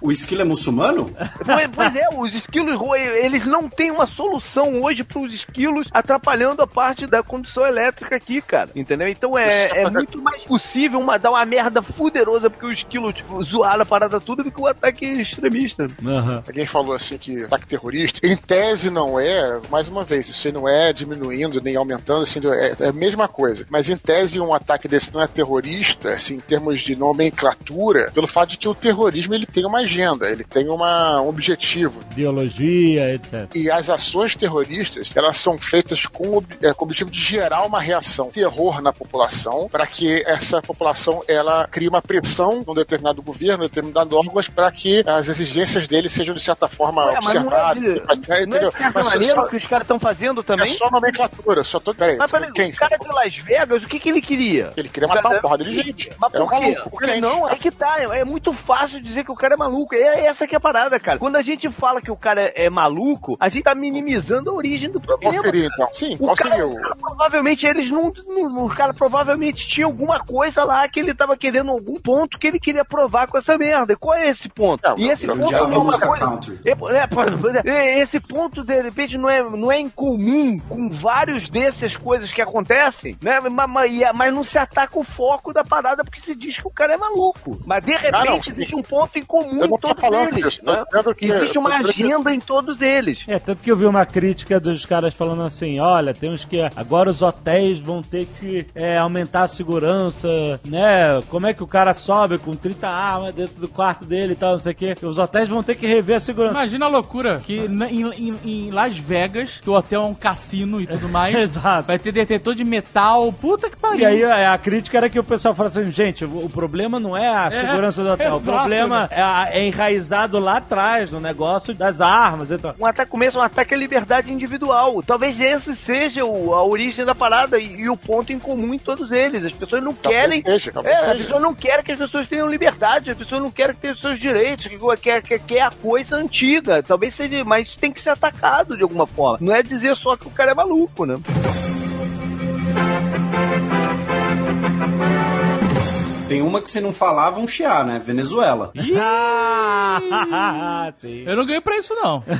O esquilo é muçulmano? Pois, pois é, os esquilos, eles não têm uma solução hoje para os esquilos atrapalhando a parte da condução elétrica aqui, cara. Entendeu? Então é, é muito mais possível uma, dar uma merda fuderosa porque o esquilo tipo, zoar a parada toda do que o ataque extremista. Aham. Alguém falou assim que ataque terrorista, em tese não é, mais uma vez, isso aí não é diminuindo nem aumentando, assim, é, é a mesma coisa. Mas em tese um ataque desse não é terrorista, assim, em termos de nomenclatura, pelo fato de que o terrorismo ele tem uma agenda, ele tem uma, um objetivo. Biologia, etc. E as ações terroristas, elas são feitas com, ob- é, com o objetivo de gerar uma reação terror na população, para que essa população ela crie uma pressão num determinado governo, determinado órgão, para que as exigências dele sejam de certa forma Ué, mas não é observadas. de, É, não é de certa Mas maneira só- o que os caras estão fazendo também? é só nomenclatura, só tô. Peraí, Mas peraí, quem? o cara de Las Vegas, o que, que ele queria? Ele queria matar Cara, uma porrada de gente. Mas Era um por quê? maluco, Porque não, é que tá. É é muito fácil dizer que o cara é maluco. É essa que é a parada, cara. Quando a gente fala que o cara é maluco, a gente tá minimizando origem do Qual problema. seria cara. então? Sim, O qual cara, seria o cara, provavelmente eles não, não- O cara provavelmente tinha alguma coisa lá que ele tava querendo, algum ponto que ele queria provar com essa merda. Qual é esse ponto? É, e esse o ponto Diabo é uma coisa. Country. É, é, é, Esse ponto, de repente, não é, não é incomum com vários dessas coisas que acontecem, né? Mas, mas, e não se ataca o foco da parada porque se diz que o cara é maluco. Mas de repente Ah, não, existe um ponto em comum Eu em não tô todos falando eles. né? que- Existe uma agenda em todos eles. É, tanto que eu vi uma crítica dos caras falando assim, olha, temos que... Agora os hotéis vão ter que é, aumentar a segurança, né? Como é que o cara sobe com 30 armas dentro do quarto dele e tal, não sei o quê. Os hotéis vão ter que rever a segurança. Imagina a loucura que na- em, em- em Las Vegas, que o hotel é um cassino e tudo mais, <laughs> Exato. vai ter detetor de metal. Puta que pariu. E aí a, a crítica era que o pessoal fala assim, gente, o, o problema não é a segurança do hotel, exato, o problema é, a- é enraizado lá atrás, no negócio das armas e tal. Um ataque começa um ataque à liberdade individual. Talvez esse seja o- a origem da parada e, e o ponto em comum em todos eles. As pessoas não Talvez querem. seja, é, as pessoas não querem que as pessoas tenham liberdade, as pessoas não querem que tenham seus direitos, que, que, que, é a coisa antiga. Talvez seja, mas isso tem que ser atacado de alguma forma. Não é dizer só que o cara é maluco, né? Tem uma que se não falar, vão chiar, né? Venezuela. <laughs> Sim. Eu não ganhei pra isso, não. <laughs>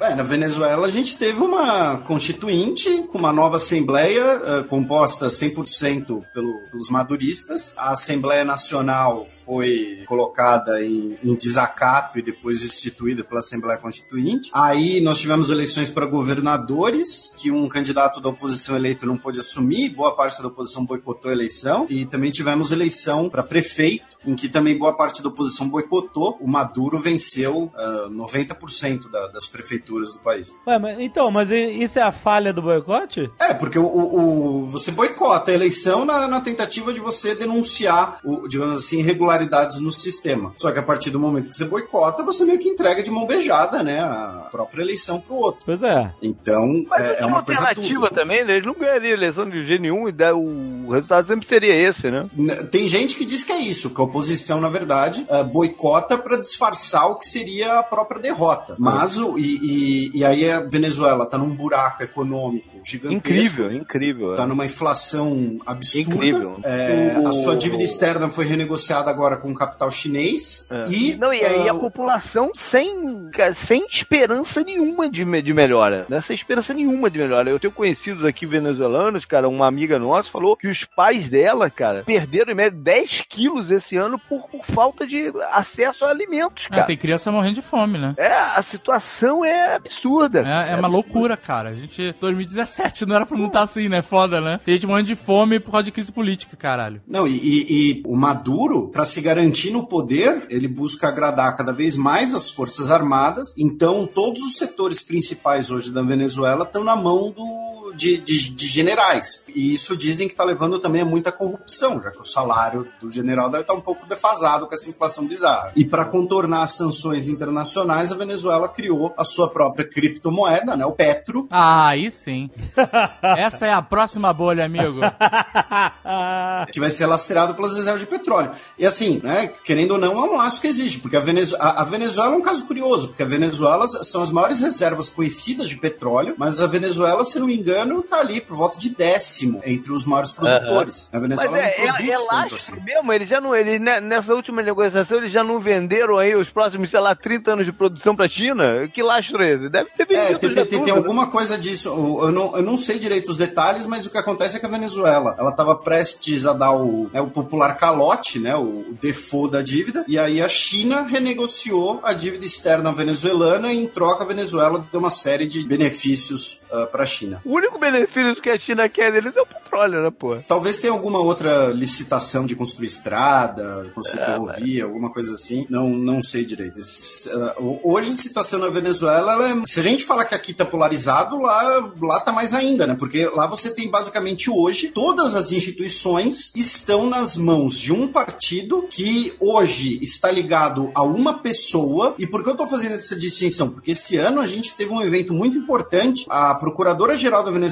É, na Venezuela a gente teve uma constituinte com uma nova assembleia eh, composta 100% pelo, pelos maduristas. A Assembleia Nacional foi colocada em, em desacato e depois instituída pela Assembleia Constituinte. Aí nós tivemos eleições para governadores, que um candidato da oposição eleito não pôde assumir, boa parte da oposição boicotou a eleição. E também tivemos eleição para prefeito, em que também boa parte da oposição boicotou. O Maduro venceu ah, 90% da- das prefeituras do país. Ué, mas, então, mas isso é a falha do boicote? É, porque o, o- o- você boicota a eleição na, na tentativa de você denunciar, o, digamos assim, irregularidades no sistema. Só que a partir do momento que você boicota, você meio que entrega de mão beijada, né, a própria eleição pro outro. Pois é. Então, Mas é, é uma coisa alternativa também, né? Eles não ganhariam eleição de jeito nenhum e o resultado sempre seria esse, né? Tem gente que diz que é isso, que a oposição, na verdade, eh, boicota para disfarçar o que seria a própria derrota. Mas, o, e, e, e aí a Venezuela tá num buraco econômico gigantesco. Incrível, incrível. Tá numa inflação absurda. Incrível. É, O- A sua dívida externa foi renegociada agora com o capital chinês. É. E, Não, e aí ah, a população sem, sem esperança nenhuma de, de melhora. Né? Sem esperança nenhuma de melhora. Eu tenho conhecidos aqui venezuelanos, cara, uma amiga nossa falou que os pais dela, cara, perderam em média 10 quilos esse ano por, por falta de acesso a alimentos, É, cara. tem criança morrendo de fome, né? É, a situação é absurda. É, é uma absurda. loucura, cara. A gente, 2017, não era pra não estar assim, né? Foda, né? Tem gente morrendo de fome por causa de crise política, caralho. Não, e, e- e o Maduro, para se garantir no poder, ele busca agradar cada vez mais as Forças Armadas. Então, todos os setores principais hoje da Venezuela estão na mão do, de, de- de generais. E isso dizem que está levando também a muita corrupção, já que o salário do general deve estar um pouco defasado com essa inflação bizarra. E para contornar as sanções internacionais, a Venezuela criou a sua própria criptomoeda, né, o Petro, Ah, aí sim. <laughs> Essa é a próxima bolha, amigo. <laughs> que vai ser lastreado pelas reservas de petróleo. E assim, né, querendo ou não, é um laço que existe, porque a, Venezu- a- a Venezuela é um caso curioso, porque a Venezuela são as maiores reservas conhecidas de petróleo, mas a Venezuela, se não me engano, tá ali por volta de décimo entre os maiores produtores. A Mas Venezuela é, não é, é lastro assim. mesmo, eles já não, eles, né, nessa última negociação, eles já não venderam aí os próximos, sei lá, 30 anos de produção pra China? Que lastro é esse? Deve ter vendido É, tem, tem- tudo, tem né? alguma coisa disso. Eu não, eu não sei direito os detalhes, mas o que acontece é que a Venezuela, ela estava prestes a dar o, né, o popular calote, né, o, o default da dívida, e aí a China renegociou a dívida externa venezuelana e em troca a Venezuela deu uma série de benefícios para a China. O único benefício que a China quer deles é o petróleo, né, pô? Talvez tenha alguma outra licitação de construir estrada, construir ferrovia, alguma coisa assim. Não, não sei direito. Ah, hoje a situação na Venezuela, ela é- se a gente falar que aqui tá polarizado, lá, lá tá mais ainda, né? Porque lá você tem basicamente hoje todas as instituições estão nas mãos de um partido que hoje está ligado a uma pessoa. E por que eu tô fazendo essa distinção? Porque esse ano a gente teve um evento muito importante. A procuradora-geral da Venezuela,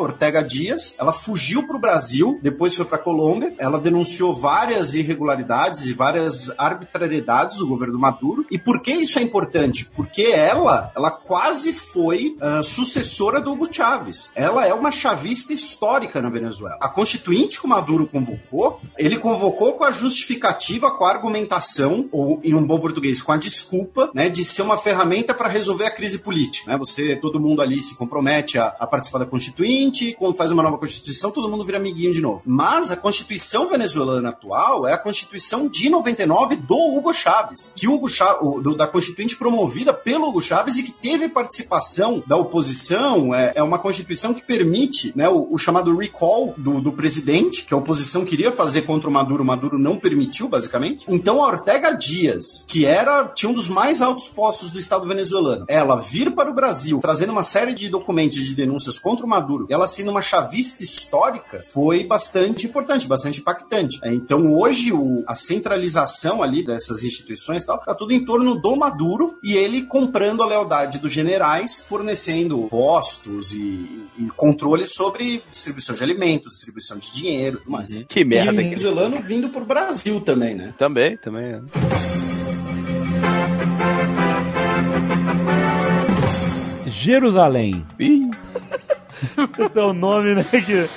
Ortega Dias, ela fugiu para o Brasil, depois foi para Colômbia. Ela denunciou várias irregularidades e várias arbitrariedades do governo Maduro. E por que isso é importante? Porque ela, ela quase foi ah, sucessora do Hugo Chávez. Ela é uma chavista histórica na Venezuela. A constituinte que o Maduro convocou, ele convocou com a justificativa, com a argumentação, ou em um bom português, com a desculpa, né, de ser uma ferramenta para resolver a crise política. Né? Você, todo mundo ali se compromete a, a participar da constituinte, quando faz uma nova constituição, todo mundo vira amiguinho de novo. Mas a constituição venezuelana atual é a constituição de 99 do Hugo Chávez, que Hugo Chá- o- do- da constituinte promovida pelo Hugo Chávez e que teve participação da oposição. É, é uma constituição que permite né, o, o chamado recall do, do presidente, que a oposição queria fazer contra o Maduro, o Maduro não permitiu, basicamente. Então a Ortega Dias, que era tinha um dos mais altos postos do Estado venezuelano, ela vir para o Brasil trazendo uma série de documentos de denúncias contra o Maduro, ela sendo uma chavista histórica, foi bastante importante, bastante impactante. É, Então hoje o- a centralização ali dessas instituições e tal, tá tudo em torno do Maduro e ele comprando a lealdade dos generais, fornecendo postos e, e controle sobre distribuição de alimentos, distribuição de dinheiro e tudo mais. Que E merda. o que- venezuelano vindo pro Brasil também, né? Também, também. é. Jerusalém. Ih, <laughs> Esse é o nome, né? Que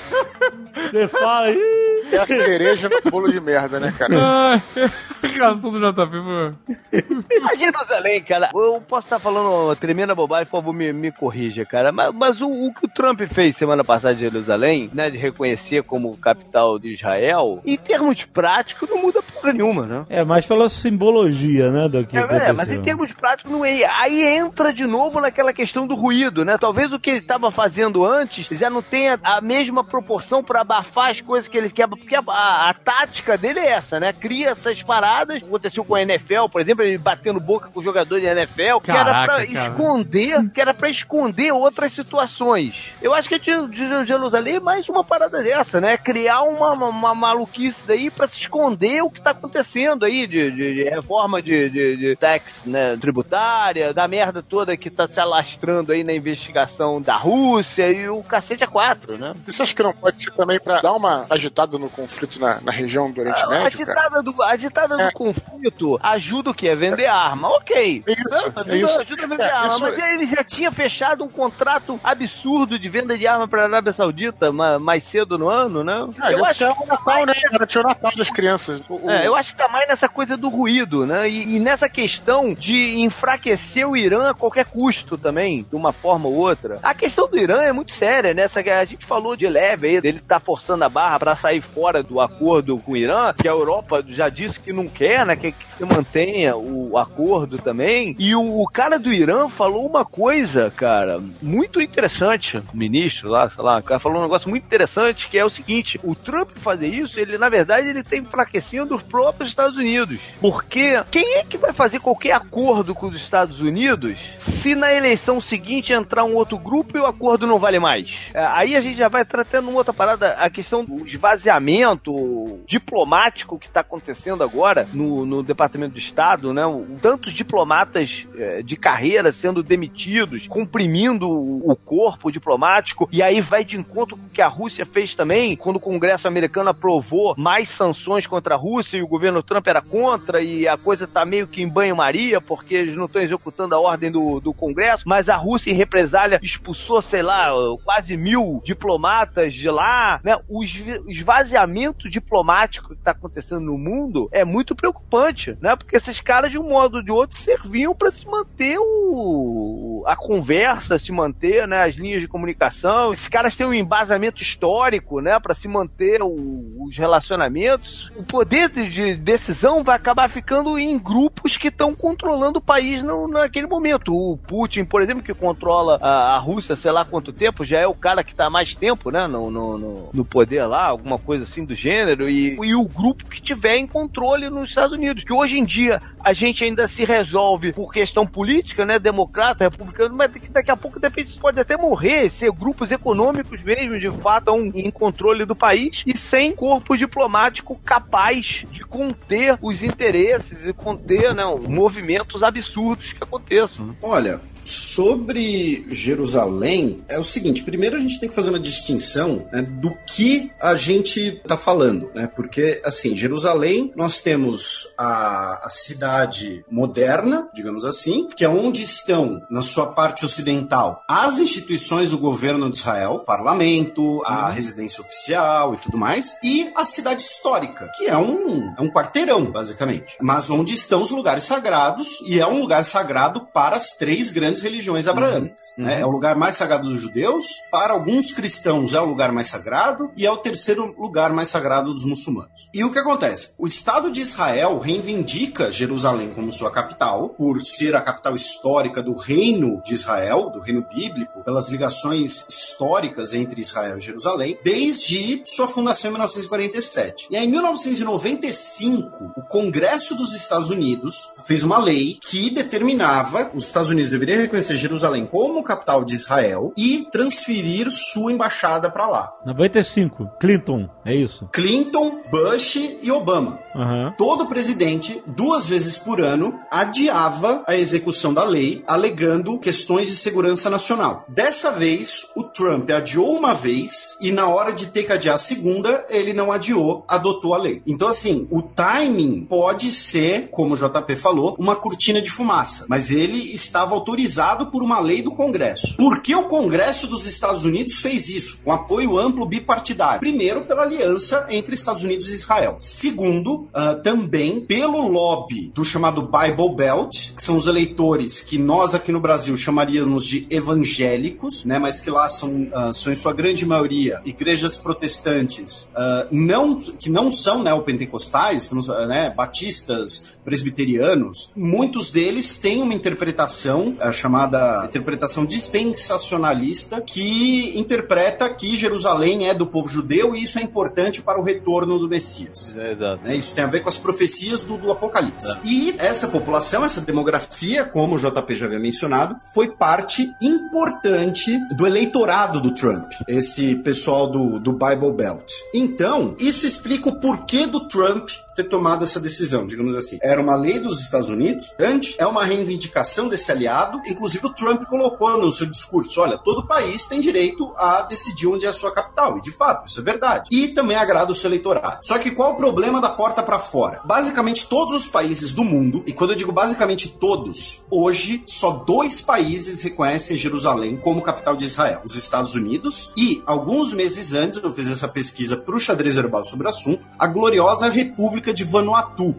você fala. "Ih". É a cereja no bolo de merda, né, cara? Ai, <laughs> Reação do JP, pô. A Jerusalém, cara, eu posso estar falando uma tremenda bobagem, por favor, me, me corrija, cara. Mas, mas o, o que o Trump fez semana passada em Jerusalém, né, de reconhecer como capital de Israel, em termos práticos, não muda porra nenhuma, né? É mais pela simbologia, né? Do que É, aconteceu. é, mas em termos práticos não é. Aí entra de novo naquela questão do ruído, né? Talvez o que ele estava fazendo antes já não tenha a mesma proporção para abafar as coisas que ele quer. Porque a, a- a tática dele é essa, né? Cria essas paradas. Aconteceu com a NFL, por exemplo, ele batendo boca com o jogador de NFL, que era Caraca, pra cara. esconder, que era pra esconder outras situações. Eu acho que de, de Jerusalém é mais uma parada dessa, né? Criar uma, uma, uma maluquice daí pra se esconder o que tá acontecendo aí de, de- de reforma de, de, de tax né, tributária, da merda toda que tá se alastrando aí na investigação da Rússia e o cacete a quatro, né? Você acha que não pode também pra dar uma agitada no conflito na, na região do Oriente A Médio, cara? agitada do, a agitada do É. conflito ajuda o quê? A vender arma. Ok. É isso, Né? é ajuda, isso. ajuda a vender É, arma. isso- Mas ele já tinha fechado um contrato absurdo de venda de arma para a Arábia Saudita ma- mais cedo no ano, né? Ah, eu acho que é o Natal, né? Garantiu o Natal das crianças. O- o- É, eu acho que tá mais nessa coisa do ruído, né? E, e nessa questão de enfraquecer o Irã a qualquer custo também, de uma forma ou outra. A questão do Irã é muito séria, né? Essa, a gente falou de leve aí, dele tá forçando a barra pra sair fora do acordo com o Irã, que a Europa já disse que não quer, né? Que, que se mantenha o acordo também. E o, o cara do Irã falou uma coisa, cara, muito interessante. O ministro lá, sei lá, o cara falou um negócio muito interessante, que é o seguinte: o Trump fazer isso, ele, na verdade, ele tá enfraquecendo os próprios Estados Unidos. Porque quem é que vai fazer qualquer acordo com os Estados Unidos se na eleição seguinte entrar um outro grupo e o acordo não vale mais? É, Aí a gente já vai tratando uma outra parada, a questão do esvaziamento diplomático que está acontecendo agora no, no Departamento de Estado, né? Tantos diplomatas eh, de carreira sendo demitidos, comprimindo o, o corpo diplomático, e aí vai de encontro com o que a Rússia fez também, quando o Congresso americano aprovou mais sanções contra a Rússia e o governo Trump era contra, e a coisa tá meio que em banho-maria, porque eles não estão executando a ordem do, do Congresso, mas a Rússia, em represália, expulsou, sei lá, quase mil diplomatas de lá, né? O esvaziamento diplomático que está acontecendo no mundo é muito preocupante, né? Porque esses caras, de um modo ou de outro, serviam para se manter o, a conversa, se manter, né? As linhas de comunicação. Esses caras têm um embasamento histórico, né? Para se manter o- os relacionamentos. O poder de, de decisão vai acabar ficando em grupos que estão controlando o país no, naquele momento. O Putin, por exemplo, que controla a, a Rússia, sei lá quanto tempo, já é o cara que está mais tempo, né? No, no, no, no poder lá, alguma coisa assim do gênero. E, e o grupo que tiver em controle nos Estados Unidos. Que hoje em dia a gente ainda se resolve por questão política, né? Democrata, republicano, mas daqui a pouco de repente isso pode até morrer, ser grupos econômicos mesmo, de fato, estão em controle do país e sem corpo diplomático capaz de conter os interesses e conter né, movimentos absurdos que aconteçam. Olha, sobre Jerusalém, é o seguinte: primeiro a gente tem que fazer uma distinção né, do que a gente está falando, né? Porque, assim, Jerusalém, nós temos a, a cidade moderna, digamos assim, que é onde estão, na sua parte ocidental, as instituições do governo de Israel, parlamento, a residência oficial e tudo mais, e a cidade histórica, que é um, é um quarteirão, basicamente, mas onde estão os lugares sagrados, e é um lugar sagrado para as três grandes religiões abraâmicas. né? É o lugar mais sagrado dos judeus, para alguns cristãos é o lugar mais sagrado, e é o terceiro lugar mais sagrado dos muçulmanos. E o que acontece? O Estado de Israel reivindica Jerusalém como sua capital, por ser a capital histórica do reino de Israel, do reino bíblico, pelas ligações históricas entre Israel e Jerusalém, desde sua fundação em 1947. E aí, em 1995, o Congresso dos Estados Unidos fez uma lei que determinava os Estados Unidos deveriam reconhecer Jerusalém como capital de Israel e transferir sua embaixada para lá. 95, Clinton, é isso? Clinton, Bush e Obama. Aham. Todo presidente, duas vezes por ano, adiava a execução da lei, alegando questões de segurança nacional. Dessa vez, o Trump adiou uma vez e, na hora de ter que adiar a segunda, ele não adiou, adotou a lei. Então, assim, o timing pode ser, como o JP falou, uma cortina de fumaça, mas ele estava autorizado por uma lei do Congresso. Por que o Congresso dos Estados Unidos fez isso? Com apoio amplo bipartidário. Primeiro, pela aliança entre Estados Unidos e Israel. Segundo, ah, também pelo lobby do chamado Bible Belt, que são os eleitores que nós aqui no Brasil chamaríamos de evangélicos, né, mas que lá são, ah, são em sua grande maioria igrejas protestantes, ah, não, que não são neopentecostais, ah, né, batistas, presbiterianos. Muitos deles têm uma interpretação ah, chamada interpretação dispensacionalista, que interpreta que Jerusalém é do povo judeu e isso é importante para o retorno do Messias. É, exato. Né? Isso tem a ver com as profecias do, do Apocalipse. E essa população, essa demografia, como o JP já havia mencionado, foi parte importante do eleitorado do Trump, esse pessoal do, do Bible Belt. Então, isso explica o porquê do Trump ter tomado essa decisão, digamos assim. Era uma lei dos Estados Unidos, antes é uma reivindicação desse aliado, inclusive o Trump colocou no seu discurso, olha, todo país tem direito a decidir onde é a sua capital, e de fato, isso é verdade. E também agrada o seu eleitorado. Só que qual o problema da porta para fora? Basicamente todos os países do mundo, e quando eu digo basicamente todos, hoje só dois países reconhecem Jerusalém como capital de Israel, os Estados Unidos e alguns meses antes eu fiz essa pesquisa para o xadrez herbal sobre o assunto, a gloriosa República de Vanuatu,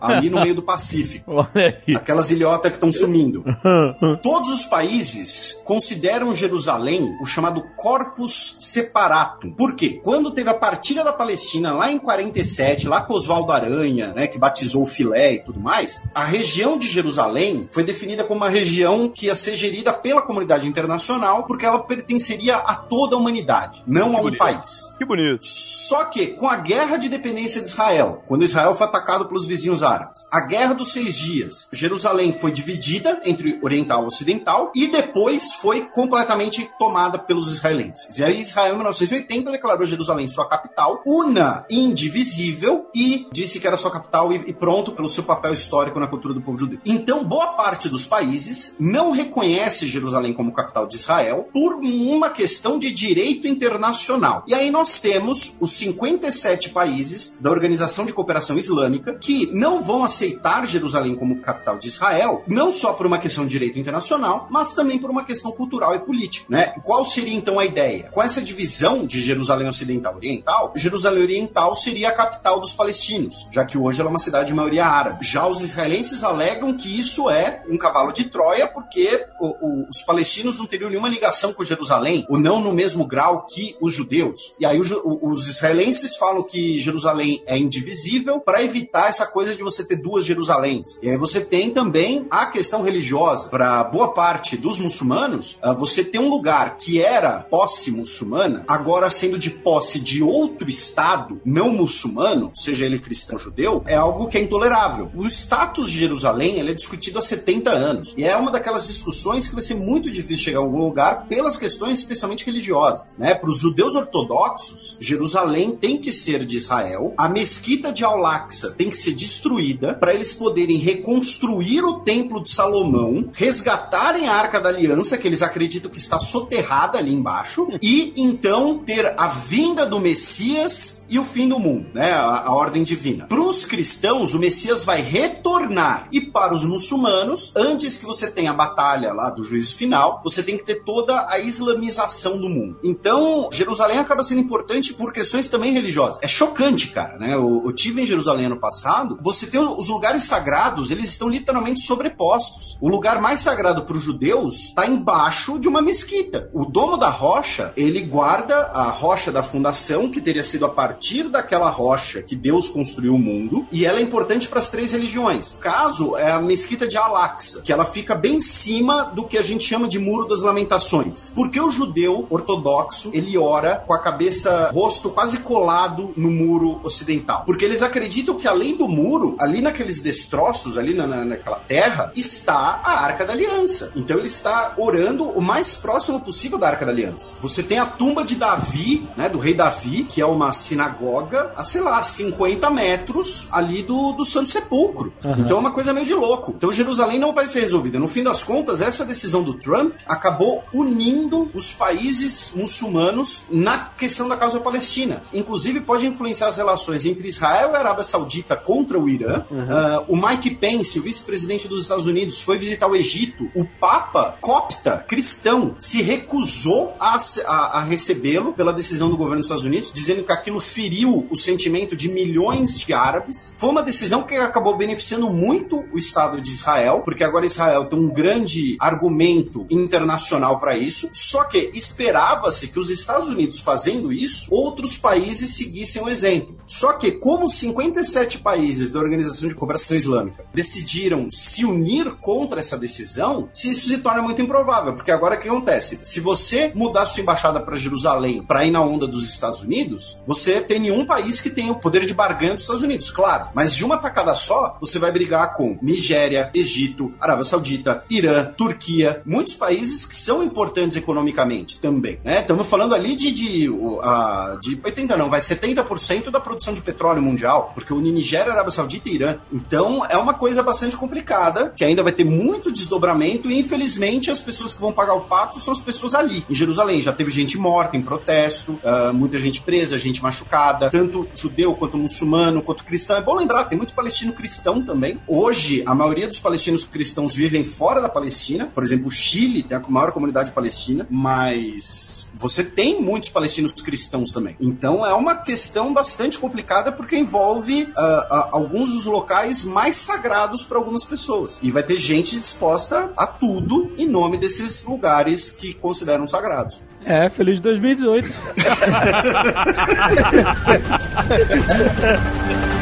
ali no meio do Pacífico. <laughs> Aquelas ilhotas que estão sumindo. <laughs> Todos os países consideram Jerusalém o chamado Corpus Separatum. Por quê? Quando teve a partilha da Palestina lá em 47, lá com Oswaldo Aranha, né, que batizou o filé e tudo mais, a região de Jerusalém foi definida como uma região que ia ser gerida pela comunidade internacional porque ela pertenceria a toda a humanidade, não a um bonito. país. Que bonito. Só que, com a guerra de dependência de Israel, quando Israel foi atacado pelos vizinhos árabes, a guerra dos seis dias, Jerusalém foi dividida entre oriental e ocidental e depois foi completamente tomada pelos israelenses. E aí Israel, em 1980, declarou Jerusalém sua capital, una, indivisível, e disse que era sua capital e, e pronto pelo seu papel histórico na cultura do povo judeu. Então, boa parte dos países não reconhece Jerusalém como capital de Israel por uma questão de direito internacional. E aí nós temos os 57 países da Organização de Cooperação Islâmica que não vão aceitar Jerusalém como capital de Israel, não só por uma questão de direito internacional, mas também por uma questão cultural e política, né? Qual seria então a ideia? Com essa divisão de Jerusalém Ocidental e Oriental, Jerusalém Oriental seria a capital dos palestinos, já que hoje ela é uma cidade de maioria árabe. Já os israelenses alegam que isso é um cavalo de Troia, porque o- o- os palestinos não teriam nenhuma ligação com Jerusalém, ou não no mesmo grau que os judeus. E aí ju- os israelenses falam que Jerusalém é indivisível para evitar essa coisa de você ter duas Jerusaléns. E aí você tem também a questão religiosa. Para boa parte dos muçulmanos, ah, você tem um lugar que era posse muçulmana, agora sendo de posse de outro estado não muçulmano, seja ele cristão ou judeu, é algo que é intolerável. O status de Jerusalém é discutido há 70 anos. E é uma daquelas discussões que vai ser muito difícil chegar a algum lugar pelas questões especialmente religiosas. Né? Para os judeus ortodoxos, Jerusalém tem que ser de Israel, a mesquita de Al-Aqsa tem que ser destruída para eles poderem reconstruir o templo de Salomão, resgatarem a Arca da Aliança, que eles acreditam que está soterrada ali embaixo, <laughs> e então ter a vinda do Messias e o fim do mundo, né? A, a ordem divina. Para os cristãos, o Messias vai retornar. E para os muçulmanos, antes que você tenha a batalha lá do juízo final, você tem que ter toda a islamização do mundo. Então, Jerusalém acaba sendo importante por questões também religiosas. É chocante, cara, né? Eu, eu tive Jerusalém ano passado. Você tem os lugares sagrados, eles estão literalmente sobrepostos. O lugar mais sagrado para os judeus está embaixo de uma mesquita. O domo da rocha, ele guarda a rocha da fundação, que teria sido a partir daquela rocha que Deus construiu o mundo, e ela é importante para as três religiões. O caso é a mesquita de Al-Aqsa, que ela fica bem em cima do que a gente chama de Muro das Lamentações. Porque o judeu ortodoxo, ele ora com a cabeça, rosto quase colado no muro ocidental. Porque eles acreditam que além do muro, ali naqueles destroços, ali na, na- naquela terra, está a Arca da Aliança. Então ele está orando o mais próximo possível da Arca da Aliança. Você tem a tumba de Davi, né, do rei Davi, que é uma sinagoga a, sei lá, 50 metros ali do, do Santo Sepulcro. Então é uma coisa meio de louco. Então Jerusalém não vai ser resolvida. No fim das contas, essa decisão do Trump acabou unindo os países muçulmanos na questão da causa palestina. Inclusive pode influenciar as relações entre Israel e Arábia Saudita contra o Irã. Ah, o Mike Pence, o vice-presidente dos Estados Unidos, foi visitar o Egito. O Papa copta, cristão, se recusou a, a- a recebê-lo pela decisão do governo dos Estados Unidos, dizendo que aquilo feriu o sentimento de milhões de árabes. Foi uma decisão que acabou beneficiando muito o Estado de Israel, porque agora Israel tem um grande argumento internacional para isso. Só que esperava-se que os Estados Unidos fazendo isso, outros países seguissem o exemplo. Só que, como se 57 países da Organização de Cooperação Islâmica decidiram se unir contra essa decisão, se isso se torna muito improvável, porque agora o que acontece? Se você mudar sua embaixada para Jerusalém para ir na onda dos Estados Unidos, você tem nenhum país que tenha o poder de barganha dos Estados Unidos, claro, mas de uma tacada só, você vai brigar com Nigéria, Egito, Arábia Saudita, Irã, Turquia, muitos países que são importantes economicamente também, né? Estamos falando ali de, de, uh, de 80 não, vai 70% da produção de petróleo mundial, porque une Nigéria, Arábia Saudita e Irã. Então é uma coisa bastante complicada, que ainda vai ter muito desdobramento e infelizmente as pessoas que vão pagar o pato são as pessoas ali, em Jerusalém. Já teve gente morta em protesto, uh, muita gente presa, gente machucada, tanto judeu quanto muçulmano, quanto cristão. É bom lembrar, tem muito palestino cristão também. Hoje, a maioria dos palestinos cristãos vivem fora da Palestina. Por exemplo, o Chile tem a maior comunidade palestina, mas você tem muitos palestinos cristãos também. Então é uma questão bastante complicada porque envolve uh, uh, alguns dos locais mais sagrados para algumas pessoas. E vai ter gente disposta a tudo em nome desses lugares que consideram sagrados. É, feliz 2018.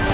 <laughs>